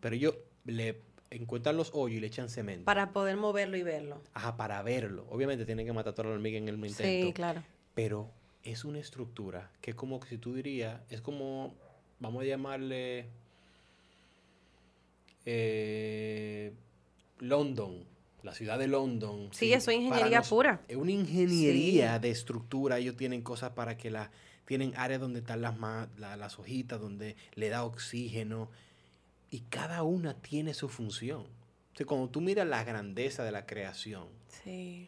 Pero ellos le encuentran los hoyos y le echan cemento. Para poder moverlo y verlo. Ajá, para verlo. Obviamente tienen que matar a toda la hormiga en el intento. Sí, claro. Pero es una estructura que es como si tú dirías, es como, vamos a llamarle eh, London, la ciudad de London. Sí, eso es ingeniería pura. Es una ingeniería de estructura. Ellos tienen cosas para que la, tienen áreas donde están las, las hojitas, donde le da oxígeno y cada una tiene su función. O cuando tú miras la grandeza de la creación,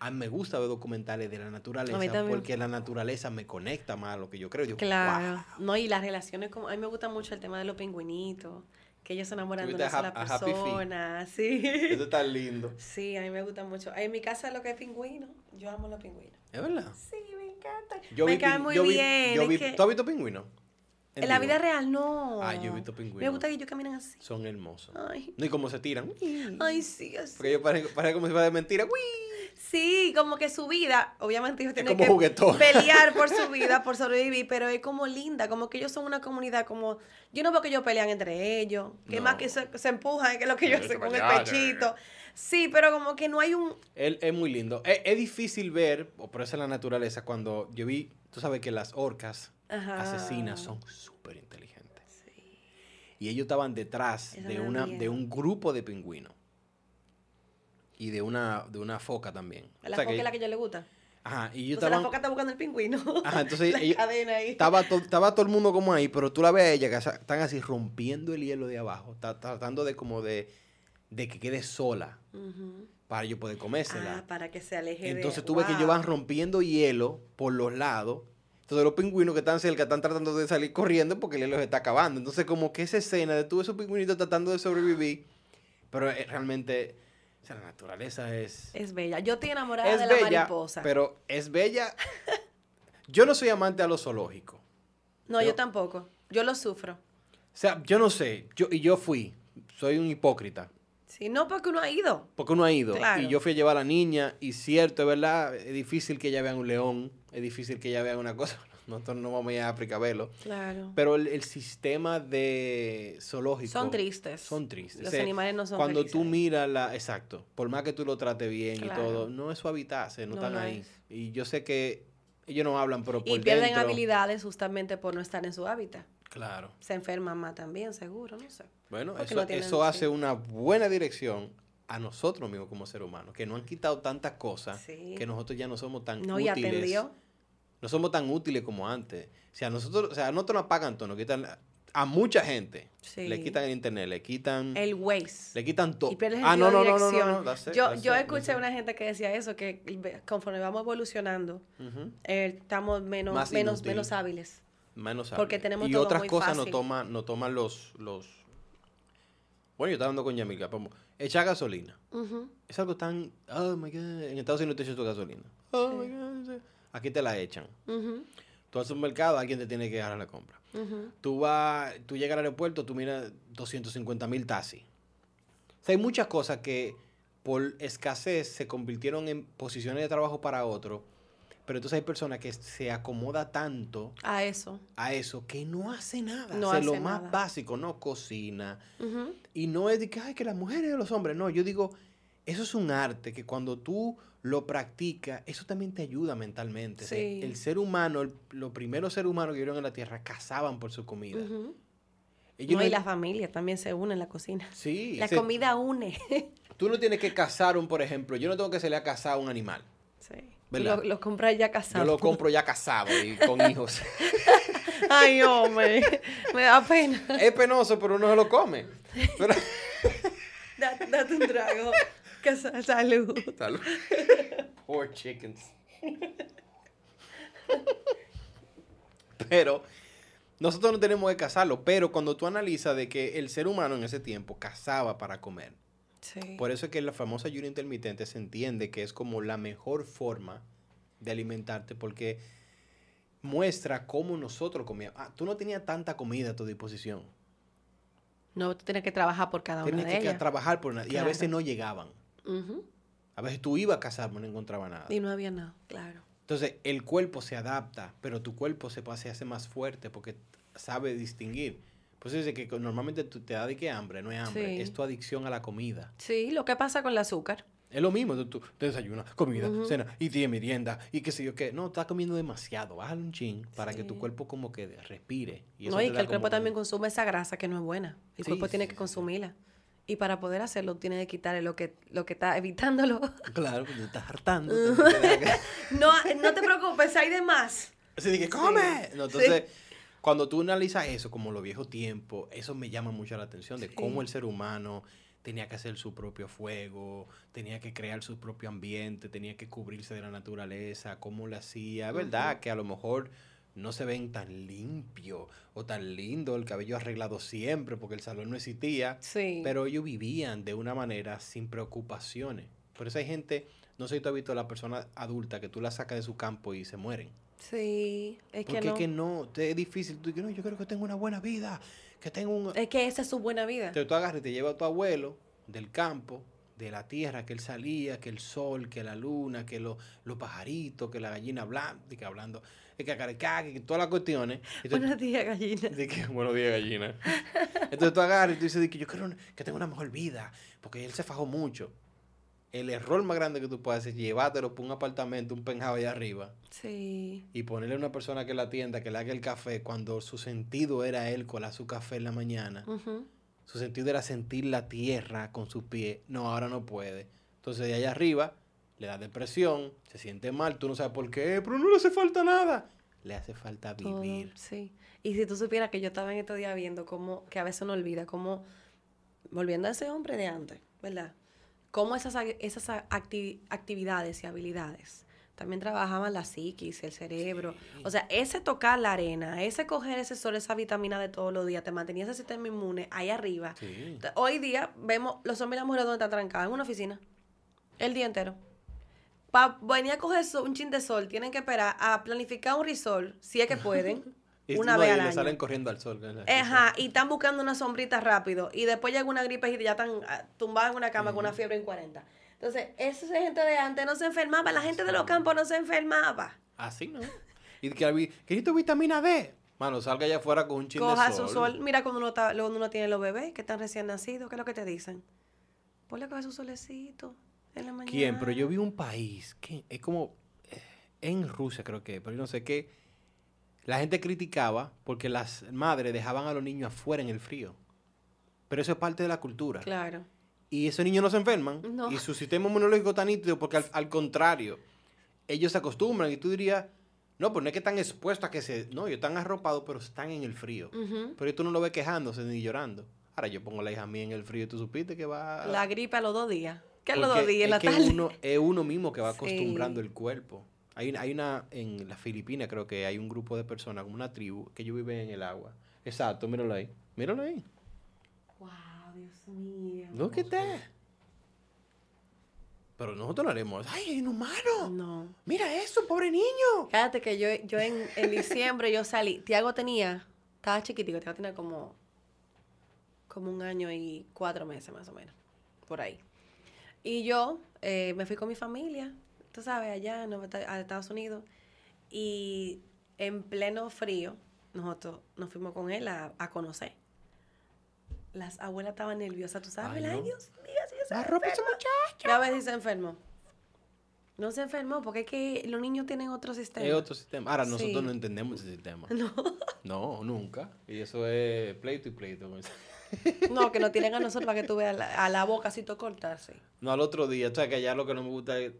a mí me gusta ver documentales de la naturaleza porque la naturaleza me conecta más a lo que yo creo. claro. No, y las relaciones, como, a mí me gusta mucho el tema de los pingüinitos que ellos se enamoran de sola persona. (laughs) Sí. Eso está lindo. Sí, a mí me gusta mucho. En mi casa lo que es pingüino, yo amo los pingüinos. ¿Es verdad? Sí, me encanta. me cae muy bien. ¿Tú has visto pingüinos? En, la vida real no. Ay, yo he visto pingüinos. Me gusta que ellos caminen así. Son hermosos. Ay. No, y cómo se tiran. Ay, sí, así. Porque ellos parecen, parece como si fuera de mentira. Sí, como que su vida, obviamente ellos tienen que pelear por su (laughs) vida, por sobrevivir, pero es como linda, como que ellos son una comunidad, como, yo no veo que ellos pelean entre ellos, que más que se, empujan, que es lo que ellos hacen con el pechito. Sí, pero como que no hay un... Él, es muy lindo. Es, difícil ver, o por eso es la naturaleza, cuando yo vi, tú sabes que las orcas asesinas son súper inteligentes. Y ellos estaban detrás de, una, de un grupo de pingüinos. Y de una, de una foca también. La foca es la que a ella le gusta. Ajá, y yo estaba... la foca está buscando el pingüino. Ajá, (laughs) entonces Estaba, estaba todo el mundo como ahí, pero tú la ves a ella que están así rompiendo el hielo de abajo, tratando de como de, de que quede sola para yo poder comérsela. Ah, para que se aleje Entonces tú ves que ellos van rompiendo hielo por los lados entonces los pingüinos que están cerca están tratando de salir corriendo porque el hielo se está acabando. Entonces como que esa escena de tú esos pingüinitos tratando de sobrevivir, pero eh, realmente o sea, la naturaleza es... Es bella. Yo estoy enamorada de la mariposa. Pero es bella. (laughs) yo no soy amante a lo zoológico. No, yo, tampoco. Yo lo sufro. O sea, yo no sé. Yo, y yo fui. Soy un hipócrita. Sí, no porque uno ha ido. Porque uno ha ido. Y yo fui a llevar a la niña y cierto, es verdad, es difícil que ella vea un león, es difícil que ella vea una cosa. Nosotros no vamos a ir a África a verlo. Claro. Pero el, sistema de zoológico... Son tristes. Son tristes. Los animales no son Cuando tú miras la... Exacto. Por más que tú lo trates bien y todo, no es su hábitat, no, están ahí. Y yo sé que ellos no hablan, pero por Y pierden habilidades justamente por no estar en su hábitat. Claro. Se enferman más también, seguro, no sé. Bueno, eso, hace una buena dirección a nosotros mismos como seres humanos, que no han quitado tantas cosas que nosotros ya no somos tan no, útiles. No somos tan útiles como antes. O sea, nosotros, o sea, a nosotros nos pagan todo, nos quitan a mucha gente. Le quitan el internet, le quitan el Waze. Le quitan todo. Ah, no, no, no, no, no, Yo, yo escuché a una gente que decía eso, que conforme vamos evolucionando, eh, estamos menos, menos, menos hábiles. Porque tenemos y otras cosas no toman, no toman los, los... Bueno, yo estaba hablando con Yamika. Echar gasolina. Es algo tan... Oh, my God. En Estados Unidos te echas tu gasolina. Oh, my God. Aquí te la echan. Tú vas a un mercado, alguien te tiene que dar la compra. Tú vas, tú llegas al aeropuerto, tú miras 250 mil taxis. O sea, hay muchas cosas que por escasez se convirtieron en posiciones de trabajo para otro Pero entonces hay personas que se acomoda tanto a eso, a eso que no hace nada. No hace lo más básico, no cocina. Y no es de que, ay, que las mujeres o los hombres. No, yo digo, eso es un arte que cuando tú lo practicas, eso también te ayuda mentalmente. el ser humano, los primeros seres humanos que vivieron en la tierra, cazaban por su comida. y la familia también se une en la cocina. Sí. (laughs) La comida une. (laughs) tú no tienes que cazar un, por ejemplo, yo no tengo que salir a cazar un animal. Sí. Lo, lo compras ya casado. Yo lo (laughs) compro ya casado y con hijos. Ay, hombre, me da pena. Es penoso, pero uno se lo come. date, un trago. (laughs) Salud. Salud. Poor chickens. Pero nosotros no tenemos que cazarlo, pero cuando tú analizas de que el ser humano en ese tiempo cazaba para comer, por eso es que la famosa ayuno intermitente se entiende que es como la mejor forma de alimentarte porque muestra cómo nosotros comíamos. Ah, tú no tenías tanta comida a tu disposición. No, tú tenías que trabajar por cada una de ellas. Tenías que trabajar por una. Y a veces no llegaban. A veces tú ibas a casar, pero no encontraba nada. Y no había nada, claro. Entonces, el cuerpo se adapta, pero tu cuerpo se, se hace más fuerte porque sabe distinguir. Pues dice que normalmente tú te da de qué hambre, no es hambre, es tu adicción a la comida. Sí, lo que pasa con el azúcar. Es lo mismo, tú, te desayunas, comida, cena, y tienes merienda, y qué sé yo qué. No, estás comiendo demasiado, bájale un chin para que tu cuerpo como que respire. Y no, y que el cuerpo también consume esa grasa que no es buena. El cuerpo tiene que consumirla. Y para poder hacerlo, tiene que quitarle lo que, lo que está (laughs) evitándolo. Claro, porque te estás hartando. (laughs) no, no te preocupes, hay de más. Así de que come. No, entonces cuando tú analizas eso, como los viejos tiempos, eso me llama mucho la atención de cómo el ser humano tenía que hacer su propio fuego, tenía que crear su propio ambiente, tenía que cubrirse de la naturaleza, cómo lo hacía. Es verdad que a lo mejor no se ven tan limpio o tan lindo, el cabello arreglado siempre porque el salón no existía, pero ellos vivían de una manera sin preocupaciones. Por eso hay gente, no sé si tú has visto a la persona adulta que tú la sacas de su campo y se mueren. Sí, es que no. es que no, es difícil. Tú dices, no, yo creo que tengo una buena vida, que tengo un... Es que esa es su buena vida. Entonces tú agarras y te lleva a tu abuelo del campo, de la tierra, que él salía, que el sol, que la luna, que los pajaritos, que la gallina que hablando, que cacarecá, que todas las cuestiones. buenos días, gallina. buenos días, gallina. Entonces tú agarras y tú dices, que yo creo que tengo una mejor vida, porque él se fajó mucho el error más grande que tú puedes hacer es llevártelo por un apartamento, un penjado allá arriba. Sí. Y ponerle a una persona que la atienda, que le haga el café, cuando su sentido era él colar su café en la mañana. Su sentido era sentir la tierra con sus pies. No, ahora no puede. Entonces de allá arriba le da depresión, se siente mal, tú no sabes por qué, pero no le hace falta nada. Le hace falta vivir. sí. Y si tú supieras que yo estaba en estos días viendo cómo, que a veces uno olvida, cómo, volviendo a ese hombre de antes, ¿verdad? cómo esas, esas actividades y habilidades también trabajaban la psiquis, el cerebro. O sea, ese tocar la arena, ese coger ese sol, esa vitamina de todos los días, te mantenía ese sistema inmune ahí arriba. Hoy día vemos los hombres y las mujeres donde están trancadas, en una oficina, el día entero. Para venir a coger un chin de sol, tienen que esperar a planificar un risol, si es que pueden. (laughs) una vez al salen corriendo al sol. Ajá, y están buscando una sombrita rápido. Y después llega una gripe y ya están ah, tumbados en una cama con una fiebre en 40. Entonces, esa gente de antes no se enfermaba. La gente de los campos no se enfermaba. Así, ¿no? Y que, que vitamina D. Mano, salga allá afuera con un chingo de sol. su sol. Mira cuando uno, está, cuando uno tiene los bebés que están recién nacidos. ¿Qué es lo que te dicen? Ponle a coger su solecito en la mañana. ¿Quién? Pero yo vi un país que es como... Eh, en Rusia creo que, pero yo no sé qué la gente criticaba porque las madres dejaban a los niños afuera en el frío. Pero eso es parte de la cultura. Claro. Y esos niños no se enferman. Y su sistema inmunológico está nítido porque al, contrario, ellos se acostumbran y tú dirías, no, pues no es que están expuestos a que se... No, ellos están arropados, pero están en el frío. Pero tú no lo ves quejándose ni llorando. Ahora yo pongo a la hija mía en el frío y tú supiste que va... La gripe a los dos días. ¿Qué a los dos días en la que Uno, es uno mismo que va acostumbrando el cuerpo. Hay, hay una, en las Filipinas creo que hay un grupo de personas, como una tribu, que ellos viven en el agua. Exacto, míralo ahí. Míralo ahí. Wow, Dios mío. Look at that. Pero nosotros no haremos, ay, inhumano. No. Mira eso, pobre niño. Fíjate que yo, yo en, en diciembre yo salí. Tiago tenía, estaba chiquitico, Tiago tenía como, como un año y cuatro meses más o menos, por ahí. Y yo eh, me fui con mi familia tú sabes, allá en Estados Unidos. Y en pleno frío, nosotros nos fuimos con él a, conocer. Las abuelas estaban nerviosas, tú sabes, ay, Dios mío, si se muchacho. A veces se enfermó. No se enfermó porque es que los niños tienen otro sistema. Es otro sistema. Ahora, nosotros no entendemos ese sistema. (laughs) No. No, nunca. Y eso es pleito y pleito. No, que no tienen a nosotros para que tú veas a la boca así todo cortarse. No, al otro día, o sea, que allá lo que no me gusta es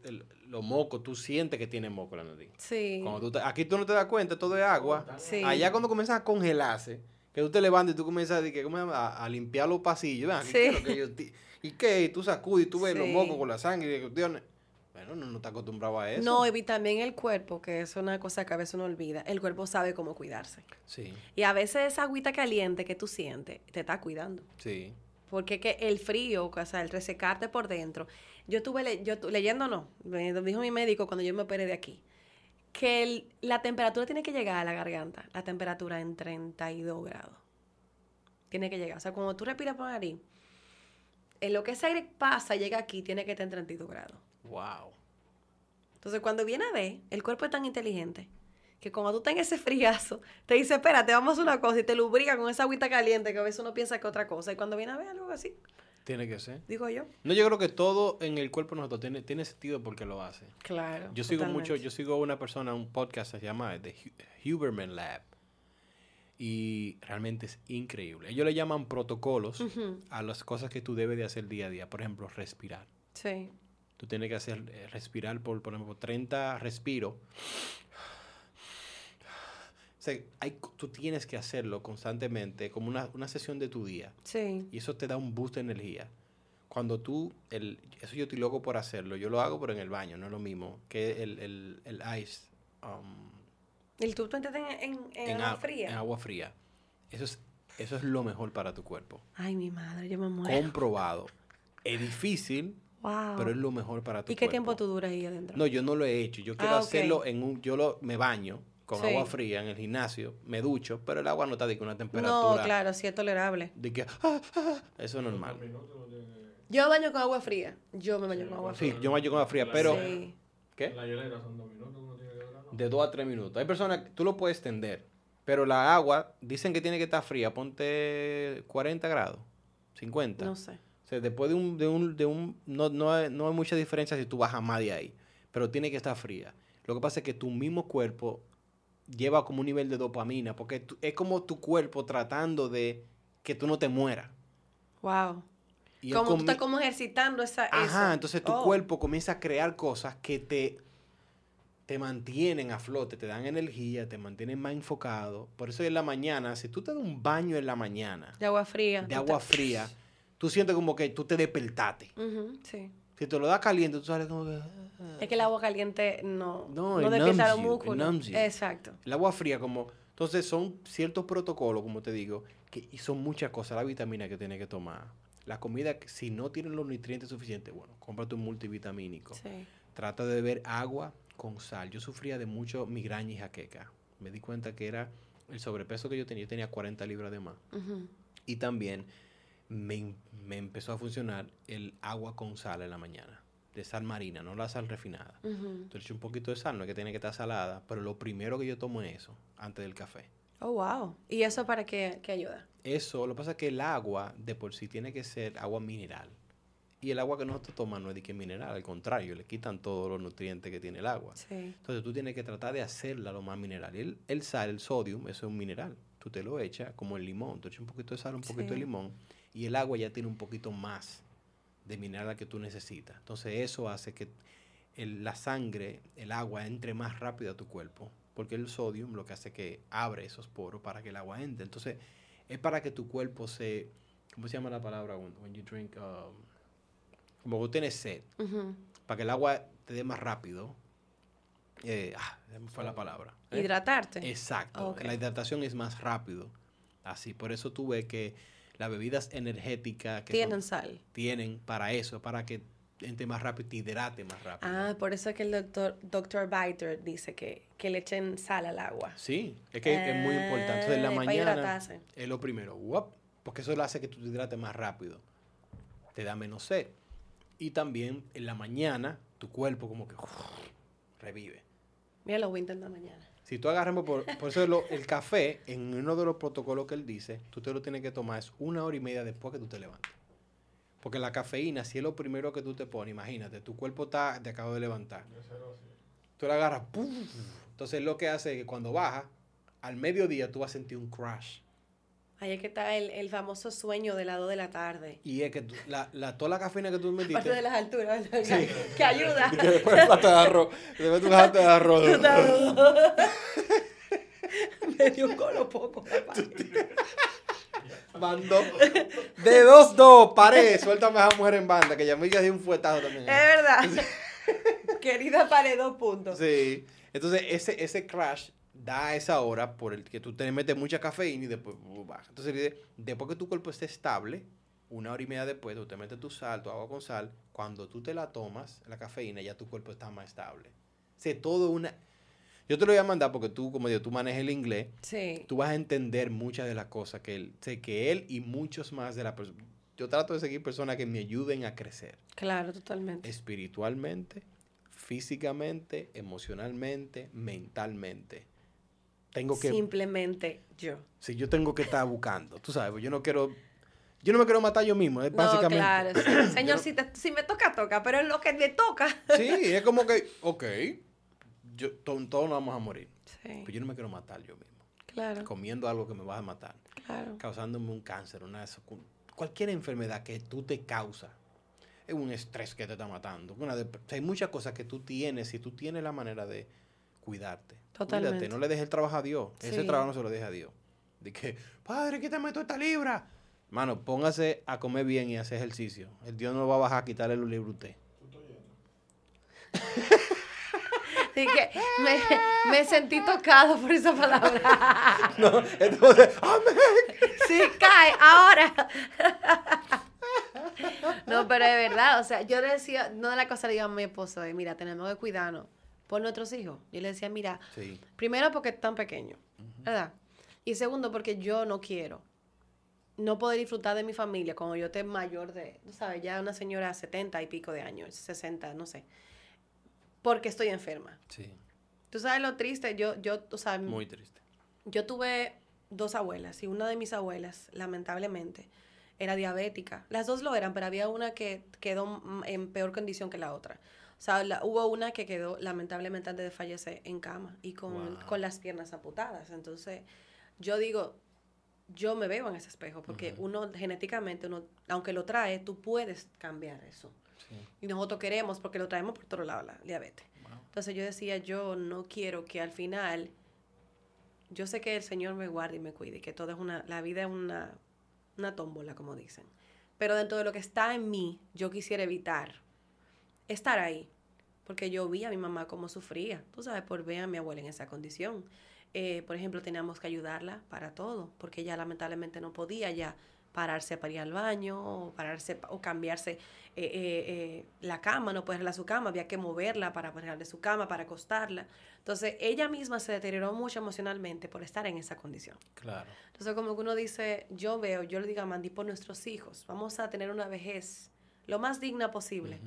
los mocos, tú sientes que tiene moco la nariz. Sí. aquí tú no te das cuenta, todo es agua. Sí. Allá cuando comienzas a congelarse, que tú te levantas y tú comienzas a, a, limpiar los pasillos, sí. ¿Y qué? Y tú sacudes y tú ves los mocos con la sangre y cuestiones. Bueno, no, no está acostumbrado a eso. No, y también el cuerpo, que es una cosa que a veces uno olvida. El cuerpo sabe cómo cuidarse. Sí. Y a veces esa agüita caliente que tú sientes te está cuidando. Sí. Porque que el frío, o sea, el resecarte por dentro. Yo estuve yo leyendo, no, me dijo mi médico cuando yo me operé de aquí, que la temperatura tiene que llegar a la garganta, la temperatura en 32 grados. Tiene que llegar. O sea, cuando tú respiras por nariz, en lo que ese aire pasa, llega aquí, tiene que estar en 32 grados. Wow. Entonces, cuando viene a ver, el cuerpo es tan inteligente que cuando tú tengas ese friazo, te dice, espérate, vamos a hacer una cosa y te lubrica con esa agüita caliente que a veces uno piensa que otra cosa. Y cuando viene a ver algo así. Tiene que ser. Digo yo. No, yo creo que todo en el cuerpo de nosotros tiene, tiene sentido porque lo hace. Claro. Yo sigo mucho, yo sigo una persona, un podcast se llama The Huberman Lab. Y realmente es increíble. Ellos le llaman protocolos a las cosas que tú debes de hacer día a día. Por ejemplo, respirar. Sí. Tú tienes que hacer, eh, respirar por, por ejemplo, 30 respiros. O sea, hay, tú tienes que hacerlo constantemente, como una, una, sesión de tu día. Sí. Y eso te da un boost de energía. Cuando tú, el, eso yo estoy loco por hacerlo. Yo lo hago, pero en el baño, no es lo mismo. Que el, el, el ice. Um, ¿El tú en, en, en, agua fría? En agua fría. Eso es, eso es lo mejor para tu cuerpo. Ay, mi madre, yo me muero. Comprobado. Es difícil, pero es lo mejor para tu ¿Y qué tiempo tú duras ahí adentro? No, yo no lo he hecho. Yo quiero ah, hacerlo en un... Yo lo, me baño con agua fría en el gimnasio, me ducho, pero el agua no está de que una temperatura... No, claro, sí es tolerable. De que... Ah, ah, eso es normal. Yo baño con agua fría. Yo me baño con agua fría. Sí, yo me baño con agua fría, pero... ¿Qué? La son dos minutos. De dos a tres minutos. Hay personas que tú lo puedes extender, pero la agua, dicen que tiene que estar fría. Ponte 40 grados, 50. No sé después de un, de un, de un no, no, hay, no hay mucha diferencia si tú bajas más de ahí, pero tiene que estar fría. Lo que pasa es que tu mismo cuerpo lleva como un nivel de dopamina, porque es como tu cuerpo tratando de que tú no te mueras. Wow. Y como tú estás como ejercitando esa... Ajá, entonces tu oh. cuerpo comienza a crear cosas que te, te mantienen a flote, te dan energía, te mantienen más enfocado. Por eso en la mañana, si tú te das un baño en la mañana... De agua fría. De agua fría tú sientes como que tú te despertaste. sí. Si te lo das caliente, tú sales como que... Es que el agua caliente no, no, no despierta los músculos. Exacto. El agua fría como... Entonces son ciertos protocolos, como te digo, que, y son muchas cosas. La vitamina que tienes que tomar. La comida, si no tiene los nutrientes suficientes, bueno, cómprate un multivitamínico. Sí. Trata de beber agua con sal. Yo sufría de mucho migraña y jaqueca. Me di cuenta que era el sobrepeso que yo tenía. Yo tenía 40 libras de más. Y también me, empezó a funcionar el agua con sal en la mañana, de sal marina, no la sal refinada. Entonces un poquito de sal, no es que tiene que estar salada, pero lo primero que yo tomo es eso, antes del café. Oh, wow. ¿Y eso para qué, qué ayuda? Eso, lo que pasa es que el agua de por sí tiene que ser agua mineral. Y el agua que nosotros tomamos no es de que mineral, al contrario, le quitan todos los nutrientes que tiene el agua. Entonces tú tienes que tratar de hacerla lo más mineral. Y el, el sal, el sodio, eso es un mineral. Tú te lo echas como el limón. Tú echas un poquito de sal, un poquito de limón y el agua ya tiene un poquito más de mineral que tú necesitas. Entonces eso hace que la sangre, el agua entre más rápido a tu cuerpo, porque el sodio lo que hace que abre esos poros para que el agua entre. Entonces es para que tu cuerpo se, ¿cómo se llama la palabra? When, you drink, um, como tú tienes sed, para que el agua te dé más rápido. Eh, ah, fue la palabra. ¿eh? Hidratarte. Exacto. La hidratación es más rápido. Así, por eso tú ves que las bebidas energéticas que tienen sal. Tienen para eso, para que entre más rápido, te hidrate más rápido. Ah, por eso es que el doctor, doctor Biter dice que, que le echen sal al agua. Sí, es que es muy importante. Entonces, en la mañana es lo primero, porque eso le hace que tú te hidrates más rápido. Te da menos sed. Y también en la mañana tu cuerpo como que revive. Mira, lo voy a intentar mañana. Si tú agarras, por, por eso el café, en uno de los protocolos que él dice, tú te lo tienes que tomar es una hora y media después que tú te levantes. Porque la cafeína, si es lo primero que tú te pones, imagínate, tu cuerpo está, te acabo de levantar. Tú la agarras, ¡pum! Entonces lo que hace es que cuando baja, al mediodía tú vas a sentir un crash. Ahí es que está el, famoso sueño de lado de la tarde. Y es que la, la, toda la cafeína que tú metiste. Aparte de las alturas, sí. (laughs) que ayuda. (laughs) que después el plato de arroz. Después tu plato de arroz. (laughs) Me dio un colo poco, Mandó. De dos, dos, pared. Suéltame a esa mujer en banda, que ya me dio un fuetazo también. Es verdad. Querida pared, dos puntos. Sí. Entonces, ese, ese crash da esa hora por el que tú te metes mucha cafeína y después uh, baja. Entonces, después que tu cuerpo esté estable, una hora y media después, tú te metes tu sal, tu agua con sal, cuando tú te la tomas, la cafeína, ya tu cuerpo está más estable. O todo una... Yo te lo voy a mandar porque tú, como digo, tú manejas el inglés. Sí. Tú vas a entender muchas de las cosas que él... Sé que él y muchos más de la persona... Yo trato de seguir personas que me ayuden a crecer. Claro, totalmente. Espiritualmente, físicamente, emocionalmente, mentalmente tengo que... Simplemente yo. Sí, yo tengo que estar buscando, tú sabes, pues yo no quiero... Yo no me quiero matar yo mismo, es básicamente. claro, (coughs) Señor, si, si, me toca, toca, pero es lo que me toca. Sí, es como que, ok, yo, todos nos vamos a morir. Sí. Pero yo no me quiero matar yo mismo. Claro. Comiendo algo que me va a matar. Claro. Causándome un cáncer, una cualquier enfermedad que tú te causa. Es un estrés que te está matando. Una hay muchas cosas que tú tienes y tú tienes la manera de cuidarte. Totalmente. no le dejes el trabajo a Dios. Ese trabajo no se lo deje a Dios. De que, padre, quítame toda esta libra. Mano, póngase a comer bien y hacer ejercicio. El Dios no va a bajar a quitarle los libros a usted. (laughs) Así que me, me, sentí tocado por esa palabra. (laughs) No, entonces, amén. Sí, cae, ahora. (laughs) No, pero es verdad, o sea, yo decía, no de la cosa le digo a mi esposo, mira, tenemos que cuidarnos por nuestros hijos. Yo le decía, mira, primero porque están pequeños, ¿verdad? Y segundo porque yo no quiero no poder disfrutar de mi familia como yo esté mayor de, tú sabes, ya una señora 70 y pico de años, 60, no sé, porque estoy enferma. Sí. Tú sabes lo triste, yo, yo, tú sabes. Muy triste. Yo tuve dos abuelas y una de mis abuelas, lamentablemente, era diabética. Las dos lo eran, pero había una que quedó en peor condición que la otra. O sea, hubo una que quedó lamentablemente antes de fallecer en cama y con, las piernas amputadas. Entonces, yo digo, yo me veo en ese espejo porque uno genéticamente, uno, aunque lo trae, tú puedes cambiar eso. Y nosotros queremos, porque lo traemos por todo lado, la diabetes. Entonces yo decía, yo no quiero que al final, yo sé que el Señor me guarde y me cuide, que todo es una, la vida es una, una tómbola, como dicen. Pero dentro de lo que está en mí, yo quisiera evitar estar ahí. Porque yo vi a mi mamá cómo sufría, tú sabes, por ver a mi abuela en esa condición. Eh, por ejemplo, teníamos que ayudarla para todo, porque ella lamentablemente no podía ya pararse para ir al baño o pararse o cambiarse eh, eh, la cama, no ponerla a su cama, había que moverla para ponerle su cama, para acostarla. Entonces, ella misma se deterioró mucho emocionalmente por estar en esa condición. Claro. Entonces, como que uno dice, yo veo, yo le digo a Mandy, por nuestros hijos, vamos a tener una vejez lo más digna posible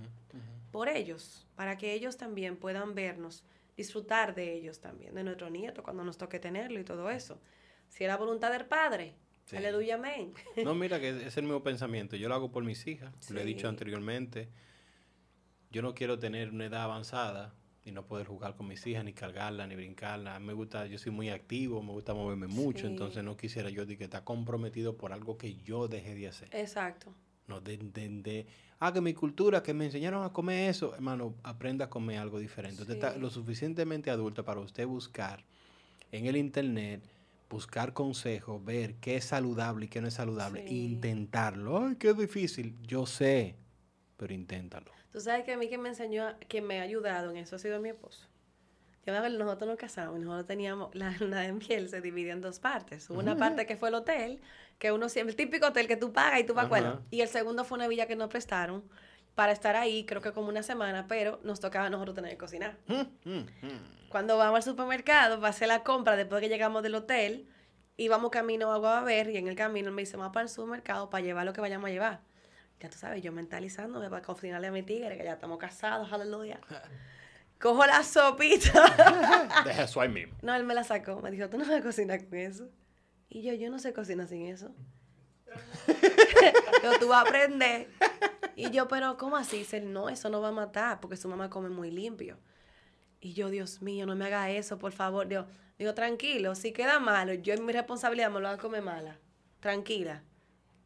por ellos, para que ellos también puedan vernos, disfrutar de ellos también, de nuestro nieto cuando nos toque tenerlo y todo eso. Si era voluntad del Padre, aleluya, amén. (laughs) No, mira que es el mismo pensamiento. Yo lo hago por mis hijas, lo he dicho anteriormente. Yo no quiero tener una edad avanzada y no poder jugar con mis hijas, ni cargarla, ni brincarla. Me gusta, yo soy muy activo, me gusta moverme mucho, entonces no quisiera yo de que está comprometido por algo que yo dejé de hacer. Exacto. No, de, de, ah, que mi cultura, que me enseñaron a comer eso, hermano, aprenda a comer algo diferente. Usted está lo suficientemente adulta para usted buscar en el internet, buscar consejos, ver qué es saludable y qué no es saludable, intentarlo. Ay, qué difícil, yo sé, pero inténtalo. Tú sabes que a mí que me enseñó, que me ha ayudado en eso ha sido mi esposo. Yo me acuerdo, nosotros nos casamos, nosotros teníamos, la (laughs) luna de miel se dividió en dos partes. una parte que fue el hotel, que uno siempre, el típico hotel que tú pagas y tú vas bueno. Y el segundo fue una villa que nos prestaron para estar ahí, creo que como una semana, pero nos tocaba a nosotros tener que cocinar. Mm, mm, mm. Cuando vamos al supermercado para hacer la compra después que llegamos del hotel, íbamos camino a ver y en el camino me dice, vamos para el supermercado para llevar lo que vayamos a llevar. Ya tú sabes, yo mentalizándome para cocinarle a mi tigre, que ya estamos casados, aleluya. (laughs) Cojo la sopita. (laughs) Deja eso ahí mismo. No, él me la sacó. Me dijo, tú no vas a cocinar con eso. Y yo, yo no sé cocinar sin eso. (laughs) yo, tú vas a aprender. Y yo, pero ¿cómo así? Dice, no, eso no va a matar, porque su mamá come muy limpio. Y yo, Dios mío, no me haga eso, por favor. Digo, digo tranquilo, si queda malo, yo en mi responsabilidad me lo hago comer mala. Tranquila.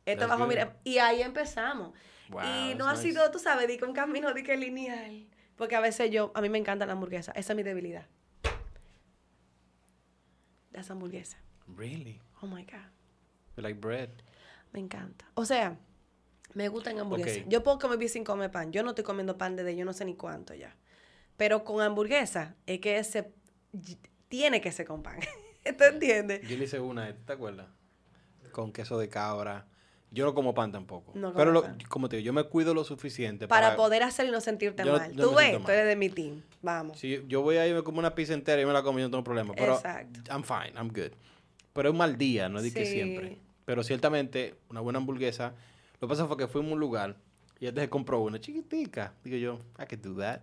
Esto bajo mira. Y ahí empezamos. y no ha sido, tú sabes, di un camino de que lineal. Porque a veces yo, a mí me encanta la hamburguesa. Esa es mi debilidad. Las hamburguesas. Really? Oh my God. You like bread? Me encanta. O sea, me gustan hamburguesas. Yo puedo comer sin comer pan. Yo no estoy comiendo pan desde yo no sé ni cuánto ya. Pero con hamburguesa es que ese tiene que ser con pan. (laughs) ¿Te entiendes? Yo le hice una, ¿te acuerdas? Con queso de cabra. Yo no como pan tampoco. pero como te digo, yo me cuido lo suficiente para, poder hacer y no sentirte mal. Tú ves, tú eres de mi team. Vamos. Si yo voy ahí y me como una pizza entera y me la como, yo no tengo problema. Pero Exacto. I'm fine, I'm good. Pero es un mal día, no es que siempre. Pero ciertamente, una buena hamburguesa. Lo que pasa fue que fuimos a un lugar y él se compró una chiquitica. Digo yo, I could do that.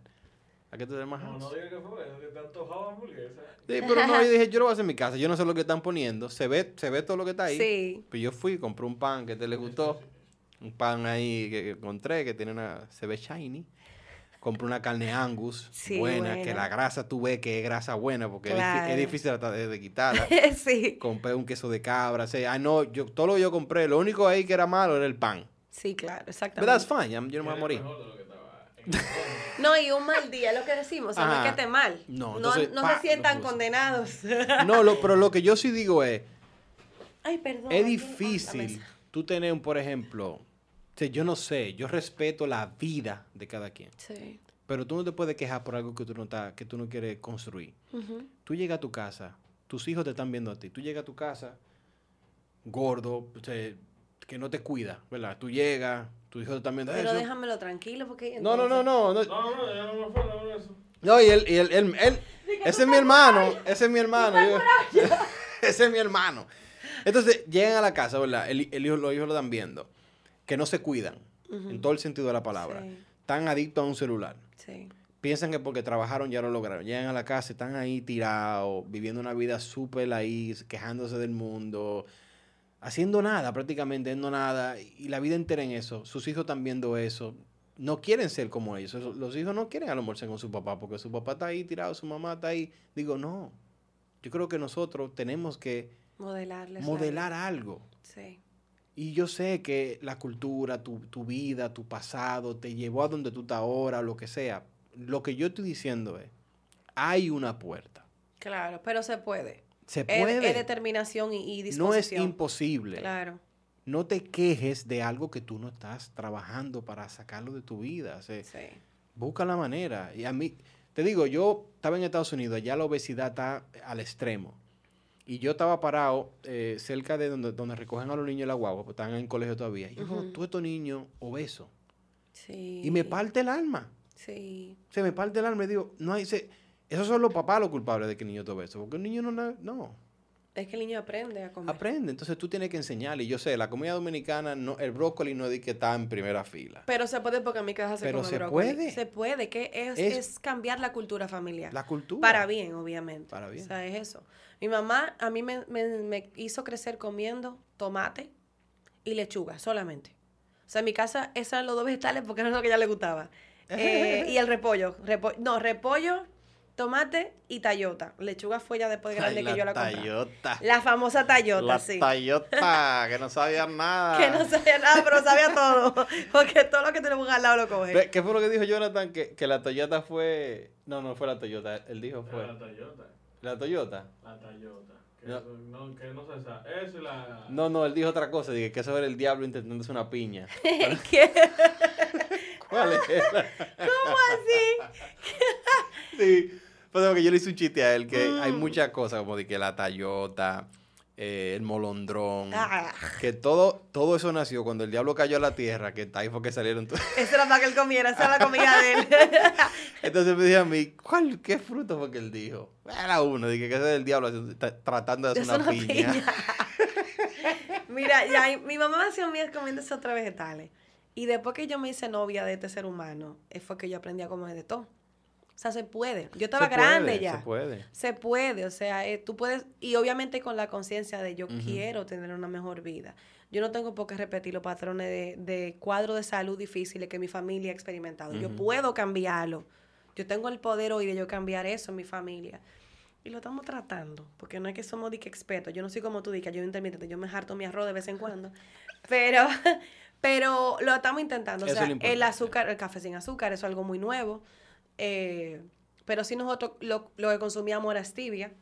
¿A qué te más No, no digas que fue eso, que te antojaba hamburguesa. Sí, pero no, yo (laughs) dije, yo lo voy a hacer en mi casa. Yo no sé lo que están poniendo. Se ve, se ve todo lo que está ahí. Sí. Pues yo fui, compré un pan que te le gustó. Un pan ahí que, encontré que tiene una... Se ve shiny. Compré una carne angus buena, que la grasa tú ves que es grasa buena porque es, difícil de, de quitarla. (laughs) sí. Compré un queso de cabra. O sea, no, yo, todo lo que yo compré, lo único ahí que era malo era el pan. Sí, claro, exactamente. Pero that's fine, yo no me voy a morir. (laughs) No, y un mal día, lo que decimos, no es que esté mal. No, no, se sientan condenados. No, pero lo que yo sí digo es. Ay, perdón. Es difícil tú tener, por ejemplo, yo no sé, yo respeto la vida de cada quien. Sí. Pero tú no te puedes quejar por algo que tú no, que tú no quieres construir. Tú llegas a tu casa, tus hijos te están viendo a ti. Tú llegas a tu casa, gordo, que no te cuida, ¿verdad? Tú llegas, tu hijo también. Pero déjamelo tranquilo porque... No, no, no, no. No, no, no, ya no me fue eso. No, y él, y él, él, él ese es mi hermano, ese es mi hermano. ese es mi hermano. Entonces, llegan a la casa, ¿verdad? El, el hijo, los hijos lo están viendo, que no se cuidan, en todo el sentido de la palabra. Están adictos a un celular. Sí. Piensan que porque trabajaron ya lo lograron. Llegan a la casa, están ahí tirados, viviendo una vida súper ahí, quejándose del mundo, haciendo nada, prácticamente haciendo nada, y la vida entera en eso. Sus hijos están viendo eso. No quieren ser como ellos. Los hijos no quieren almorzar con su papá porque su papá está ahí tirado, su mamá está ahí. Digo, no. Yo creo que nosotros tenemos que Modelarles modelar algo. Sí. Y yo sé que la cultura, tu, tu, vida, tu pasado, te llevó a donde tú estás ahora, lo que sea. Lo que yo estoy diciendo es, hay una puerta. Claro, pero se puede. Se puede. Es, determinación y, disposición. No es imposible. Claro. No te quejes de algo que tú no estás trabajando para sacarlo de tu vida. sí. Busca la manera. Y a mí, te digo, yo estaba en Estados Unidos, allá la obesidad está al extremo. Y yo estaba parado eh, cerca de donde, donde recogen a los niños la guagua, porque están en el colegio todavía. Y yo, uh tú estos niños obesos. Sí. Y me parte el alma. Sí. Se me parte el alma y digo, no hay... Se, esos son los papás los culpables de que el niño todo eso. Porque el niño no... No. Es que el niño aprende a comer. Aprende. Entonces tú tienes que enseñarle. Y yo sé, la comida dominicana, no, el brócoli no es que está en primera fila. Pero se puede porque en mi casa se Pero come se brócoli. puede. Se puede. Que es, es, cambiar la cultura familiar. La cultura. Para bien, obviamente. Para bien. O sea, es eso. Mi mamá a mí me, me, hizo crecer comiendo tomate y lechuga solamente. O sea, en mi casa esos eran los dos vegetales porque era lo que a ella le gustaba. Eh, y el repollo. no, repollo tomate y tallota. Lechuga fue ya después de grande que yo la compré. Tallota. La famosa tallota, la sí. Tallota, que no sabía (laughs) nada. que no sabía nada, pero sabía todo. (laughs) Porque todo lo que tenemos al lado lo coge. ¿Qué fue lo que dijo Jonathan? Que, que la Toyota fue. No, no fue la Toyota. Él dijo fue. La Toyota. ¿La Toyota? La Toyota. Que no. no, que no se sabe. Eso es la. No, no, él dijo otra cosa. Dije que eso era el diablo intentándose una piña. (laughs) ¿Qué? (laughs) ¿Cuál era? ¿Cómo así? sí. Pues que yo le hice un chiste a él que hay mm. muchas cosas como de que la tallota, eh, el molondrón, ah. que todo, todo eso nació cuando el diablo cayó a la tierra, que ahí fue que salieron todos. (laughs) Eso era para que él comiera, esa era la comida de él. (laughs) Entonces me dijo a mí, ¿cuál, qué fruto fue que él dijo? Era uno, dije que ese es el diablo tratando de hacer una, piña. (laughs) Mira, ya, mi mamá hacía mías comiendo esos otros vegetales. Y después que yo me hice novia de este ser humano, fue que yo aprendí a comer de todo. O sea, se puede. Yo estaba grande ya. Se puede. Se puede. O sea, eh, tú puedes. Y obviamente con la conciencia de yo quiero tener una mejor vida. Yo no tengo por qué repetir los patrones de, de cuadro de salud difíciles que mi familia ha experimentado. Yo puedo cambiarlo. Yo tengo el poder hoy de yo cambiar eso en mi familia. Y lo estamos tratando, porque no es que somos de que expertos. Yo no soy como tú, de que yo intermitente, yo me harto mi arroz de vez en cuando. (laughs) Pero, (laughs) pero lo estamos intentando. o sea, el azúcar, el café sin azúcar, eso es algo muy nuevo. Eh, pero si nosotros lo, que consumíamos era stevia,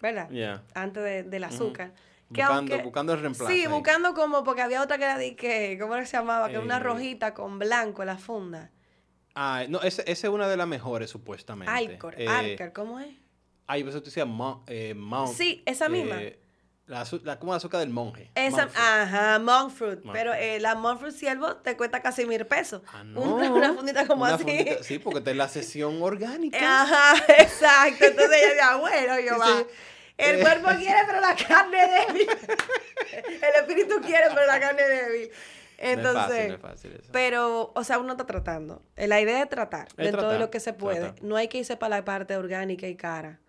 ¿verdad? Antes del azúcar. buscando, el reemplazo. Sí, buscando como, porque había otra que era de que, ¿cómo se llamaba? Que una eh. rojita con blanco la funda. Ah, no, esa es una de las mejores, supuestamente. Alcor, eh, ¿cómo es? Ay, pues tú decías eh, Mount. Sí, esa misma. La, la, como la azúcar del monje. Esa, ajá, monk fruit. pero eh, la monk fruit siervo te cuesta casi mil pesos. Ah, no. (laughs) Una, fundita como así. sí, porque está en la sesión orgánica. Ajá, (laughs) exacto. Entonces ella decía, bueno, yo va. El cuerpo quiere, pero la carne débil. (laughs) El espíritu quiere, pero la carne débil. Entonces, no es fácil, eso. pero, o sea, uno está tratando. La idea es tratar de todo lo que se puede. No hay que irse para la parte orgánica y cara.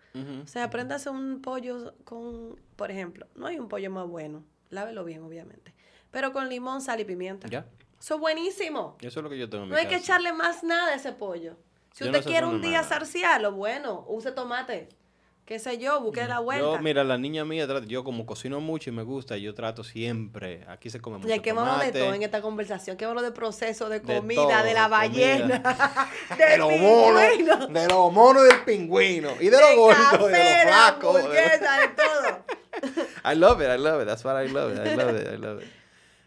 O sea, aprenda a hacer un pollo con, por ejemplo, no hay un pollo más bueno. Lávelo bien, obviamente. Pero con limón, sal y pimienta. Ya. Eso es buenísimo. Eso es lo que yo tengo en No hay que echarle más nada a ese pollo. Si usted quiere un día sarciarlo, bueno, use tomate qué sé yo, busqué la vuelta. Yo, mira, la niña mía, yo como cocino mucho y me gusta, yo trato siempre, aquí se come mucho ¿Y qué vamos de todo en esta conversación? ¿Qué vamos de proceso de comida, de, la ballena, (laughs) de los monos, de los monos del pingüino, y de, los gordos, de los flacos. De, de todo. I love it, I love it, that's what I love it, I love it, I love it.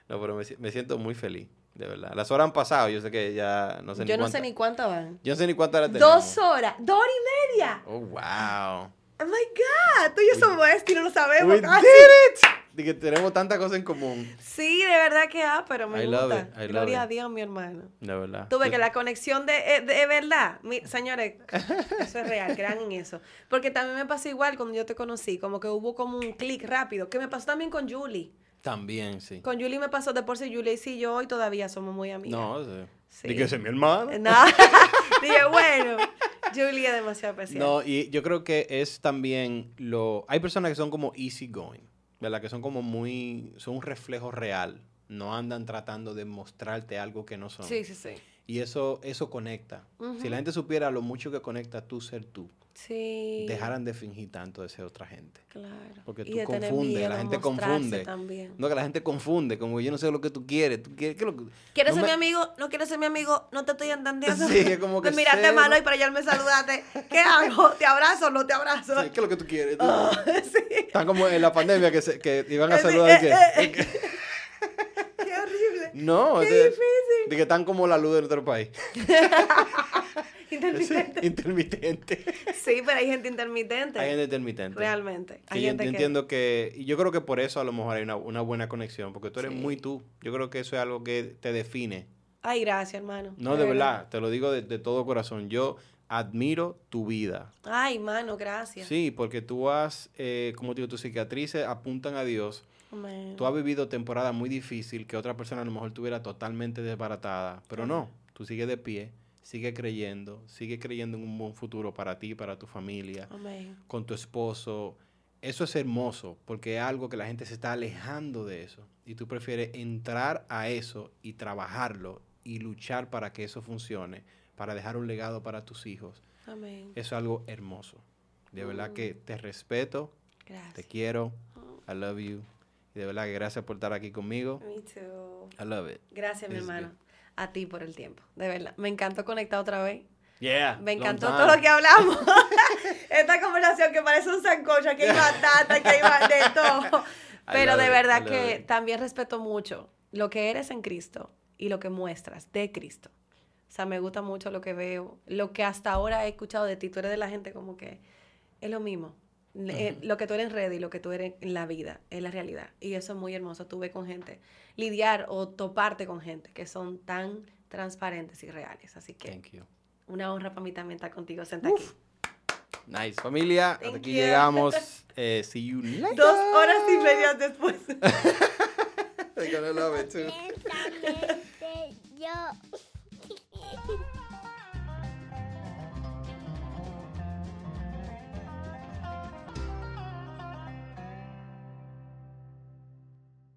No, pero me, me siento muy feliz. De verdad. Las horas han pasado, yo sé que ya no sé yo ni Yo no sé ni cuántas van. Yo no sé ni cuántas horas tenemos. Dos horas, dos horas y media. Oh, wow. Oh my God, tú y yo somos esto y no lo sabemos. We (laughs) did it. De que tenemos tantas cosas en común. Sí, de verdad que ah, pero me gusta. Gloria a Dios, mi hermano. De verdad. Tuve que la conexión de, eh, de, verdad, señores, eso es real, crean en eso. Porque también me pasó igual cuando yo te conocí, como que hubo como un clic rápido, que me pasó también con Julie. También, sí. Con Julie me pasó de por sí, Julie y yo hoy todavía somos muy amigas. No, sí. sí. Dije, es mi hermano. No. (laughs) Dije, bueno. Julie es demasiado especial. No, y yo creo que es también lo... Hay personas que son como easy going, ¿verdad? Que son como muy... Son un reflejo real. No andan tratando de mostrarte algo que no son. Sí, sí, sí. Y eso, eso conecta. Si la gente supiera lo mucho que conecta tú ser tú, sí. dejaran de fingir tanto de ser otra gente. Claro. Porque tú confundes, la gente confunde. No, que la gente confunde, como yo no sé lo que tú quieres. ¿Tú quieres, lo ¿Quieres ser mi amigo? ¿No quieres ser mi amigo? No te estoy entendiendo. Sí, es como (laughs) que. Miraste malo y para allá me saludaste. ¿Qué hago? ¿Te abrazo o no te abrazo? Sí, ¿qué es lo que tú quieres? (laughs) Ah, sí. Están como en la pandemia que, se, que iban a eh, saludar. Eh, eh, (laughs) no, Qué difícil. De que están como la luz de nuestro país. (laughs) intermitente. intermitente. (laughs) Sí, pero hay gente intermitente. Hay gente intermitente. Realmente. Hay yo, entiendo que... Y yo creo que por eso a lo mejor hay una, una buena conexión, porque tú eres muy tú. Yo creo que eso es algo que te define. Ay, gracias, hermano. No, de, verdad. te lo digo de, de todo corazón. Yo admiro tu vida. Ay, mano, gracias. Sí, porque tú has, eh, como digo, tus cicatrices apuntan a Dios Tú has vivido temporada muy difícil que otra persona a lo mejor tuviera totalmente desbaratada, pero no, tú sigues de pie, sigue creyendo, sigue creyendo en un buen futuro para ti, para tu familia, con tu esposo. Eso es hermoso porque es algo que la gente se está alejando de eso y tú prefieres entrar a eso y trabajarlo y luchar para que eso funcione, para dejar un legado para tus hijos. Eso es algo hermoso. De verdad que mm. te respeto, te quiero, I love you. Y de verdad que gracias por estar aquí conmigo. Me too. I love it. Gracias, mi hermano. A ti por el tiempo. De verdad. Me encantó conectar otra vez. Yeah. Me encantó todo lo que hablamos. (laughs) (laughs) Esta conversación que parece un sancocho, que hay batata, que hay de (laughs) todo. Pero de verdad que también respeto mucho lo que eres en Cristo y lo que muestras de Cristo. O sea, me gusta mucho lo que veo, lo que hasta ahora he escuchado de ti. Tú eres de la gente como que es lo mismo. Eh, lo que tú eres en red y lo que tú eres en la vida, es la realidad. Y eso es muy hermoso. Tuve con gente, lidiar o toparte con gente que son tan transparentes y reales. Así que una honra para mí también estar contigo sentada aquí. Nice, familia. hasta aquí llegamos. (laughs) Eh, see you later. Dos horas y media después. (laughs) They're gonna love it too.